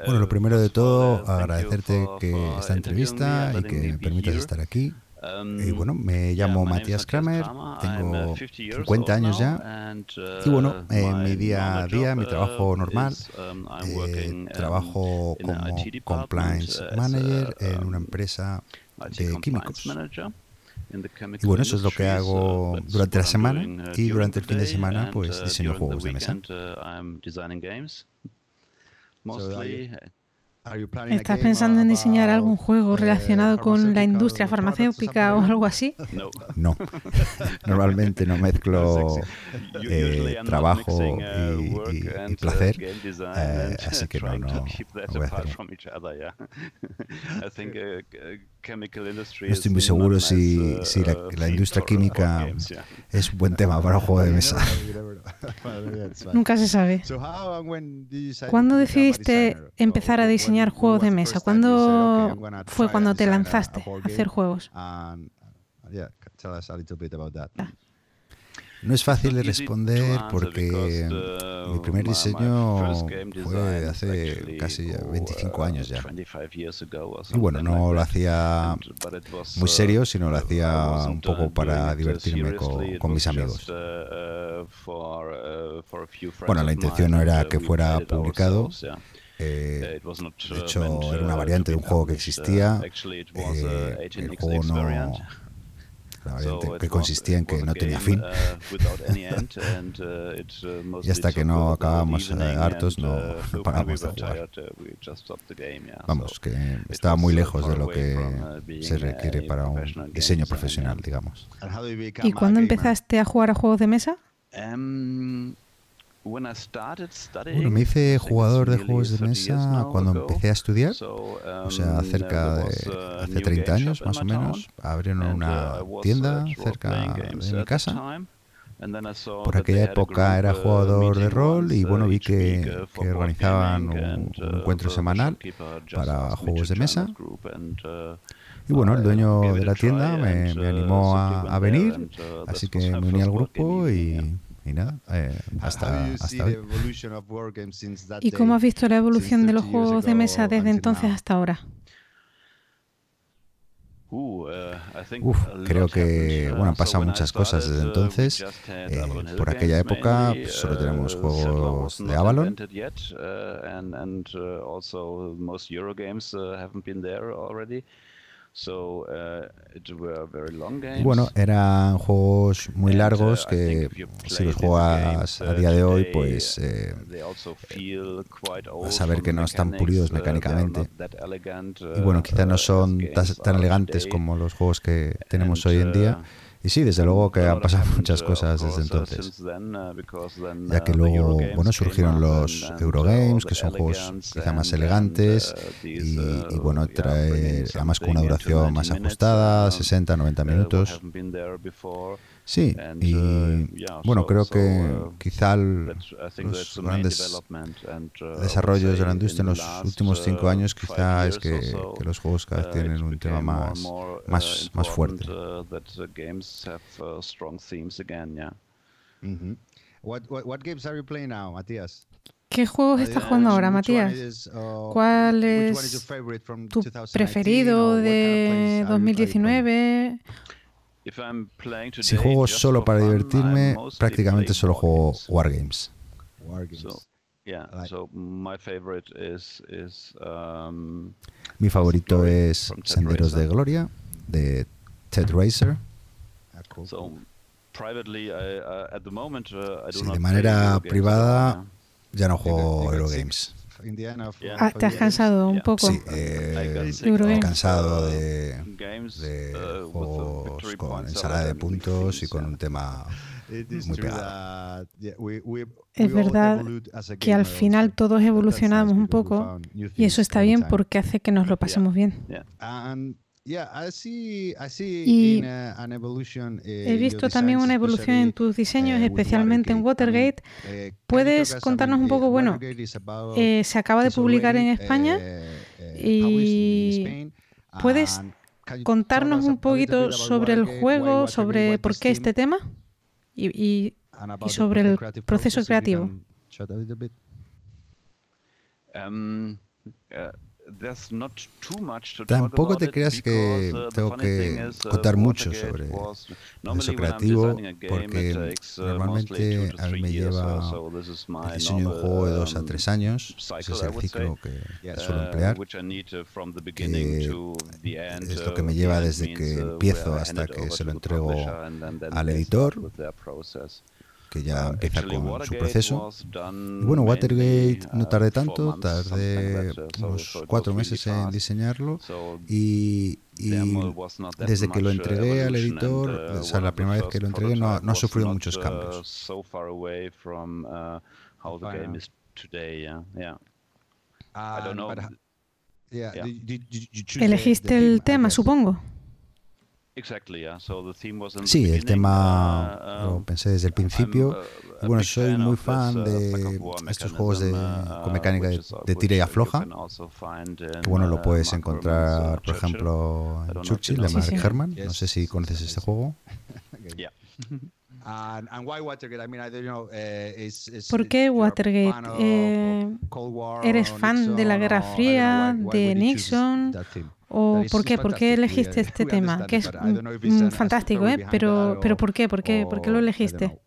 S1: Bueno, lo primero de todo, agradecerte que esta entrevista y que me permitas estar aquí. Y bueno, me llamo Matías Kramer, tengo 50 años ya y bueno, en mi día a día, mi trabajo normal, eh, trabajo como Compliance Manager en una empresa de químicos. Y bueno, eso es lo que hago durante la semana y durante el fin de semana pues diseño juegos de mesa.
S6: ¿Estás pensando en diseñar algún juego
S7: uh,
S6: relacionado con la industria farmacéutica o algo así?
S1: No.
S7: No, [laughs] normalmente no mezclo [laughs] eh, trabajo y, y- y placer, eh, así que [laughs] no, no, no voy a hacerlo. No estoy muy seguro si, si la, la industria química es un buen tema para un juego de mesa. [laughs]
S6: Nunca se sabe. ¿Cuándo decidiste empezar a diseñar juegos de mesa? ¿Cuándo fue cuando te lanzaste a hacer juegos?
S7: No es fácil de responder porque mi primer diseño fue hace casi ya 25 años ya. Y bueno, no lo hacía muy serio, sino lo hacía un poco para divertirme con, con mis amigos. Bueno, la intención no era que fuera publicado. eh, de hecho, era una variante de un juego que existía. eh, el juego no, la variante que consistía en que no tenía fin. Y hasta [laughs] que no acabábamos eh, hartos, no, [laughs] no paramos de jugar. Vamos, que estaba muy lejos de lo que se requiere para un diseño profesional, digamos.
S6: ¿Y cuándo empezaste a jugar a juegos de mesa?
S7: Bueno, me hice jugador de juegos de mesa cuando empecé a estudiar, o sea, cerca de hace 30 años más o menos. Abrieron una tienda cerca de mi casa. Por aquella época era jugador de rol y bueno, vi que, que organizaban un, un encuentro semanal para juegos de mesa. Y bueno, el dueño de la tienda me, me animó a, a venir, así que me uní al grupo y, y nada, eh, hasta, hasta hoy.
S6: ¿Y cómo has visto la evolución de los juegos de mesa desde entonces hasta ahora?
S7: Uf, creo que bueno, han pasado muchas cosas desde entonces. Eh, por aquella época pues, solo tenemos juegos de Avalon. Y bueno, eran juegos muy largos que si los juegas a día de hoy, pues eh, vas a ver que no están pulidos mecánicamente. Y bueno, quizás no son tan elegantes como los juegos que tenemos hoy en día. Y sí, desde luego que han pasado muchas cosas desde entonces. Ya que luego, bueno, surgieron los Eurogames, que son juegos quizá más elegantes y, y bueno, trae además con una duración más ajustada, 60, 90 minutos. Sí, y bueno, creo que quizá el- los grandes desarrollos de la industria en los últimos cinco años quizá es que, que los juegos cada vez tienen un tema más, más, más fuerte. What, what, what games are you playing now, Matías?
S6: ¿Qué juegos estás jugando ahora, Matías? ¿Cuál es tu preferido de 2019?
S7: Si juego solo para divertirme, prácticamente solo juego Wargames. Mi favorito es Senderos de Gloria, de Ted Racer. Sí, de manera privada ya no juego Eurogames.
S6: Ah, ¿Te has cansado un poco?
S7: Sí, eh, cansado de, de juegos con ensalada de puntos y con un tema muy pegado.
S6: Es verdad que al final todos evolucionamos un poco y eso está bien porque hace que nos lo pasemos bien. Y he visto también una evolución en tus diseños, especialmente en Watergate. ¿Puedes contarnos un poco, bueno, eh, se acaba de publicar en España y puedes contarnos un poquito sobre el juego, sobre por qué este tema y, y- y sobre el proceso creativo?
S7: Tampoco te creas que tengo que contar mucho sobre proceso creativo, porque normalmente a mí me lleva el diseño de un juego de dos a tres años, ese es el ciclo que suelo emplear, que es lo que me lleva desde que empiezo hasta que se lo entrego al editor
S1: que ya empieza con su proceso. Y bueno, Watergate no tardé tanto, tardé unos cuatro meses en diseñarlo. Y, desde que lo entregué al editor, o sea, la primera vez que lo entregué, no ha sufrido muchos cambios.
S3: Elegiste el tema, supongo.
S1: Sí, el tema lo pensé desde el principio. Y bueno, soy muy fan de estos juegos de, con mecánica de, de tira y afloja. Que bueno, lo puedes encontrar, por ejemplo, en Churchill de Mark Herman. No sé si conoces este juego.
S3: ¿Por qué Watergate? Eh, ¿Eres fan de la Guerra Fría, de Nixon? ¿O por qué? ¿Por qué elegiste este tema? Que es mm, fantástico, ¿eh? Pero, pero ¿por qué? ¿Por qué? ¿Por qué lo elegiste?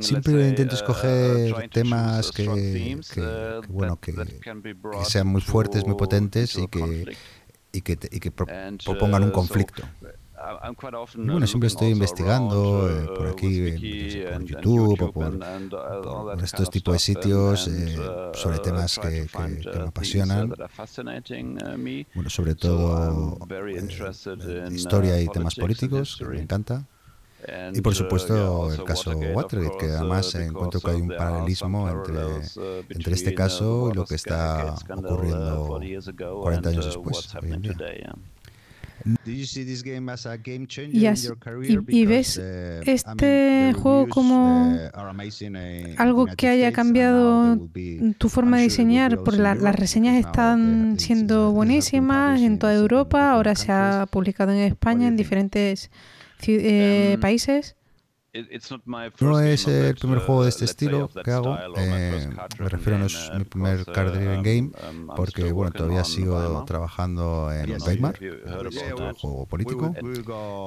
S1: Siempre intento escoger temas que, bueno, que, sean muy fuertes, muy potentes y que, y que, y que propongan un conflicto. Bueno, siempre estoy investigando eh, por aquí, por YouTube o por, estos tipos de sitios eh, sobre temas que, me apasionan. Bueno, sobre todo eh, eh, historia y temas políticos, que me encanta. Y por supuesto el caso
S7: Watergate,
S1: que además encuentro que hay un paralelismo entre, este caso y lo que está ocurriendo
S7: 40
S1: años después.
S3: Y, ves este juego como algo que haya cambiado tu forma de diseñar, porque la, las reseñas están siendo buenísimas en toda Europa, ahora se ha publicado en España, en diferentes eh, países.
S1: No es el primer juego de este estilo que hago, eh, me refiero no es mi primer card
S7: driven
S1: game, porque bueno, todavía sigo trabajando en Weimar,
S7: otro
S1: juego político,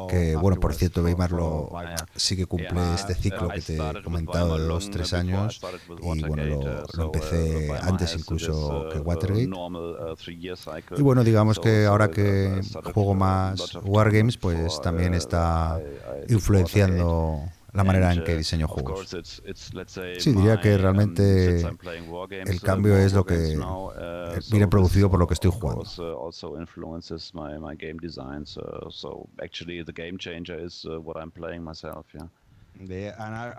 S1: que bueno, por cierto, Weimar lo, sí que cumple este ciclo que te he comentado de los tres años, y bueno, lo, lo empecé antes incluso que Watergate, y bueno, digamos que ahora que juego más Wargames, pues también está influenciando la manera en que diseño juegos. Sí, diría que realmente el cambio es lo que
S7: eh,
S1: viene producido por lo que estoy jugando.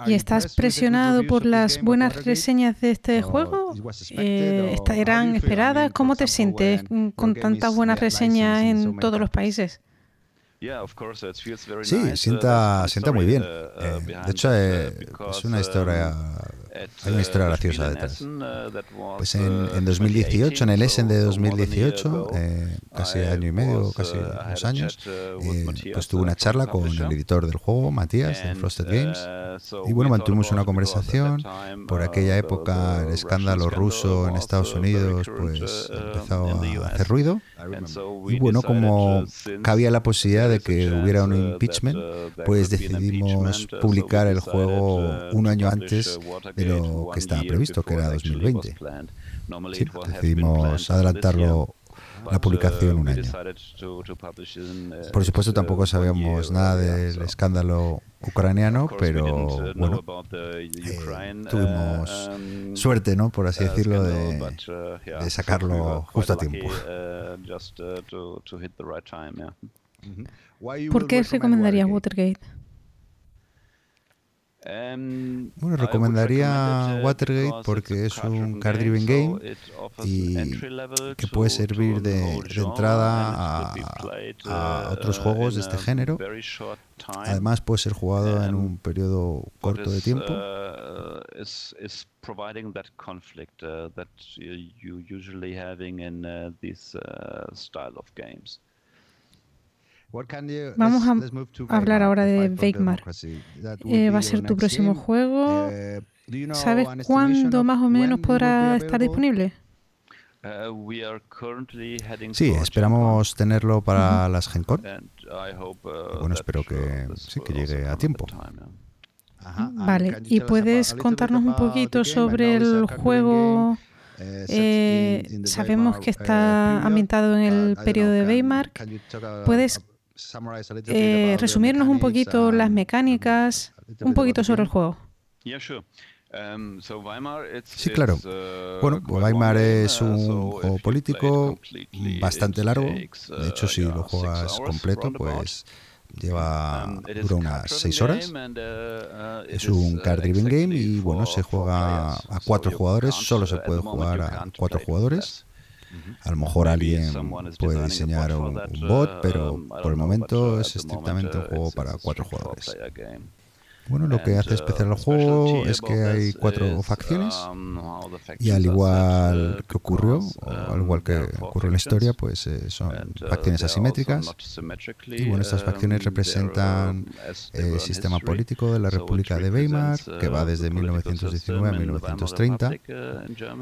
S3: ¿Y estás presionado por las buenas reseñas de este juego? Eh, ¿Eran esperadas? ¿Cómo te sientes con tantas buenas reseñas en todos los países?
S1: Sí, sienta, sienta muy bien. Eh, de hecho, eh, es una historia hay una historia graciosa detrás. Pues en, en 2018, en el Essen de 2018, eh, casi año y medio, casi dos años, eh, pues tuve una charla con el editor del juego, Matías, de Frosted Games, y bueno, mantuvimos una conversación. Por aquella época el escándalo ruso en Estados Unidos pues empezó a hacer ruido. Y bueno, como cabía la posibilidad de que hubiera un impeachment, pues decidimos publicar el juego un año antes de lo que estaba previsto, que era 2020. Sí, decidimos adelantarlo la publicación un año. Por supuesto, tampoco sabíamos nada del escándalo ucraniano, pero bueno,
S7: eh,
S1: tuvimos suerte, ¿no? Por así decirlo, de, de sacarlo justo a tiempo.
S3: ¿Por qué recomendarías
S6: Watergate?
S1: Bueno, recomendaría Watergate porque es un
S7: card
S1: driven
S7: game
S1: y que puede servir de, de entrada a, a, otros juegos de este género. Además, puede ser jugado en un periodo corto de tiempo.
S3: Vamos a hablar ahora de Weimar. Eh, va a ser tu próximo juego. ¿Sabes cuándo más o menos podrá estar disponible?
S1: Sí, esperamos tenerlo para las
S7: GenCon.
S1: Bueno, espero que, llegue a tiempo.
S3: Vale, ¿y puedes contarnos un poquito sobre el juego? Eh, sabemos que está ambientado en el periodo de Weimar. ¿Puedes eh, resumirnos un poquito las mecánicas, un poquito sobre el juego.
S1: Sí, claro. Bueno, Weimar es un juego político bastante largo. De hecho, si lo juegas completo, pues lleva dura unas seis horas. Es un
S7: card
S1: driven game y bueno, se juega a cuatro jugadores. Solo se puede jugar a cuatro jugadores. A lo mejor alguien puede diseñar un, bot, pero por el momento es estrictamente un juego para cuatro jugadores. Bueno, lo que hace especial al juego es que hay cuatro facciones y al igual que ocurrió, o al igual que ocurrió en la historia, pues eh, son facciones asimétricas. Y bueno, estas facciones representan el
S7: eh,
S1: sistema político de la República de Weimar, que va desde 1919 a 1930.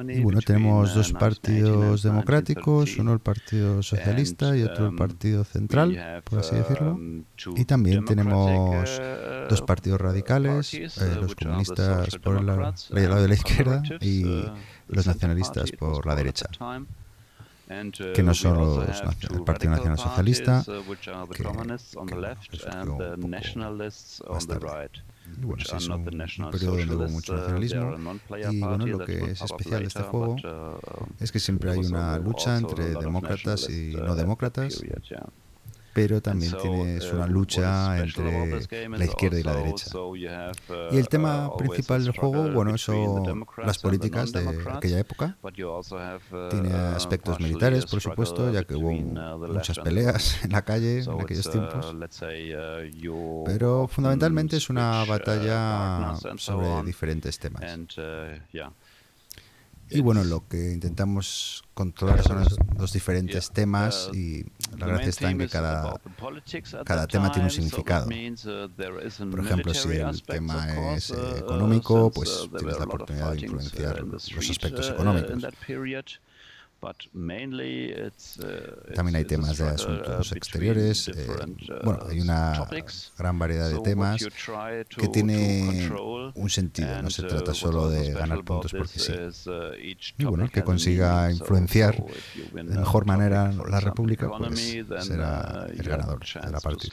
S1: Y bueno, tenemos dos partidos democráticos, uno el Partido Socialista y otro el Partido Central, por así decirlo. Y también tenemos dos partidos radicales
S7: radicales,
S1: eh, los comunistas por
S7: la,
S1: el lado de la izquierda y los nacionalistas por la derecha. que no son los, el Partido Nacional Socialista, que, que, bueno, sí, es un, un periodo donde hubo mucho nacionalismo. y bueno, lo que es especial de este juego es que siempre hay una lucha entre demócratas y no demócratas pero también tienes una lucha entre la izquierda y la derecha. Y el tema principal del juego, bueno, son las políticas de aquella época. Tiene aspectos militares, por supuesto, ya que hubo muchas peleas [laughs] en la calle en aquellos tiempos. Pero fundamentalmente es una batalla sobre diferentes temas. Y bueno, lo que intentamos controlar son los, los diferentes temas y la gracia está en que cada, cada tema tiene un significado. Por ejemplo, si el tema es eh, económico, pues tienes la oportunidad de influenciar los aspectos económicos. También hay temas de asuntos exteriores. Eh, bueno, hay una gran variedad de temas que
S7: tiene
S1: un sentido. No se trata solo de ganar puntos porque sí. Y bueno, pues,
S7: el
S1: que consiga influenciar de mejor manera la República pues será el ganador de la partida.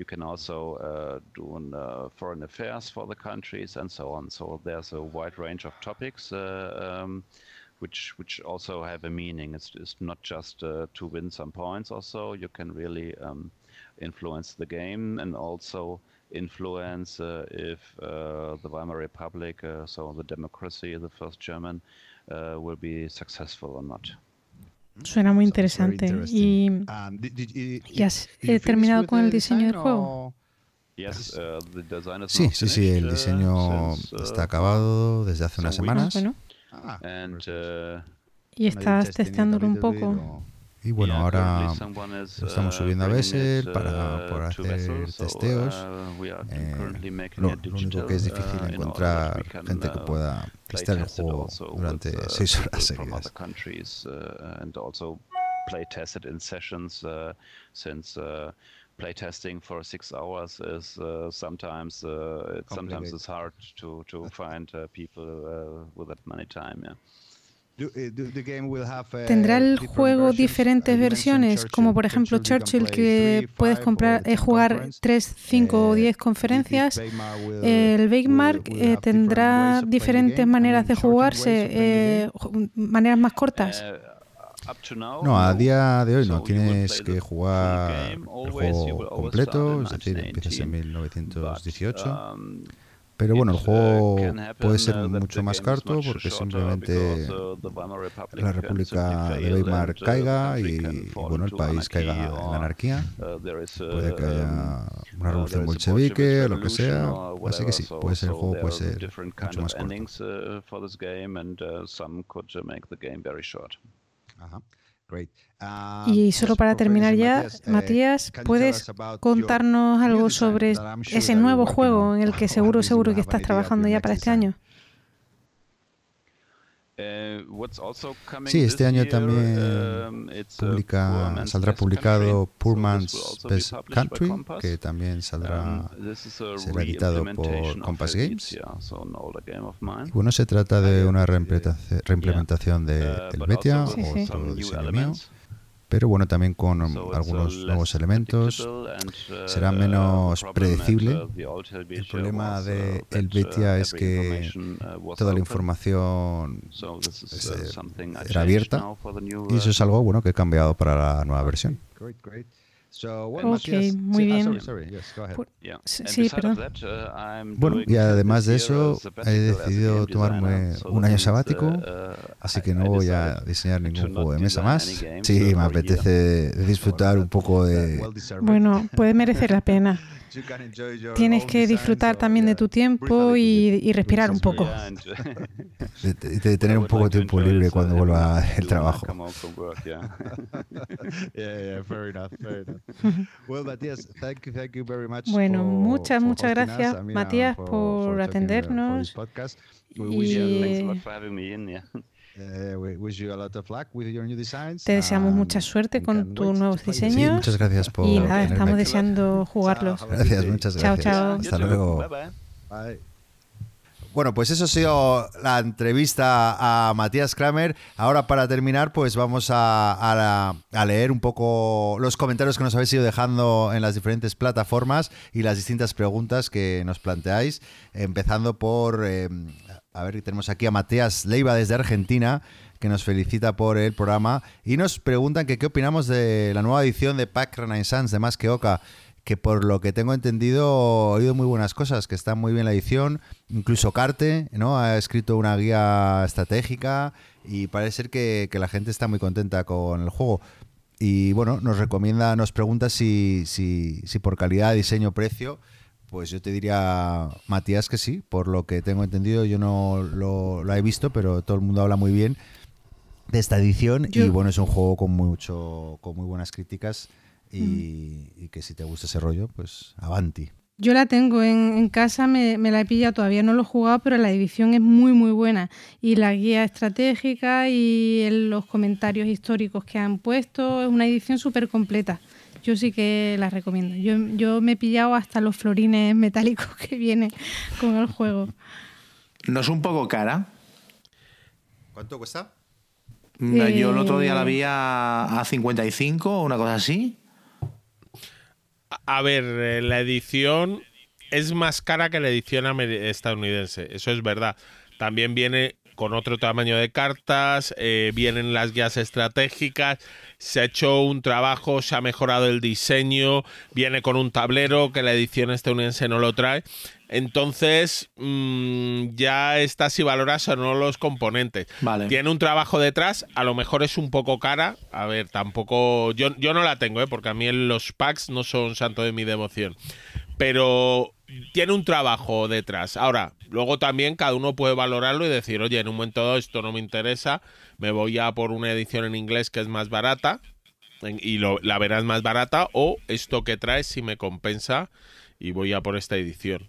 S7: You can also uh, do an, uh, foreign affairs for the countries and so on. So there's a wide range of topics, uh, um, which which also have a meaning. It's, it's not just uh, to win some points or so. You can really um, influence the game and also influence uh, if the Weimar Republic, so the democracy, the first German, will be successful or not.
S3: Suena muy interesante. Y, has eh, terminado con el diseño del juego?
S1: Sí, sí, sí, el diseño está acabado desde hace unas semanas.
S3: ¿Y estás testeándolo un poco?
S1: Y bueno, ahora estamos
S7: uh,
S1: subiendo a Bessel para
S7: uh, poder
S1: hacer testeos.
S7: Uh,
S1: eh, lo, lo, único que es difícil encontrar gente que pueda testear el juego durante seis horas seguidas.
S7: playtesting for six hours is uh, sometimes uh, sometimes it's hard to to find uh, people with that many time. Yeah.
S3: Tendrá el juego diferentes versiones, como por ejemplo Churchill, que puedes comprar, eh, jugar 3, 5 o 10 conferencias.
S6: Eh,
S3: el
S6: Weigmark
S3: eh, tendrá diferentes maneras de jugarse, eh, maneras más cortas.
S1: No, a día de hoy no. Tienes que jugar el juego completo, es decir, empiezas en
S7: 1918.
S1: Pero bueno, el juego puede ser mucho más corto porque simplemente la República de Weimar caiga y, bueno, el país caiga en la anarquía. Puede que haya una revolución bolchevique,
S7: o
S1: lo que sea. Así que sí, puede ser el juego puede ser mucho más corto.
S6: Ajá.
S3: Y solo para terminar ya,
S6: Matías,
S3: ¿puedes contarnos algo sobre ese nuevo juego en el que [laughs] seguro, seguro que estás trabajando ya para este año?
S1: Sí, este año también publica, saldrá publicado Poor Man's Best Country, que también saldrá, será editado por Compass Games. Y bueno, se trata de una reimplementación de Helvetia, otro diseño mío pero bueno, también con algunos
S7: less
S1: nuevos elementos.
S7: uh,
S1: será menos
S7: the problem
S1: predecible.
S7: uh, Helvetia
S1: El problema de
S7: that,
S1: el
S7: uh,
S1: Betia es que toda la
S7: open.
S1: información eh, era abierta
S7: now for the new
S1: y eso es
S7: version.
S1: algo bueno que he cambiado para la nueva versión.
S7: Uh,
S1: Bueno, y además de eso, he decidido tomarme un año
S7: means,
S1: sabático,
S7: uh, uh,
S1: así que
S7: I-
S1: no voy a diseñar
S7: to
S1: ningún juego de mesa más. Sí,
S7: uh,
S1: me apetece disfrutar un poco de...
S3: Bueno, puede merecer la pena. [laughs] Tienes que disfrutar también de tu tiempo y, y respirar un poco.
S1: De, [laughs] [laughs] de- tener un poco de tiempo libre cuando vuelva [laughs] el trabajo.
S3: Bueno, muchas, muchas gracias, Matías, por
S6: uh,
S3: atendernos. Y- Te deseamos mucha suerte
S6: we
S3: con tus nuevos
S1: Sí,
S3: diseños.
S1: muchas gracias por
S3: Y nada, estamos deseando jugarlos.
S6: Chao,
S1: Gracias, muchas
S3: Chao,
S1: gracias.
S3: chao.
S1: Hasta
S7: You too.
S1: luego.
S7: Bye bye.
S6: Bye.
S1: Bueno, pues eso ha sido la entrevista a Matías Kramer. Ahora para terminar, pues vamos a, a la- a leer un poco los comentarios que nos habéis ido dejando en las diferentes plataformas y las distintas preguntas que nos planteáis. Empezando por, eh, a ver, tenemos aquí a Matías Leiva desde Argentina que nos felicita por el programa y nos preguntan que qué opinamos de la nueva edición de Pack Renaissance de Más que Oca que por lo que tengo entendido he oído muy buenas cosas, que está muy bien la edición, incluso Carte, ¿no? Ha escrito una guía estratégica y parece ser que, que la gente está muy contenta con el juego. Y bueno, nos recomienda, nos pregunta si, si, si por calidad, diseño, precio, pues yo te diría, Matías, que sí, por lo que tengo entendido, yo no lo, lo he visto, pero todo el mundo habla muy bien de esta edición y bueno, es un juego con mucho, con muy buenas críticas y, y que si te gusta ese rollo, pues avanti.
S3: Yo la tengo en, en casa, me, me la he pillado, todavía no lo he jugado, pero la edición es muy, muy buena. Y la guía estratégica y el- los comentarios históricos que han puesto, es una edición súper completa. Yo sí que la recomiendo. Yo, yo me he pillado hasta los florines [laughs] metálicos que vienen con el juego.
S4: ¿No es un poco cara?
S1: ¿Cuánto cuesta?
S4: No, Yo el otro día la
S3: Eh.
S4: vi a, a 55 o una cosa así.
S2: A- ver, eh, la edición es más cara que la edición estadounidense, eso es verdad. También viene con otro tamaño de cartas, eh, vienen las guías estratégicas, se ha hecho un trabajo, se ha mejorado el diseño, viene con un tablero que la edición estadounidense no lo trae. Entonces, mm, ya está si valoras o no los componentes.
S4: Vale.
S2: Tiene un trabajo detrás, a lo mejor es un poco cara. A ver, tampoco. Yo, yo no la tengo, ¿eh? porque a mí los packs no son santo de mi devoción. Pero tiene un trabajo detrás. Ahora, luego también cada uno puede valorarlo y decir, oye, en un momento dado esto no me interesa, me voy a por una edición en inglés que es más barata y lo- la verás más barata, o esto que traes si me compensa y voy a por esta edición.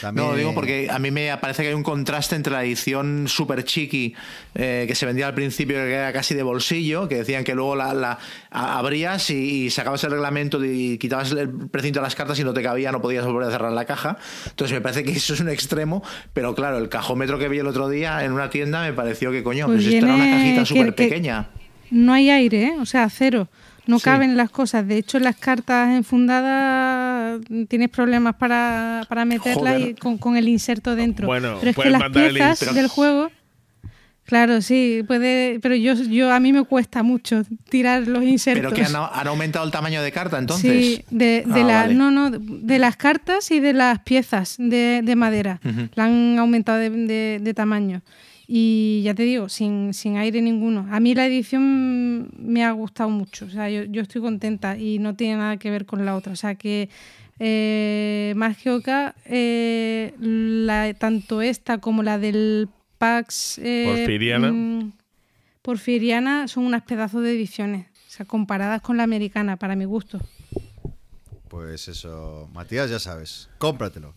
S1: También-
S4: No, digo porque a mí me parece que hay un contraste entre la edición super chiqui eh, que se vendía al principio, que era casi de bolsillo, que decían que luego la, abrías y, y sacabas el reglamento y quitabas el precinto de las cartas y no te cabía, no podías volver a cerrar la caja. Entonces me parece que eso es un extremo, pero claro, el cajómetro que vi el otro día en una tienda me pareció que coño,
S3: Pues
S4: pues esto era una cajita súper
S3: que-
S4: pequeña.
S3: No hay aire, ¿eh? o sea, cero. No
S4: Sí.
S3: caben las cosas. De hecho, las cartas enfundadas tienes problemas para, para meterlas
S4: Joder.
S3: y con, con el inserto dentro.
S2: Bueno,
S3: pero es que las piezas del juego. Claro, sí, puede, pero yo, yo a mí me cuesta mucho tirar los insertos.
S4: Pero que han, han aumentado el tamaño de carta entonces.
S3: Sí, de, de
S4: Ah,
S3: la-
S4: vale.
S3: no, no, de las cartas y de las piezas de, de madera.
S4: Ujú.
S3: La han aumentado de, de- de tamaño. Y ya te digo, sin, sin aire ninguno. A mí la edición me ha gustado mucho. O sea, yo, yo estoy contenta y no tiene nada que ver con la otra. O sea, que eh, más que Oca, eh, la- tanto esta como la del Pax eh,
S2: Porfiriana.
S3: mm, Porfiriana son unas pedazos de ediciones. O sea, comparadas con la americana, para mi gusto.
S1: Pues eso, Matías, ya sabes, cómpratelo.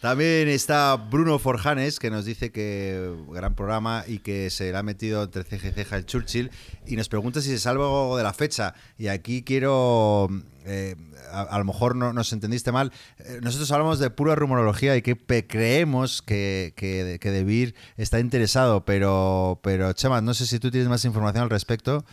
S1: También está Bruno Forjanes, que nos dice que gran programa y que se le ha metido entre ceja y el Churchill y nos pregunta si se salva algo de la fecha. Y aquí quiero, eh, a, lo mejor no nos entendiste mal, eh, nosotros hablamos de pura rumorología y que creemos que, que, que De Beer está interesado, pero, pero Chema, no sé si tú tienes más información al respecto.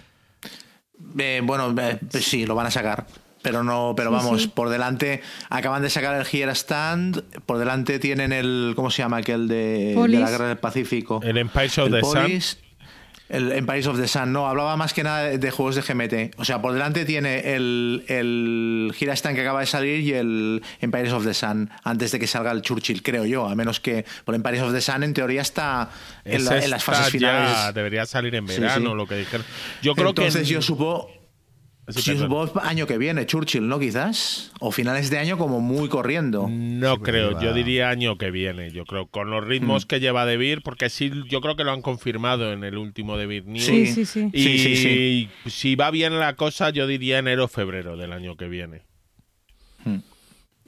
S4: Eh, bueno, pues sí, lo van a sacar. Pero no, pero
S3: Sí,
S4: vamos,
S3: sí.
S4: por delante acaban de sacar el Here Stand, por delante tienen el ¿cómo se llama aquel de, la Guerra del Pacífico?
S2: El Empire of
S4: el
S2: the Sun.
S4: Polis, el Empires of the Sun, no, hablaba más que nada de, de juegos de GMT. O sea, por delante tiene el, el Here Stand que acaba de salir y el Empires of the Sun antes de que salga el Churchill, creo yo. A menos que por Empires of the Sun en teoría está en, la- en las fases finales.
S2: ya, debería salir en verano,
S4: sí.
S2: lo que dijeron. Yo creo
S4: Entonces
S2: que.
S4: yo supo,
S2: Sí,
S4: supongo año que viene, Churchill, ¿no? Quizás. O finales de año como muy corriendo.
S2: No creo, yo diría año que viene, yo creo, con los ritmos
S4: Mm.
S2: que lleva De Beer, porque sí, yo creo que lo han confirmado en el último De Beer News.
S3: Sí, sí, sí.
S2: Y
S4: Sí, sí, sí.
S2: si va bien la cosa, yo diría enero o febrero del año que viene.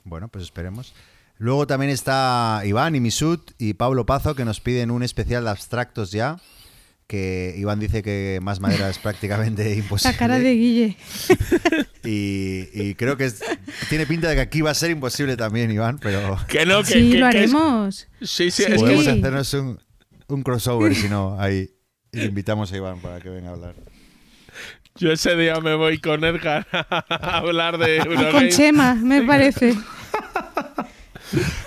S1: Bueno, pues esperemos. Luego también está Iván y Misut y Pablo Pazo que nos piden un especial de abstractos ya. Que Iván dice que más madera es prácticamente imposible.
S3: La cara de Guille.
S1: Y, y creo que es- tiene pinta de que aquí va a ser imposible también, Iván, pero
S2: Que no, que,
S3: Sí,
S2: que-
S3: lo
S2: que es-
S3: haremos.
S2: sí, sí,
S3: Sí.
S2: es que
S1: podemos
S3: Sí.
S1: hacernos un, un crossover, si no, ahí. Y invitamos a Iván para que venga a hablar.
S2: yo ese día me voy con Edgar [laughs] a hablar de
S3: Con
S2: Eurogame.
S3: Chema, me parece.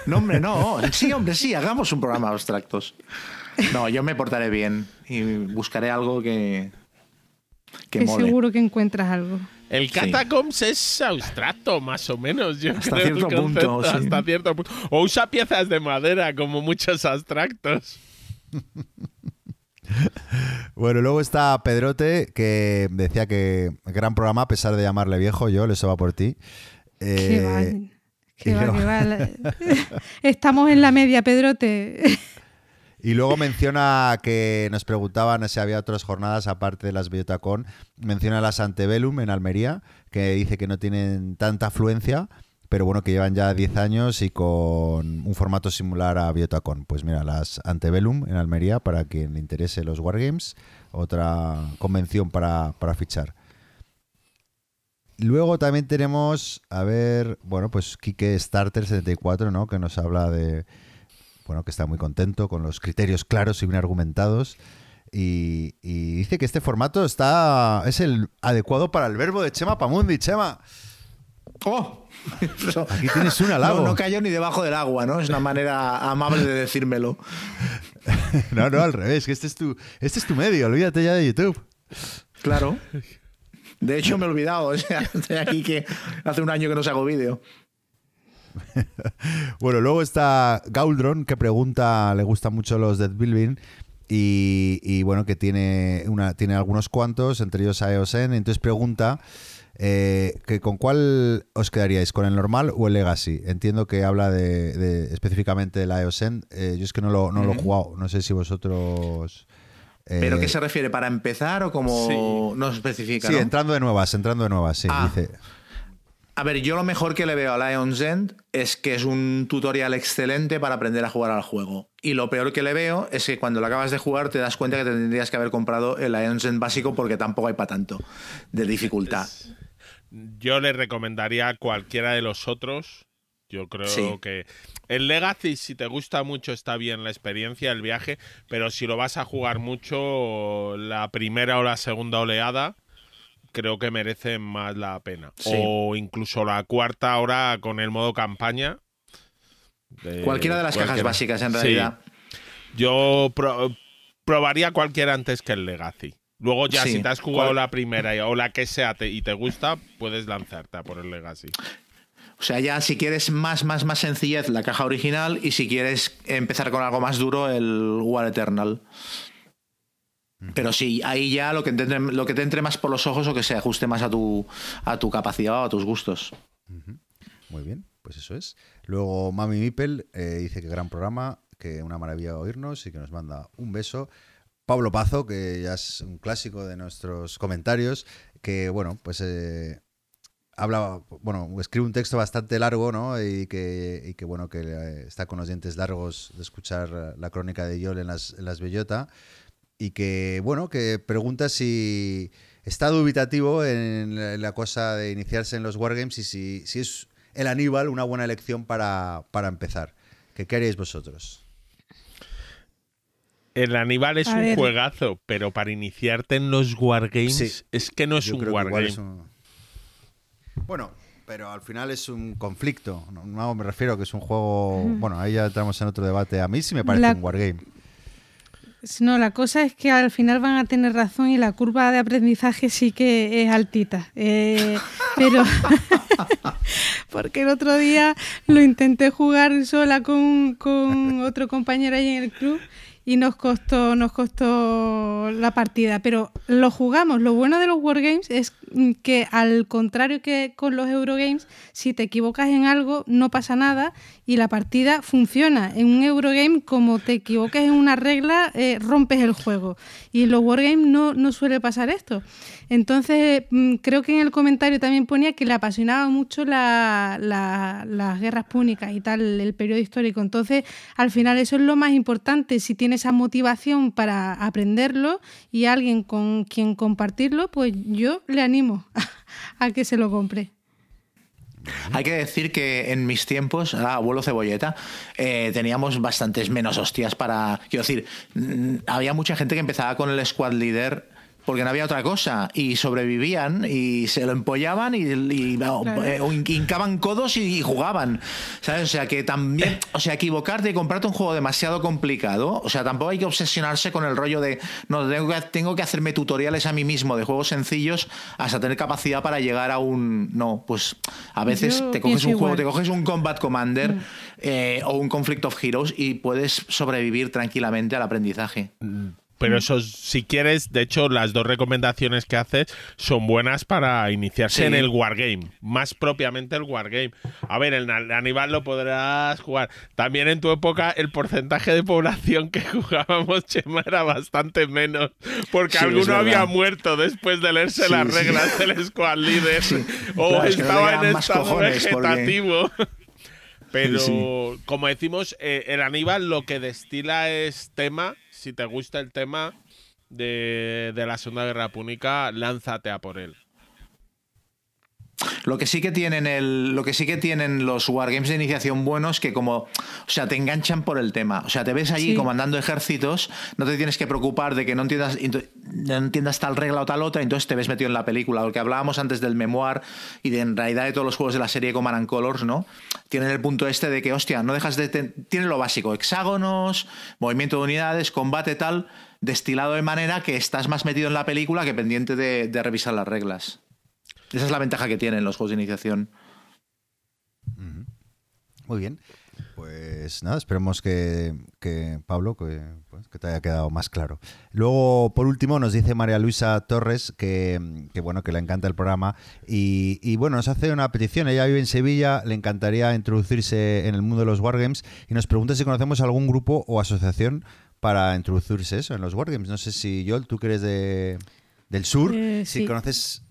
S4: No, hombre, no. Sí, hombre, sí, hagamos un programa de abstractos. No, yo me portaré bien y buscaré algo que. que,
S3: Que
S4: mole.
S3: seguro que encuentras algo.
S2: El Catacombs es abstracto, más o menos. Yo
S4: Hasta
S2: creo,
S4: cierto punto,
S2: concepto,
S4: sí.
S2: Hasta cierto punto. O usa piezas de madera, como muchos abstractos. [laughs]
S1: Bueno, luego está Pedrote, que decía que gran programa, a pesar de llamarle viejo, yo, eso va por ti.
S3: Que
S1: Eh,
S3: va, va,
S1: luego-
S3: va. [laughs] [laughs] Estamos en la media, Pedrote.
S1: Y luego menciona que nos preguntaban si había otras jornadas aparte de las Biotacón. Menciona las Antebellum en Almería, que dice que no tienen tanta afluencia, pero bueno, que llevan ya 10 años y con un formato similar a Biotacón. Pues mira, las Antebellum en Almería, para quien le interese los Wargames, otra convención para, para fichar. Luego también tenemos, a ver, bueno, pues Kike Starter 74, ¿no? Que nos habla de, bueno, que está muy contento con los criterios claros y bien argumentados. Y, y dice que este formato está es el adecuado para el verbo de Chema Pamundi. Chema,
S4: ¡Oh! [laughs]
S1: Aquí tienes un halago.
S4: No, no cayó ni debajo del agua, ¿no? Es una manera amable de decírmelo. [laughs]
S1: No, no, al revés, que este es tu, este es tu medio, olvídate ya de YouTube.
S4: Claro. De hecho, me he olvidado. O sea, estoy aquí que hace un año que no saco vídeo. [laughs]
S1: Bueno, luego está Gauldron, que pregunta, le gustan mucho los Dead Building. Y, y bueno, que tiene, una, tiene algunos cuantos, entre ellos a EOSN. Entonces pregunta eh, que con cuál os quedaríais, con el normal o el Legacy. Entiendo que habla de, de- específicamente de la EOSN. Eh, yo es que no lo, no lo he jugado. No sé si vosotros. eh,
S4: ¿Pero qué se refiere? ¿Para empezar o como
S2: Sí.
S4: no especifica?
S1: Sí,
S4: ¿no?
S1: entrando de nuevas, entrando de nuevas, sí.
S4: Ah.
S1: Dice.
S4: A ver, yo lo mejor que le veo a Lion's End es que es un tutorial excelente para aprender a jugar al juego. Y lo peor que le veo es que cuando lo acabas de jugar te das cuenta que te tendrías que haber comprado el Lion's End básico porque tampoco hay para tanto de dificultad.
S2: Yo le recomendaría a cualquiera de los otros. Yo creo
S4: Sí.
S2: que el Legacy, si te gusta mucho, está bien la experiencia, el viaje, pero si lo vas a jugar mucho, la primera o la segunda oleada, creo que merece más la pena.
S4: Sí.
S2: O incluso la cuarta hora con el modo campaña. De-
S4: Cualquiera de las cajas básicas, en
S2: Sí.
S4: realidad.
S2: Yo pro- probaría cualquiera antes que el Legacy. Luego ya
S4: Sí.
S2: si te has jugado la primera o la que sea te- y te gusta, puedes lanzarte a por el Legacy.
S4: O sea, ya si quieres más, más, más sencillez, la caja original. Y si quieres empezar con algo más duro, el War Eternal. Pero sí, ahí ya lo que, te entre, lo que te entre más por los ojos o que se ajuste más a tu, a tu capacidad o a tus gustos.
S1: Muy bien, pues eso es. Luego Mami Mipel eh, dice que gran programa, que una maravilla oírnos y que nos manda un beso. Pablo Pazo, que ya es un clásico de nuestros comentarios, que bueno, pues eh, habla, bueno, escribe un texto bastante largo, ¿no? Y que, y que bueno, que eh, está con los dientes largos de escuchar la crónica de Yol en las, en las Bellota. Y que, bueno, que pregunta si está dubitativo en la- cosa de iniciarse en los Wargames y si, si es el Aníbal una buena elección para, para empezar. ¿Qué, ¿Qué haríais vosotros?
S2: El Aníbal es
S3: A
S2: un
S3: ver.
S2: juegazo, pero para iniciarte en los wargames
S1: Sí.
S2: es que no es
S1: Yo
S2: un wargame.
S1: es un- Bueno, pero al final es un conflicto. No, no me refiero a que es un juego. Bueno, ahí ya entramos en otro debate. A mí sí me parece
S3: La-
S1: un wargame.
S3: No, la cosa es que al final van a tener razón y la curva de aprendizaje sí que es altita. Eh, pero [laughs] porque el otro día lo intenté jugar sola con, con otro compañero ahí en el club y nos costó, nos costó la partida. Pero lo jugamos. Lo bueno de los Wargames es que al contrario que con los Eurogames, si te equivocas en algo, no pasa nada y la partida funciona. En un Eurogame, como te equivoques en una regla, eh, rompes el juego. Y en los Wargames no, no suele pasar esto. Entonces, mm, creo que en el comentario también ponía que le apasionaba mucho la- la- las guerras púnicas y tal, el periodo histórico. Entonces, al final eso es lo más importante. Si esa motivación para aprenderlo y alguien con quien compartirlo, pues yo le animo a que se lo compre.
S4: Hay que decir que en mis tiempos, ah, abuelo cebolleta, eh, teníamos bastantes menos hostias para. Quiero decir, mm, había mucha gente que empezaba con el squad leader porque no había otra cosa y sobrevivían y se lo empollaban y, y, no,
S3: Claro.
S4: eh, o hin- hincaban codos y, y jugaban. ¿Sabes? O sea que también, o sea, equivocarte y comprarte un juego demasiado complicado, o sea, tampoco hay que obsesionarse con el rollo de no tengo que, tengo que hacerme tutoriales a mí mismo de juegos sencillos hasta tener capacidad para llegar a un no, pues a veces
S3: Yo
S4: te coges un juego, te coges un Combat Commander
S3: Mm.
S4: eh, o un Conflict of Heroes y puedes sobrevivir tranquilamente al aprendizaje.
S2: Pero eso, si quieres, de hecho, las dos recomendaciones que haces son buenas para iniciarse
S4: Sí.
S2: en el Wargame, más propiamente el Wargame. A ver, el Aníbal lo podrás jugar. También en tu época el porcentaje de población que [laughs] jugábamos Chema era bastante menos, porque
S4: Sí,
S2: alguno había muerto después de leerse
S4: Sí,
S2: las reglas del Squad Leader o
S4: Claro,
S2: estaba en estado
S4: cojones, porque-
S2: vegetativo. Pero, como decimos, eh, el Aníbal lo que destila es tema. Si te gusta el tema de, de la Segunda Guerra Púnica, lánzate a por él.
S4: Lo que sí que tienen el, lo que sí que tienen los wargames de iniciación buenos que como, o sea, te enganchan por el tema. O sea, te ves allí
S3: Sí.
S4: comandando ejércitos, no te tienes que preocupar de que no entiendas, no entiendas tal regla o tal otra, entonces te ves metido en la película. Lo que hablábamos antes del memoir y de en realidad de todos los juegos de la serie Command and Colors, ¿no? Tienen el punto este de que, hostia, no dejas de ten- tiene lo básico, hexágonos, movimiento de unidades, combate tal, destilado de manera que estás más metido en la película que pendiente de, de revisar las reglas. Esa es la ventaja que tienen los juegos de iniciación.
S1: Muy bien. Pues nada, esperemos que, que, Pablo, que, pues, que te haya quedado más claro. Luego, por último, nos dice María Luisa Torres que, que, bueno, que le encanta el programa y, y, bueno, nos hace una petición. Ella vive en Sevilla, le encantaría introducirse en el mundo de los wargames y nos pregunta si conocemos algún grupo o asociación para introducirse eso en los wargames. No sé si Joel, tú que eres de, del sur,
S3: Eh,
S1: si conoces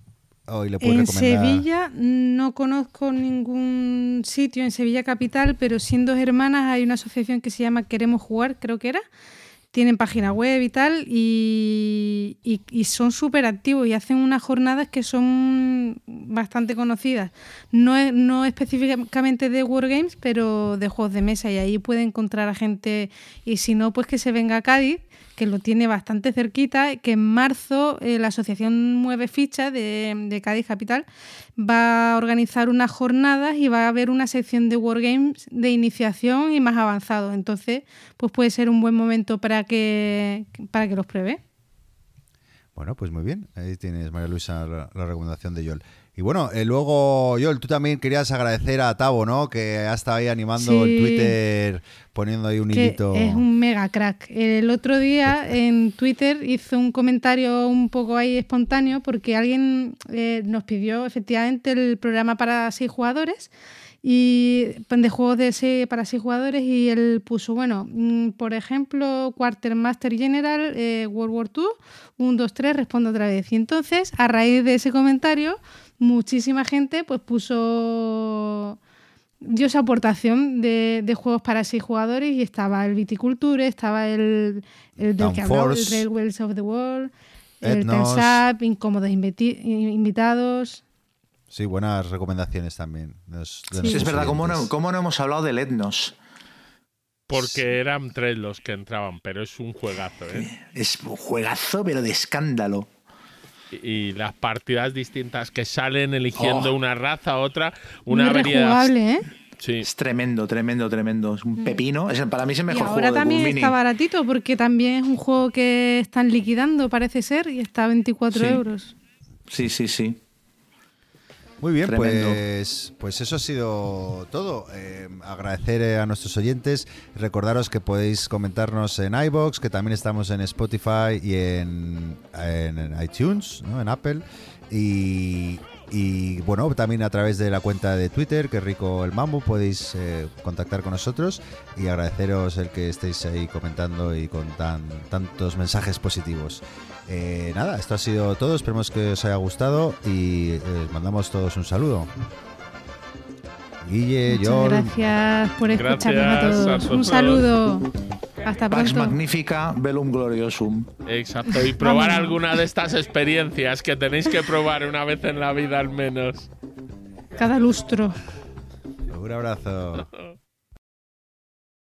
S1: le puedes
S3: En
S1: recomendar.
S3: Sevilla no conozco ningún sitio en Sevilla capital, pero siendo hermanas hay una asociación que se llama Queremos Jugar, creo que era. Tienen página web y tal, y, y- son súper activos y hacen unas jornadas que son bastante conocidas. No, es- no específicamente de Wargames, pero de juegos de mesa, y ahí puede encontrar a gente, y si no, pues que se venga a Cádiz, que lo tiene bastante cerquita, que en marzo eh, la Asociación Mueve Ficha de, de Cádiz Capital va a organizar unas jornadas y va a haber una sección de Wargames de iniciación y más avanzado. Entonces, pues puede ser un buen momento para que, para que los pruebe.
S1: Bueno, pues muy bien. Ahí tienes, María Luisa, la, la recomendación de Yol. Y bueno, eh, luego, Yol, tú también querías agradecer a Tavo, ¿no? Que ha estado ahí animando
S3: Sí.
S1: el Twitter, poniendo ahí un
S3: que
S1: hilito.
S3: es un mega crack. El otro día en Twitter hizo un comentario un poco ahí espontáneo porque alguien eh, nos pidió efectivamente el programa para seis jugadores y de juegos de seis, para seis jugadores y él puso, bueno, mm, por ejemplo, Quartermaster General, eh, World War II, 1, 2, 3, respondo otra vez. Y entonces, a raíz de ese comentario, muchísima gente pues puso dio esa aportación de, de juegos para seis jugadores y estaba el Viticulture, estaba el, el del que hablaba, el. Railways of the World, el Up, Incómodos Invitados.
S1: Sí, buenas recomendaciones también.
S3: Sí.
S4: Sí, es verdad, ¿cómo no, cómo no hemos hablado del etnos?
S2: porque eran tres los que entraban, pero es un juegazo, ¿eh?
S4: Es un juegazo, pero de escándalo.
S2: Y, y las partidas distintas que salen eligiendo
S4: Oh.
S2: una raza, otra, una
S3: Muy
S2: variedad.
S3: rejugable, ¿eh?
S2: Sí.
S4: Es tremendo, tremendo, tremendo. Es un pepino. Es, para mí es el
S3: Y
S4: mejor
S3: ahora
S4: juego de
S3: también está baratito porque también es un juego que están liquidando, parece ser, y está a 24
S4: Sí.
S3: euros.
S4: Sí, sí, sí.
S1: Muy bien,
S4: Tremendo.
S1: pues, pues eso ha sido todo. Eh, agradecer eh, a nuestros oyentes. Recordaros que podéis comentarnos en iBox, que también estamos en Spotify y en iTunes, ¿no? en Apple. Y, y, bueno, también a través de la cuenta de Twitter, que rico el mambo, podéis eh, contactar con nosotros y agradeceros el que estéis ahí comentando y con tan, tantos mensajes positivos. Eh, nada, esto ha sido todo. Esperemos que os haya gustado y eh, os mandamos todos un saludo. Guille, John,
S3: gracias por escucharnos a
S2: Gracias a
S3: todos.
S2: todos.
S3: Un saludo. Hasta
S4: Pax
S3: pronto.
S4: Magnifica, Velum Gloriosum.
S2: Exacto. Y probar alguna de estas experiencias que tenéis que probar una vez en la vida al menos.
S3: Cada lustro.
S1: un abrazo. [laughs]